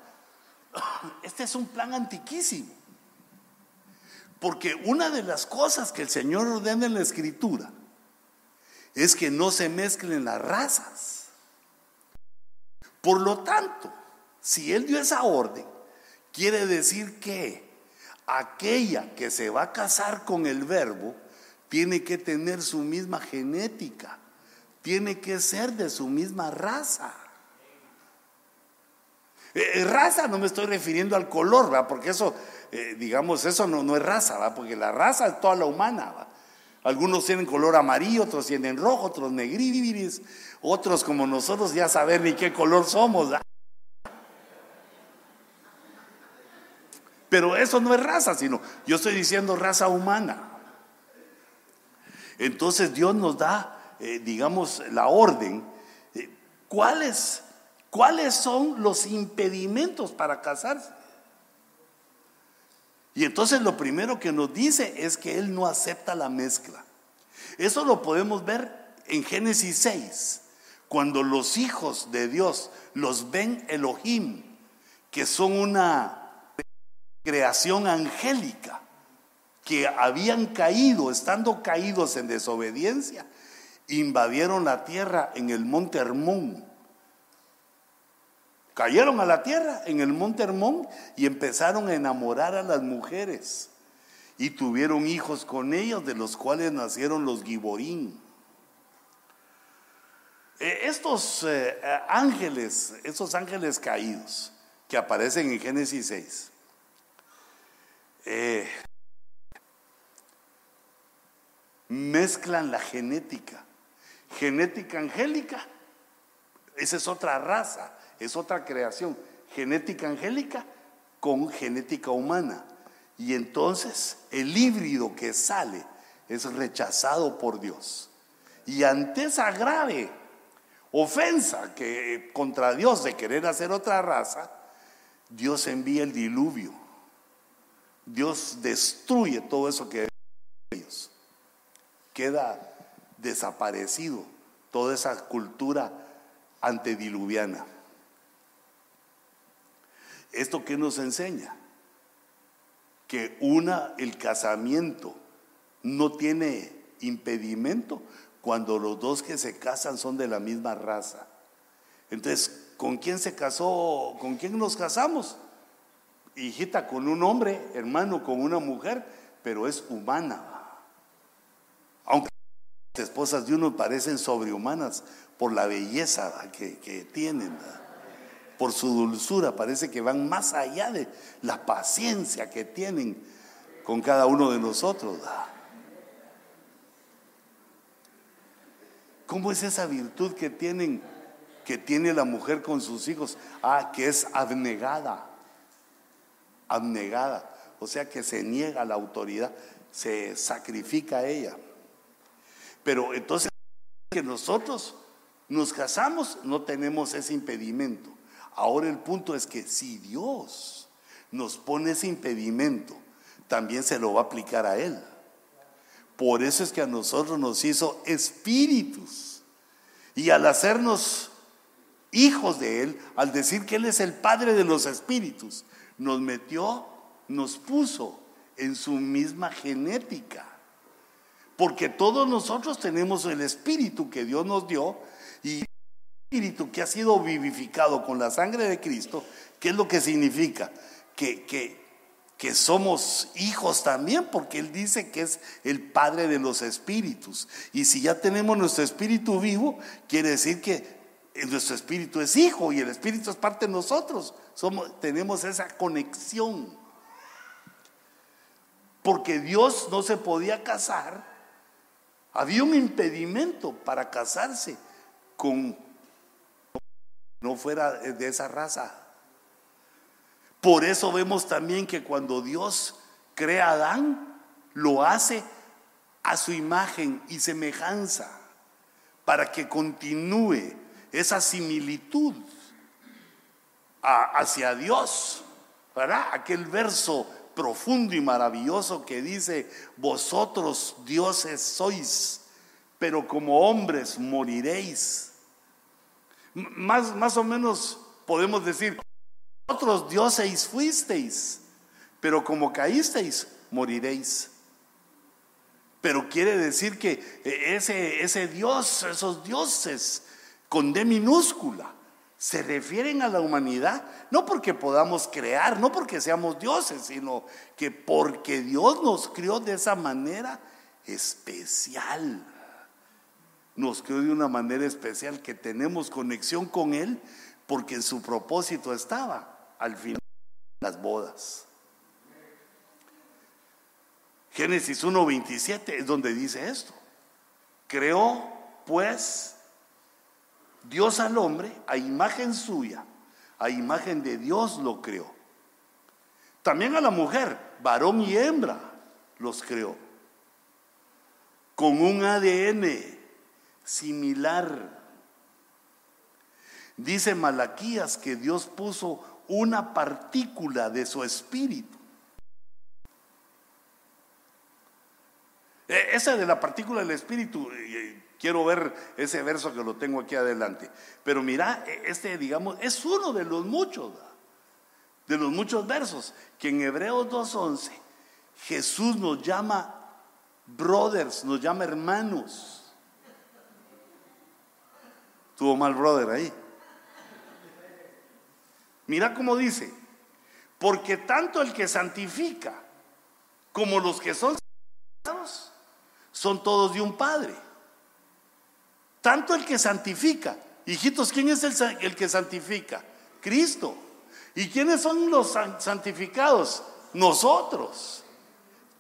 Este es un plan antiquísimo. Porque una de las cosas que el Señor ordena en la Escritura es que no se mezclen las razas. Por lo tanto, si Él dio esa orden, quiere decir que aquella que se va a casar con el verbo tiene que tener su misma genética tiene que ser de su misma raza. Eh, eh, raza no me estoy refiriendo al color, ¿va? porque eso, eh, digamos, eso no, no es raza, ¿va? porque la raza es toda la humana. ¿va? Algunos tienen color amarillo, otros tienen rojo, otros negribiris, otros como nosotros ya saber ni qué color somos. Pero eso no es raza, sino yo estoy diciendo raza humana. Entonces Dios nos da eh, digamos, la orden, ¿cuáles, ¿cuáles son los impedimentos para casarse? Y entonces lo primero que nos dice es que Él no acepta la mezcla. Eso lo podemos ver en Génesis 6, cuando los hijos de Dios los ven Elohim, que son una creación angélica, que habían caído, estando caídos en desobediencia, invadieron la tierra en el monte Hermón. Cayeron a la tierra en el monte Hermón y empezaron a enamorar a las mujeres. Y tuvieron hijos con ellos, de los cuales nacieron los Giborín. Eh, estos eh, ángeles, estos ángeles caídos que aparecen en Génesis 6, eh, mezclan la genética Genética angélica, esa es otra raza, es otra creación. Genética angélica con genética humana. Y entonces el híbrido que sale es rechazado por Dios. Y ante esa grave ofensa que contra Dios de querer hacer otra raza, Dios envía el diluvio. Dios destruye todo eso que ellos. Queda desaparecido toda esa cultura antediluviana. ¿Esto qué nos enseña? Que una, el casamiento no tiene impedimento cuando los dos que se casan son de la misma raza. Entonces, ¿con quién se casó? ¿Con quién nos casamos? Hijita con un hombre, hermano con una mujer, pero es humana. Aunque esposas de uno parecen sobrehumanas por la belleza que, tienen, por su dulzura, parece que van más allá de la paciencia que tienen con cada uno de nosotros. ¿Cómo es esa virtud que tienen, que tiene la mujer con sus hijos? Ah, que es abnegada, abnegada, o sea que se niega a la autoridad, se sacrifica a ella. Pero entonces que nosotros nos casamos, no tenemos ese impedimento. Ahora el punto es que si Dios nos pone ese impedimento, también se lo va a aplicar a Él. Por eso es que a nosotros nos hizo espíritus. Y al hacernos hijos de Él, al decir que Él es el Padre de los espíritus, nos metió, nos puso en su misma genética. Porque todos nosotros tenemos el espíritu que Dios nos dio y espíritu que ha sido vivificado con la sangre de Cristo, ¿qué es lo que significa? que, que, que somos hijos también, porque Él dice que es el Padre de los espíritus. Y si ya tenemos nuestro espíritu vivo, quiere decir que nuestro espíritu es hijo y el espíritu es parte de nosotros. Somos, tenemos esa conexión. Porque Dios no se podía casar. Había un impedimento para casarse con no fuera de esa raza. Por eso vemos también que cuando Dios crea a Adán, lo hace a su imagen y semejanza, para que continúe esa similitud hacia Dios. ¿Verdad? Aquel verso profundo y maravilloso que dice, vosotros dioses sois, pero como hombres moriréis. Más, más o menos podemos decir, otros dioses fuisteis, pero como caísteis, moriréis. Pero quiere decir que ese, ese Dios, esos dioses con D minúscula, se refieren a la humanidad, no porque podamos crear, no porque seamos dioses, sino que porque Dios nos crió de esa manera especial. Nos crió de una manera especial que tenemos conexión con Él porque en su propósito estaba al final las bodas. Génesis 1.27 es donde dice esto. Creó pues Dios al hombre a imagen suya, a imagen de Dios lo creó. También a la mujer, varón y hembra, los creó. Con un ADN similar. Dice Malaquías que Dios puso una partícula de su espíritu. E, esa de la partícula del espíritu, quiero ver ese verso que lo tengo aquí adelante. Pero mira, e, este, digamos, es uno de los muchos, de los muchos versos, que en Hebreos 2.11 Jesús nos llama brothers, nos llama hermanos. Tuvo mal brother ahí. Mira cómo dice, porque tanto el que santifica como los que son santificados son todos de un Padre. Tanto el que santifica, hijitos, ¿quién es el, que santifica? Cristo. ¿Y quiénes son los santificados? Nosotros.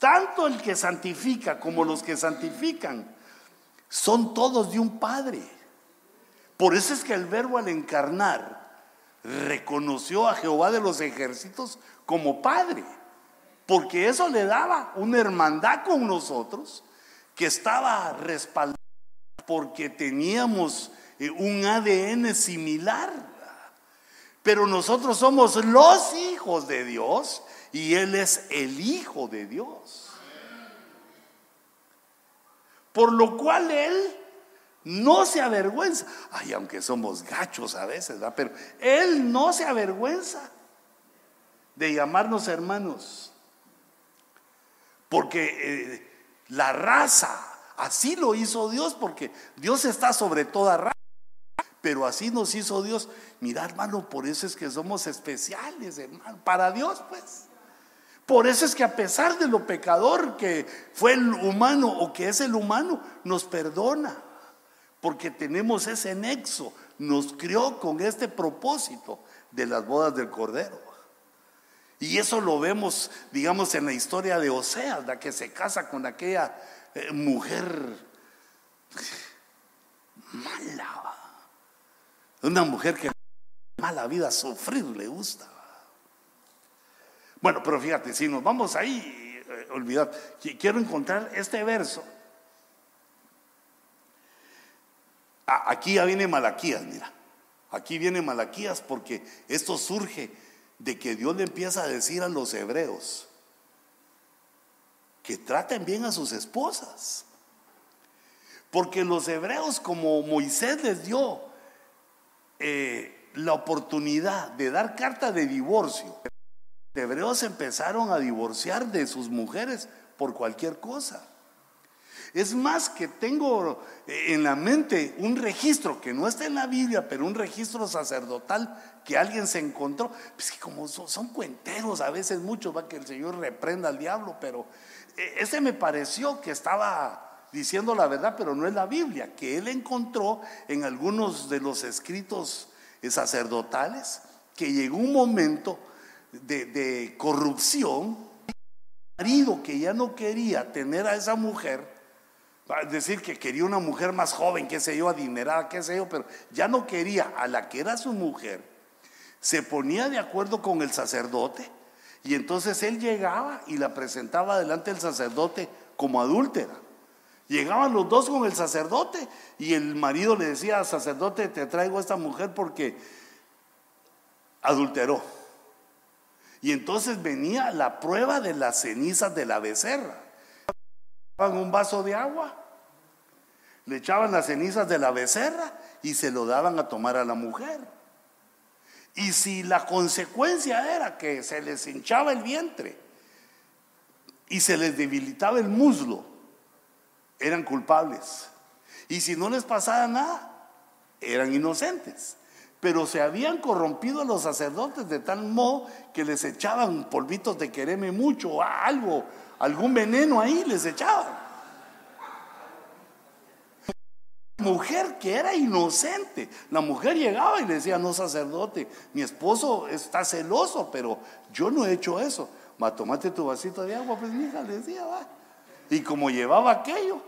Tanto el que santifica como los que santifican son todos de un Padre. Por eso es que el verbo al encarnar reconoció a Jehová de los ejércitos como Padre, porque eso le daba una hermandad con nosotros que estaba respaldada porque teníamos eh, un ADN similar. Pero nosotros somos los hijos de Dios y Él es el Hijo de Dios. Por lo cual Él no se avergüenza. Ay, aunque somos gachos a veces, ¿verdad? Pero Él no se avergüenza de llamarnos hermanos. Porque eh, la raza, así lo hizo Dios, porque Dios está sobre toda raza. Pero así nos hizo Dios. Mira, hermano, por eso es que somos especiales, hermano. Para Dios, pues. Por eso es que a pesar de lo pecador que fue el humano o que es el humano, nos perdona porque tenemos ese nexo, nos crió con este propósito de las bodas del Cordero. Y eso lo vemos, digamos, en la historia de Oseas, la que se casa con aquella eh, mujer mala. Una mujer que mala vida sufrir le gusta. Bueno, pero fíjate, si nos vamos ahí, eh, olvidar, quiero encontrar este verso Aquí ya viene Malaquías, mira. Aquí viene Malaquías porque esto surge de que Dios le empieza a decir a los hebreos que traten bien a sus esposas. Porque los hebreos, como Moisés les dio eh, la oportunidad de dar carta de divorcio, los hebreos empezaron a divorciar de sus mujeres por cualquier cosa. Es más que tengo eh, en la mente un registro que no está en la Biblia, pero un registro sacerdotal que alguien se encontró. Pues que como son, cuenteros a veces muchos, va que el Señor reprenda al diablo, pero eh, ese me pareció que estaba diciendo la verdad, pero no es la Biblia, que él encontró en algunos de los escritos eh, sacerdotales que llegó un momento de, de corrupción, marido que ya no quería tener a esa mujer, decir que quería una mujer más joven, qué sé yo, adinerada, qué sé yo, pero ya no quería a la que era su mujer, se ponía de acuerdo con el sacerdote y entonces él llegaba y la presentaba delante del sacerdote como adúltera. Llegaban los dos con el sacerdote y el marido le decía al sacerdote, te traigo a esta mujer porque adulteró. Y entonces venía la prueba de las cenizas de la becerra un vaso de agua, le echaban las cenizas de la becerra y se lo daban a tomar a la mujer. Y si la consecuencia era que se les hinchaba el vientre y se les debilitaba el muslo, eran culpables. Y si no les pasaba nada, eran inocentes. Pero se habían corrompido los sacerdotes de tal modo que les echaban polvitos de quereme mucho, algo, algún veneno ahí les echaban. Mujer que era inocente. La mujer llegaba y le decía, no sacerdote, mi esposo está celoso, pero yo no he hecho eso. Va, tomate tu vasito de agua, pues mi hija le decía, va. Y como llevaba aquello,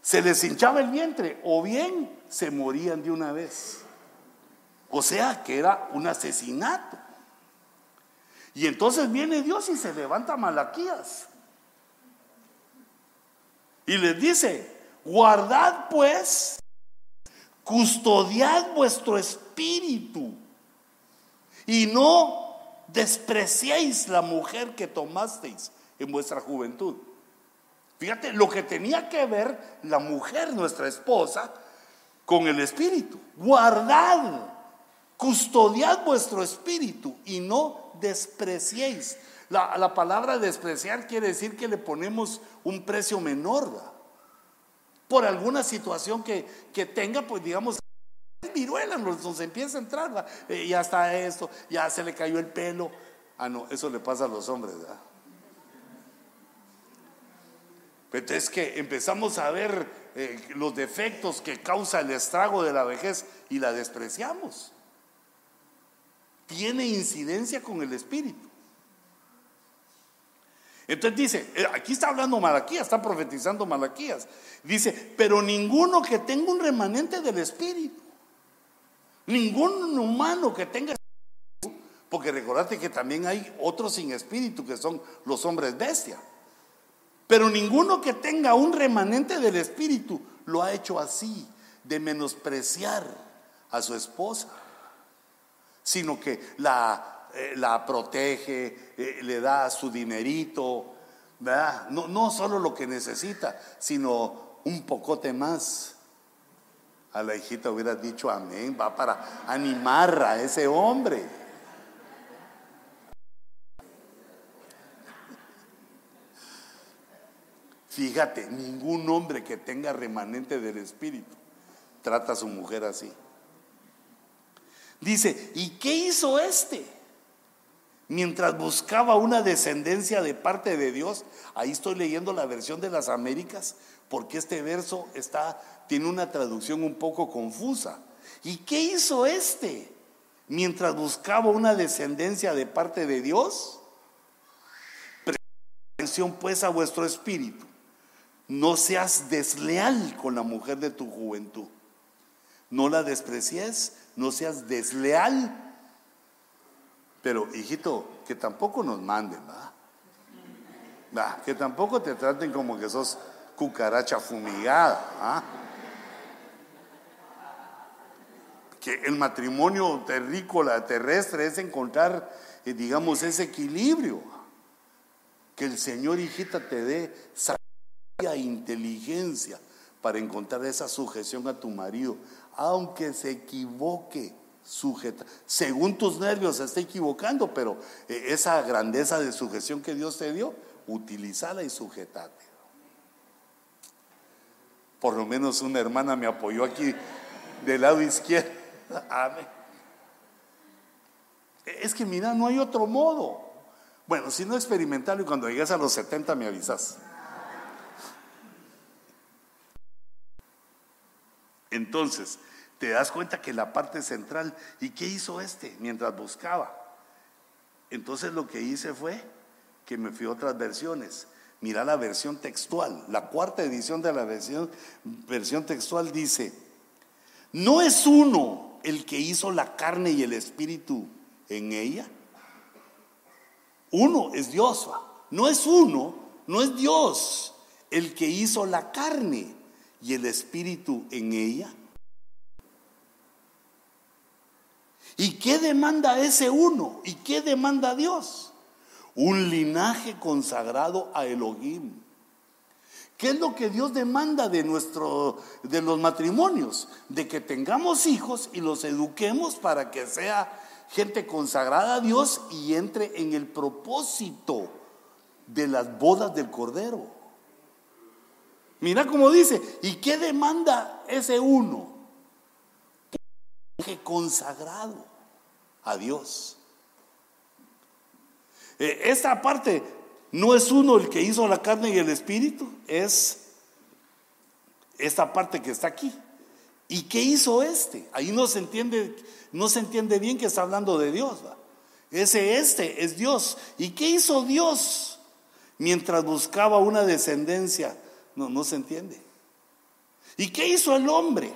se les hinchaba el vientre o bien se morían de una vez. O sea que era un asesinato. Y entonces viene Dios y se levanta Malaquías. Y les dice, guardad pues, custodiad vuestro espíritu y no despreciéis la mujer que tomasteis en vuestra juventud. Fíjate lo que tenía que ver la mujer, nuestra esposa, con el espíritu. Guardad, custodiad vuestro espíritu y no despreciéis. La, palabra despreciar quiere decir que le ponemos un precio menor. Por alguna situación que, tenga, pues digamos, viruela nos, empieza a entrar. Eh, ya está esto, ya se le cayó el pelo. Ah, no, eso le pasa a los hombres. ¿verdad? Entonces que empezamos a ver eh, los defectos que causa el estrago de la vejez y la despreciamos tiene incidencia con el Espíritu. Entonces dice, eh, aquí está hablando Malaquías, está profetizando Malaquías. Dice, pero ninguno que tenga un remanente del Espíritu, ningún humano que tenga Espíritu, porque recordate que también hay otros sin Espíritu que son los hombres bestia. Pero ninguno que tenga un remanente del Espíritu lo ha hecho así, de menospreciar a su esposa sino que la, eh, la protege, eh, le da su dinerito, ¿verdad? No, no solo lo que necesita, sino un pocote más. A la hijita hubiera dicho amén, va para animar a ese hombre. Fíjate, ningún hombre que tenga remanente del espíritu trata a su mujer así. Dice, ¿y qué hizo este? Mientras buscaba una descendencia de parte de Dios, ahí estoy leyendo la versión de las Américas, porque este verso está, tiene una traducción un poco confusa. ¿Y qué hizo este? Mientras buscaba una descendencia de parte de Dios, atención pues a vuestro espíritu. No seas desleal con la mujer de tu juventud. No la desprecies, no seas desleal. Pero, hijito, que tampoco nos manden, ¿verdad? que tampoco te traten como que sos cucaracha fumigada. ¿ah? Que el matrimonio terrícola terrestre es encontrar, eh, digamos, ese equilibrio. Que el Señor, hijita, te dé sabiduría e inteligencia para encontrar esa sujeción a tu marido, aunque se equivoque, sujeta. Según tus nervios se está equivocando, pero eh, esa grandeza de sujeción que Dios te dio, utilízala y sujetate. Por lo menos una hermana me apoyó aquí del lado izquierdo. Amén. Es que mira, no hay otro modo. Bueno, si no experimentarlo y cuando llegues a los 70 me avisas. Entonces, te das cuenta que la parte central, ¿y qué hizo este mientras buscaba? Entonces lo que hice fue que me fui a otras versiones. Mira la versión textual, la cuarta edición de la versión, versión textual dice, no es uno el que hizo la carne y el espíritu en ella. Uno es Dios, no es uno, no es Dios el que hizo la carne y el espíritu en ella. ¿Y qué demanda ese uno? ¿Y qué demanda Dios? Un linaje consagrado a Elohim. ¿Qué es lo que Dios demanda de, nuestro, de los matrimonios? De que tengamos hijos y los eduquemos para que sea gente consagrada a Dios y entre en el propósito de las bodas del Cordero. Mira cómo dice, ¿y qué demanda ese uno? Consagrado a Dios. Eh, esta parte no es uno el que hizo la carne y el espíritu, es esta parte que está aquí. ¿Y qué hizo este? Ahí no se entiende, no se entiende bien que está hablando de Dios. Ese este es Dios. ¿Y qué hizo Dios mientras buscaba una descendencia? No, no se entiende. ¿Y qué hizo el hombre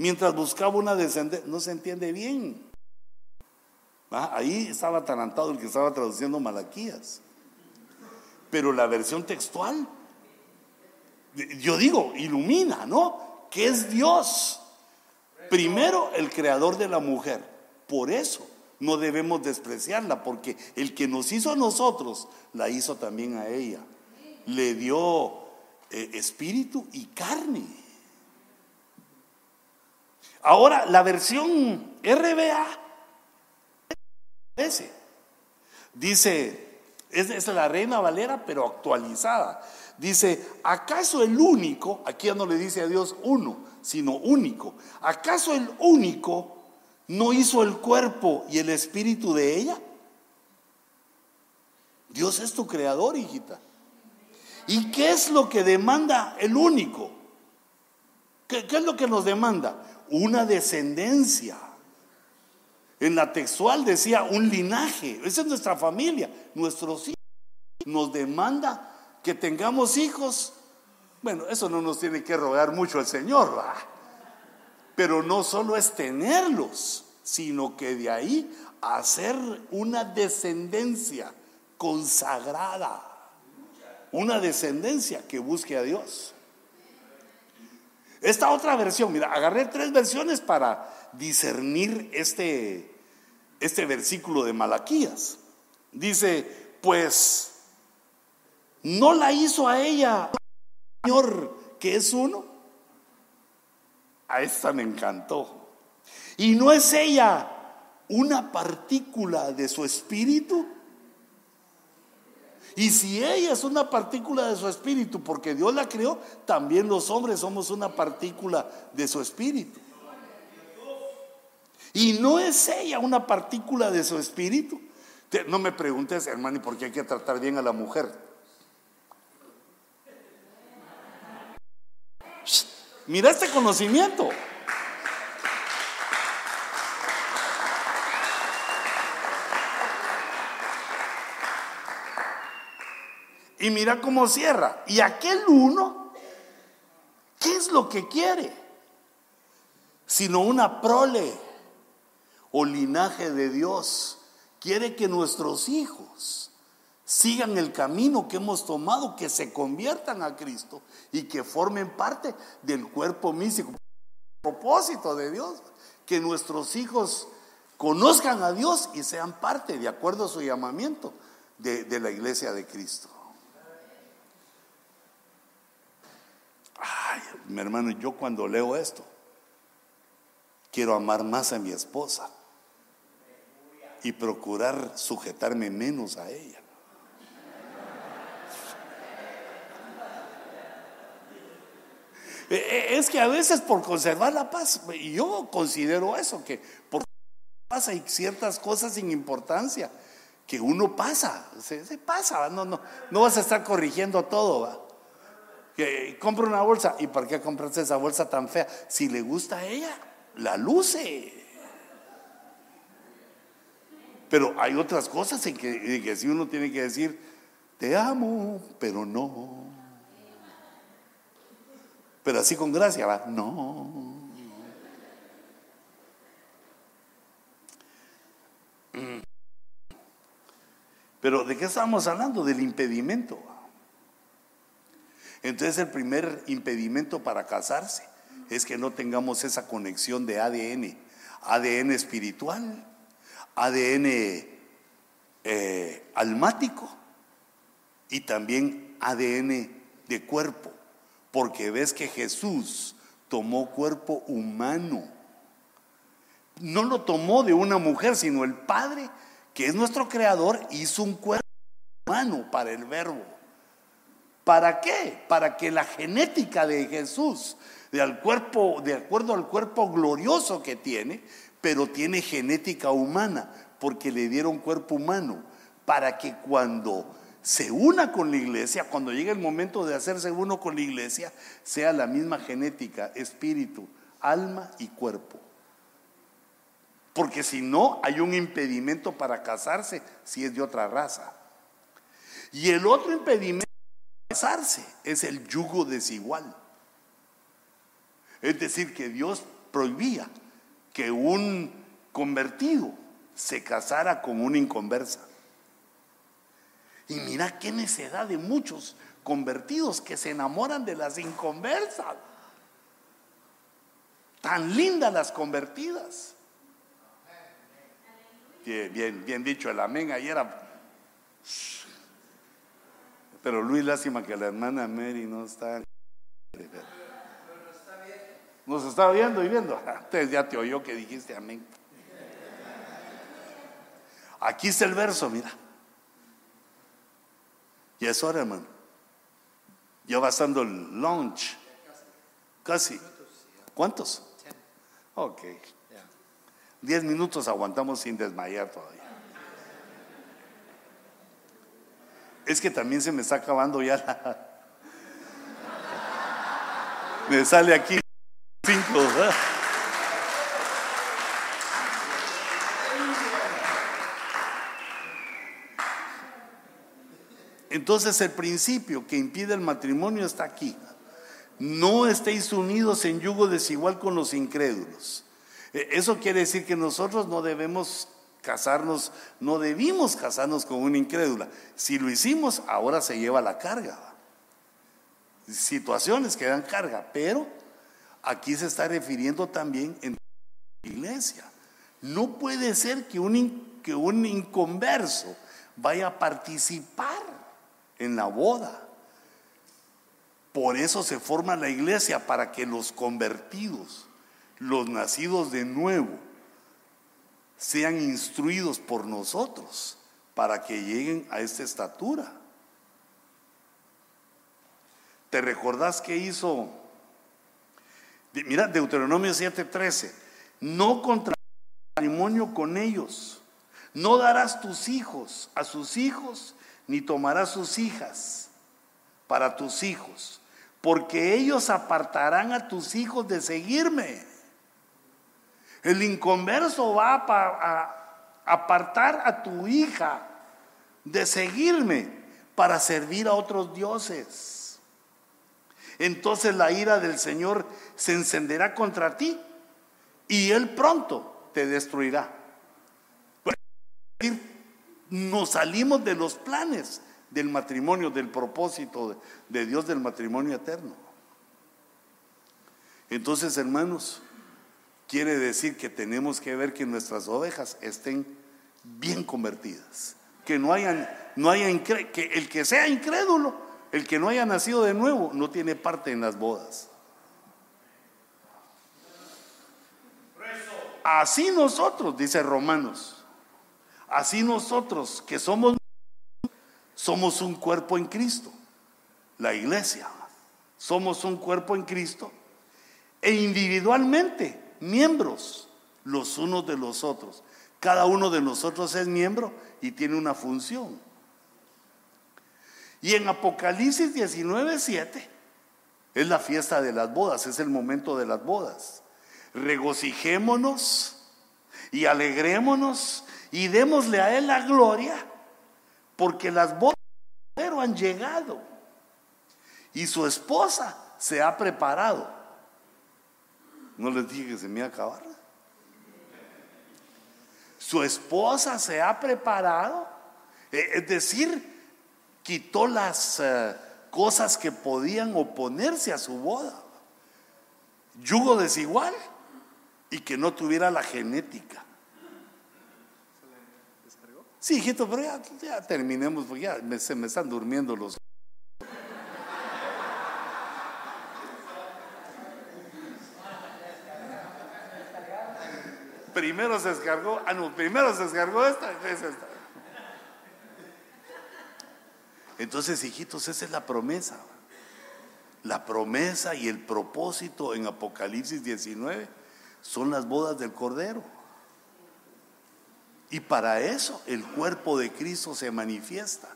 mientras buscaba una descendencia? No se entiende bien. Ahí estaba atarantado el que estaba traduciendo Malaquías. Pero la versión textual, yo digo, ilumina, ¿no? que es Dios. Primero, el creador de la mujer. Por eso no debemos despreciarla, porque el que nos hizo a nosotros, la hizo también a ella. Le dio eh, espíritu y carne. Ahora, la versión RBA, ese, dice, es, es la Reina Valera, pero actualizada. Dice, ¿acaso el único, aquí ya no le dice a Dios uno, sino único, ¿acaso el único no hizo el cuerpo y el espíritu de ella? Dios es tu creador, hijita. ¿Y qué es lo que demanda el único? ¿Qué, es lo que nos demanda? Una descendencia. En la textual decía un linaje. Esa es nuestra familia, nuestros hijos. Nos demanda que tengamos hijos, bueno, eso no nos tiene que rogar mucho el Señor, ¿va? Pero no solo es tenerlos, sino que de ahí hacer una descendencia consagrada, una descendencia que busque a Dios. Esta otra versión, mira, agarré tres versiones para discernir este, este versículo de Malaquías. Dice, pues ¿No la hizo a ella, Señor, que es uno? A esta me encantó. ¿Y no es ella una partícula de su espíritu? Y si ella es una partícula de su espíritu, porque Dios la creó, también los hombres somos una partícula de su espíritu. Y no es ella una partícula de su espíritu. No me preguntes, hermano, ¿y por qué hay que tratar bien a la mujer? Mira este conocimiento. Y mira cómo cierra. Y aquel uno, ¿qué es lo que quiere? Sino una prole o linaje de Dios. Quiere que nuestros hijos sigan el camino que hemos tomado, que se conviertan a Cristo y que formen parte del cuerpo místico. Propósito de Dios, que nuestros hijos conozcan a Dios y sean parte, de acuerdo a su llamamiento, de, de la iglesia de Cristo. Ay, mi hermano, yo cuando leo esto, quiero amar más a mi esposa y procurar sujetarme menos a ella. es que a veces por conservar la paz, y yo considero eso, que por paz hay ciertas cosas sin importancia que uno pasa, se, pasa, no, no, no vas a estar corrigiendo todo. ¿va? Compra una bolsa, ¿y para qué compraste esa bolsa tan fea? Si le gusta a ella, la luce. Pero hay otras cosas en que, en que si uno tiene que decir, te amo, pero no. Pero así con gracia, va, no. Pero ¿de qué estamos hablando? Del impedimento. Entonces el primer impedimento para casarse es que no tengamos esa conexión de ADN, ADN espiritual, ADN eh, almático y también ADN de cuerpo, porque ves que Jesús tomó cuerpo humano. No lo tomó de una mujer, sino el Padre que es nuestro creador, hizo un cuerpo humano para el verbo. ¿Para qué? Para que la genética de Jesús, de, cuerpo, de acuerdo al cuerpo glorioso que tiene, pero tiene genética humana, porque le dieron cuerpo humano, para que cuando se una con la iglesia, cuando llegue el momento de hacerse uno con la iglesia, sea la misma genética, espíritu, alma y cuerpo. Porque si no, hay un impedimento para casarse si es de otra raza. Y el otro impedimento casarse es el yugo desigual. Es decir, que Dios prohibía que un convertido se casara con una inconversa. Y mira qué necedad de muchos convertidos que se enamoran de las inconversas. Tan lindas las convertidas. Bien, bien dicho el amén ayer. Pero Luis, lástima que la hermana Mary no está. Nos está viendo y viendo. Entonces ya te oyó que dijiste amén. Aquí está el verso, mira. Y es hora, hermano. Ya va el lunch. Casi. ¿Cuántos? Ok. Diez minutos aguantamos sin desmayar todavía. Es que también se me está acabando ya la... Me sale aquí cinco. Entonces el principio que impide el matrimonio está aquí. No estéis unidos en yugo desigual con los incrédulos. Eh, eso quiere decir que nosotros no debemos casarnos, no debimos casarnos con una incrédula. Si lo hicimos, ahora se lleva la carga. Situaciones que dan carga, pero aquí se está refiriendo también en la iglesia. No puede ser que un, que un inconverso vaya a participar en la boda. Por eso se forma la iglesia, para que los convertidos los nacidos de nuevo sean instruidos por nosotros para que lleguen a esta estatura. ¿Te recordás que hizo? Mira, Deuteronomio 7:13, no contra matrimonio con ellos, no darás tus hijos a sus hijos, ni tomarás sus hijas para tus hijos, porque ellos apartarán a tus hijos de seguirme. El inconverso va a, apartar a tu hija de seguirme para servir a otros dioses. Entonces la ira del Señor se encenderá contra ti y Él pronto te destruirá. Nos salimos de los planes del matrimonio, del propósito de Dios del matrimonio eterno. Entonces, hermanos, quiere decir que tenemos que ver que nuestras ovejas estén bien convertidas. Que no hayan, no haya que el que sea incrédulo, el que no haya nacido de nuevo, no tiene parte en las bodas. Así nosotros, dice Romanos, así nosotros que somos, somos un cuerpo en Cristo, la iglesia, somos un cuerpo en Cristo e individualmente miembros los unos de los otros. Cada uno de nosotros es miembro y tiene una función. Y en Apocalipsis 19, 7 es la fiesta de las bodas, es el momento de las bodas. Regocijémonos y alegrémonos y démosle a Él la gloria, porque las bodas han llegado y su esposa se ha preparado. No les dije que se me iba a acabar. Su esposa se ha preparado, eh, es decir, quitó las eh, cosas que podían oponerse a su boda. Yugo desigual y que no tuviera la genética. Sí, hijito, pero ya, terminemos, porque ya se me están durmiendo los... Primero se descargó, ah no, primero se descargó esta, esta. Entonces, hijitos, esa es la promesa. La promesa y el propósito en Apocalipsis 19 son las bodas del Cordero. Y para eso el cuerpo de Cristo se manifiesta,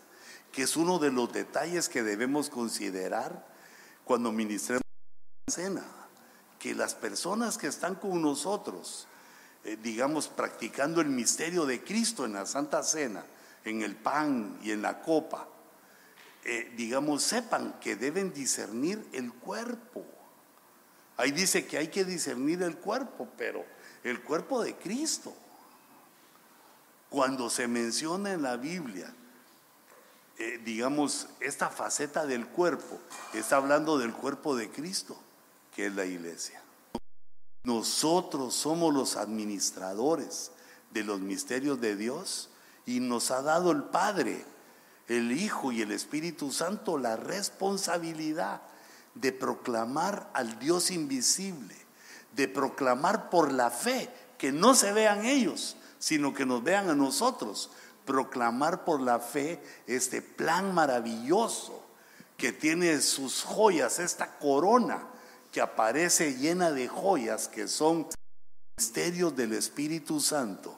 que es uno de los detalles que debemos considerar cuando ministremos la cena. Que las personas que están con nosotros, eh, digamos, practicando el misterio de Cristo en la Santa Cena, en el pan y en la copa, eh, digamos, sepan que deben discernir el cuerpo. Ahí dice que hay que discernir el cuerpo, pero el cuerpo de Cristo. Cuando se menciona en la Biblia, eh, digamos, esta faceta del cuerpo, está hablando del cuerpo de Cristo, que es la iglesia. Nosotros somos los administradores de los misterios de Dios y nos ha dado el Padre, el Hijo y el Espíritu Santo la responsabilidad de proclamar al Dios invisible, de proclamar por la fe que no se vean ellos, sino que nos vean a nosotros, proclamar por la fe este plan maravilloso que tiene sus joyas, esta corona que aparece llena de joyas que son misterios del Espíritu Santo,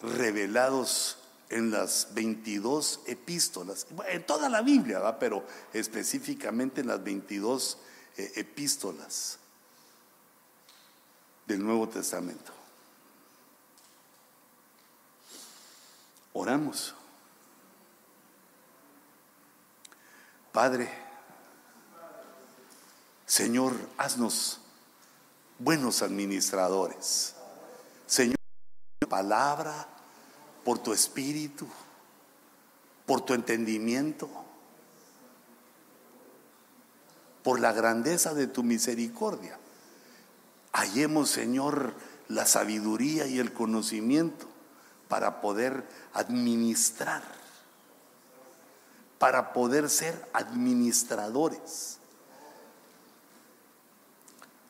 revelados en las 22 epístolas, en toda la Biblia, pero específicamente en las 22 eh, epístolas del Nuevo Testamento. Oramos. Padre, Señor, haznos buenos administradores. Señor, palabra, por tu espíritu, por tu entendimiento, por la grandeza de tu misericordia. Hallemos, Señor, la sabiduría y el conocimiento para poder administrar, para poder ser administradores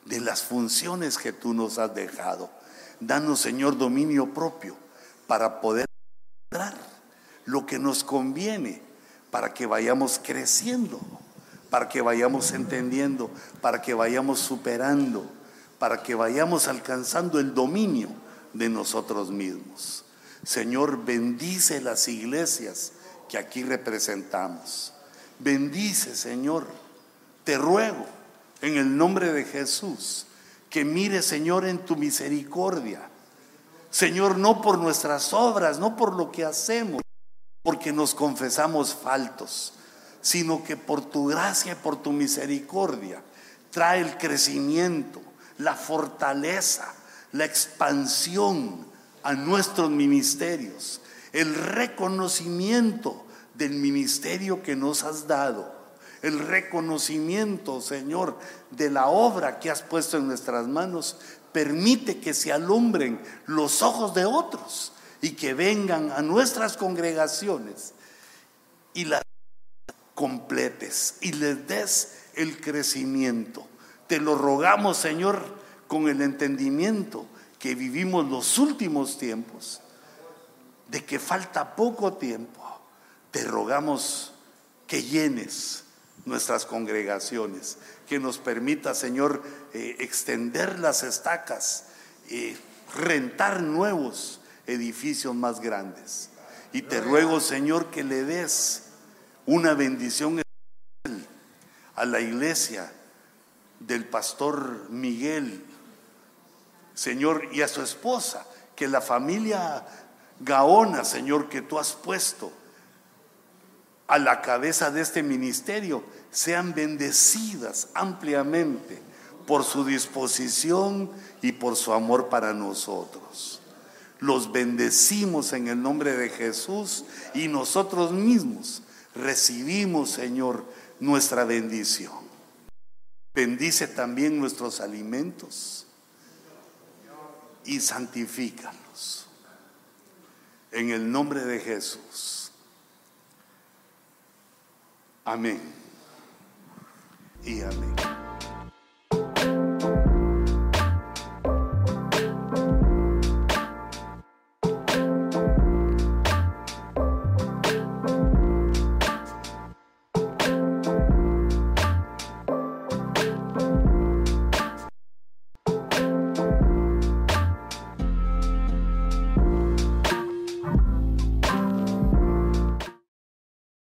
de las funciones que tú nos has dejado. Danos, Señor, dominio propio para poder dar lo que nos conviene, para que vayamos creciendo, para que vayamos entendiendo, para que vayamos superando, para que vayamos alcanzando el dominio de nosotros mismos. Señor, bendice las iglesias que aquí representamos. Bendice, Señor. Te ruego, en el nombre de Jesús, que mire, Señor, en tu misericordia. Señor, no por nuestras obras, no por lo que hacemos, porque nos confesamos faltos, sino que por tu gracia y por tu misericordia trae el crecimiento, la fortaleza, la expansión, a nuestros ministerios, el reconocimiento del ministerio que nos has dado, el reconocimiento, Señor, de la obra que has puesto en nuestras manos, permite que se alumbren los ojos de otros y que vengan a nuestras congregaciones y las completes y les des el crecimiento. Te lo rogamos, Señor, con el entendimiento que vivimos los últimos tiempos, de que falta poco tiempo, te rogamos que llenes nuestras congregaciones, que nos permita, Señor, eh, extender las estacas, eh, rentar nuevos edificios más grandes. Y te ruego, Señor, que le des una bendición a la iglesia del pastor Miguel, Señor, y a su esposa, que la familia Gaona, Señor, que tú has puesto a la cabeza de este ministerio, sean bendecidas ampliamente por su disposición y por su amor para nosotros. Los bendecimos en el nombre de Jesús y nosotros mismos recibimos, Señor, nuestra bendición. Bendice también nuestros alimentos y santifícalos. En el nombre de Jesús. Amén. EME.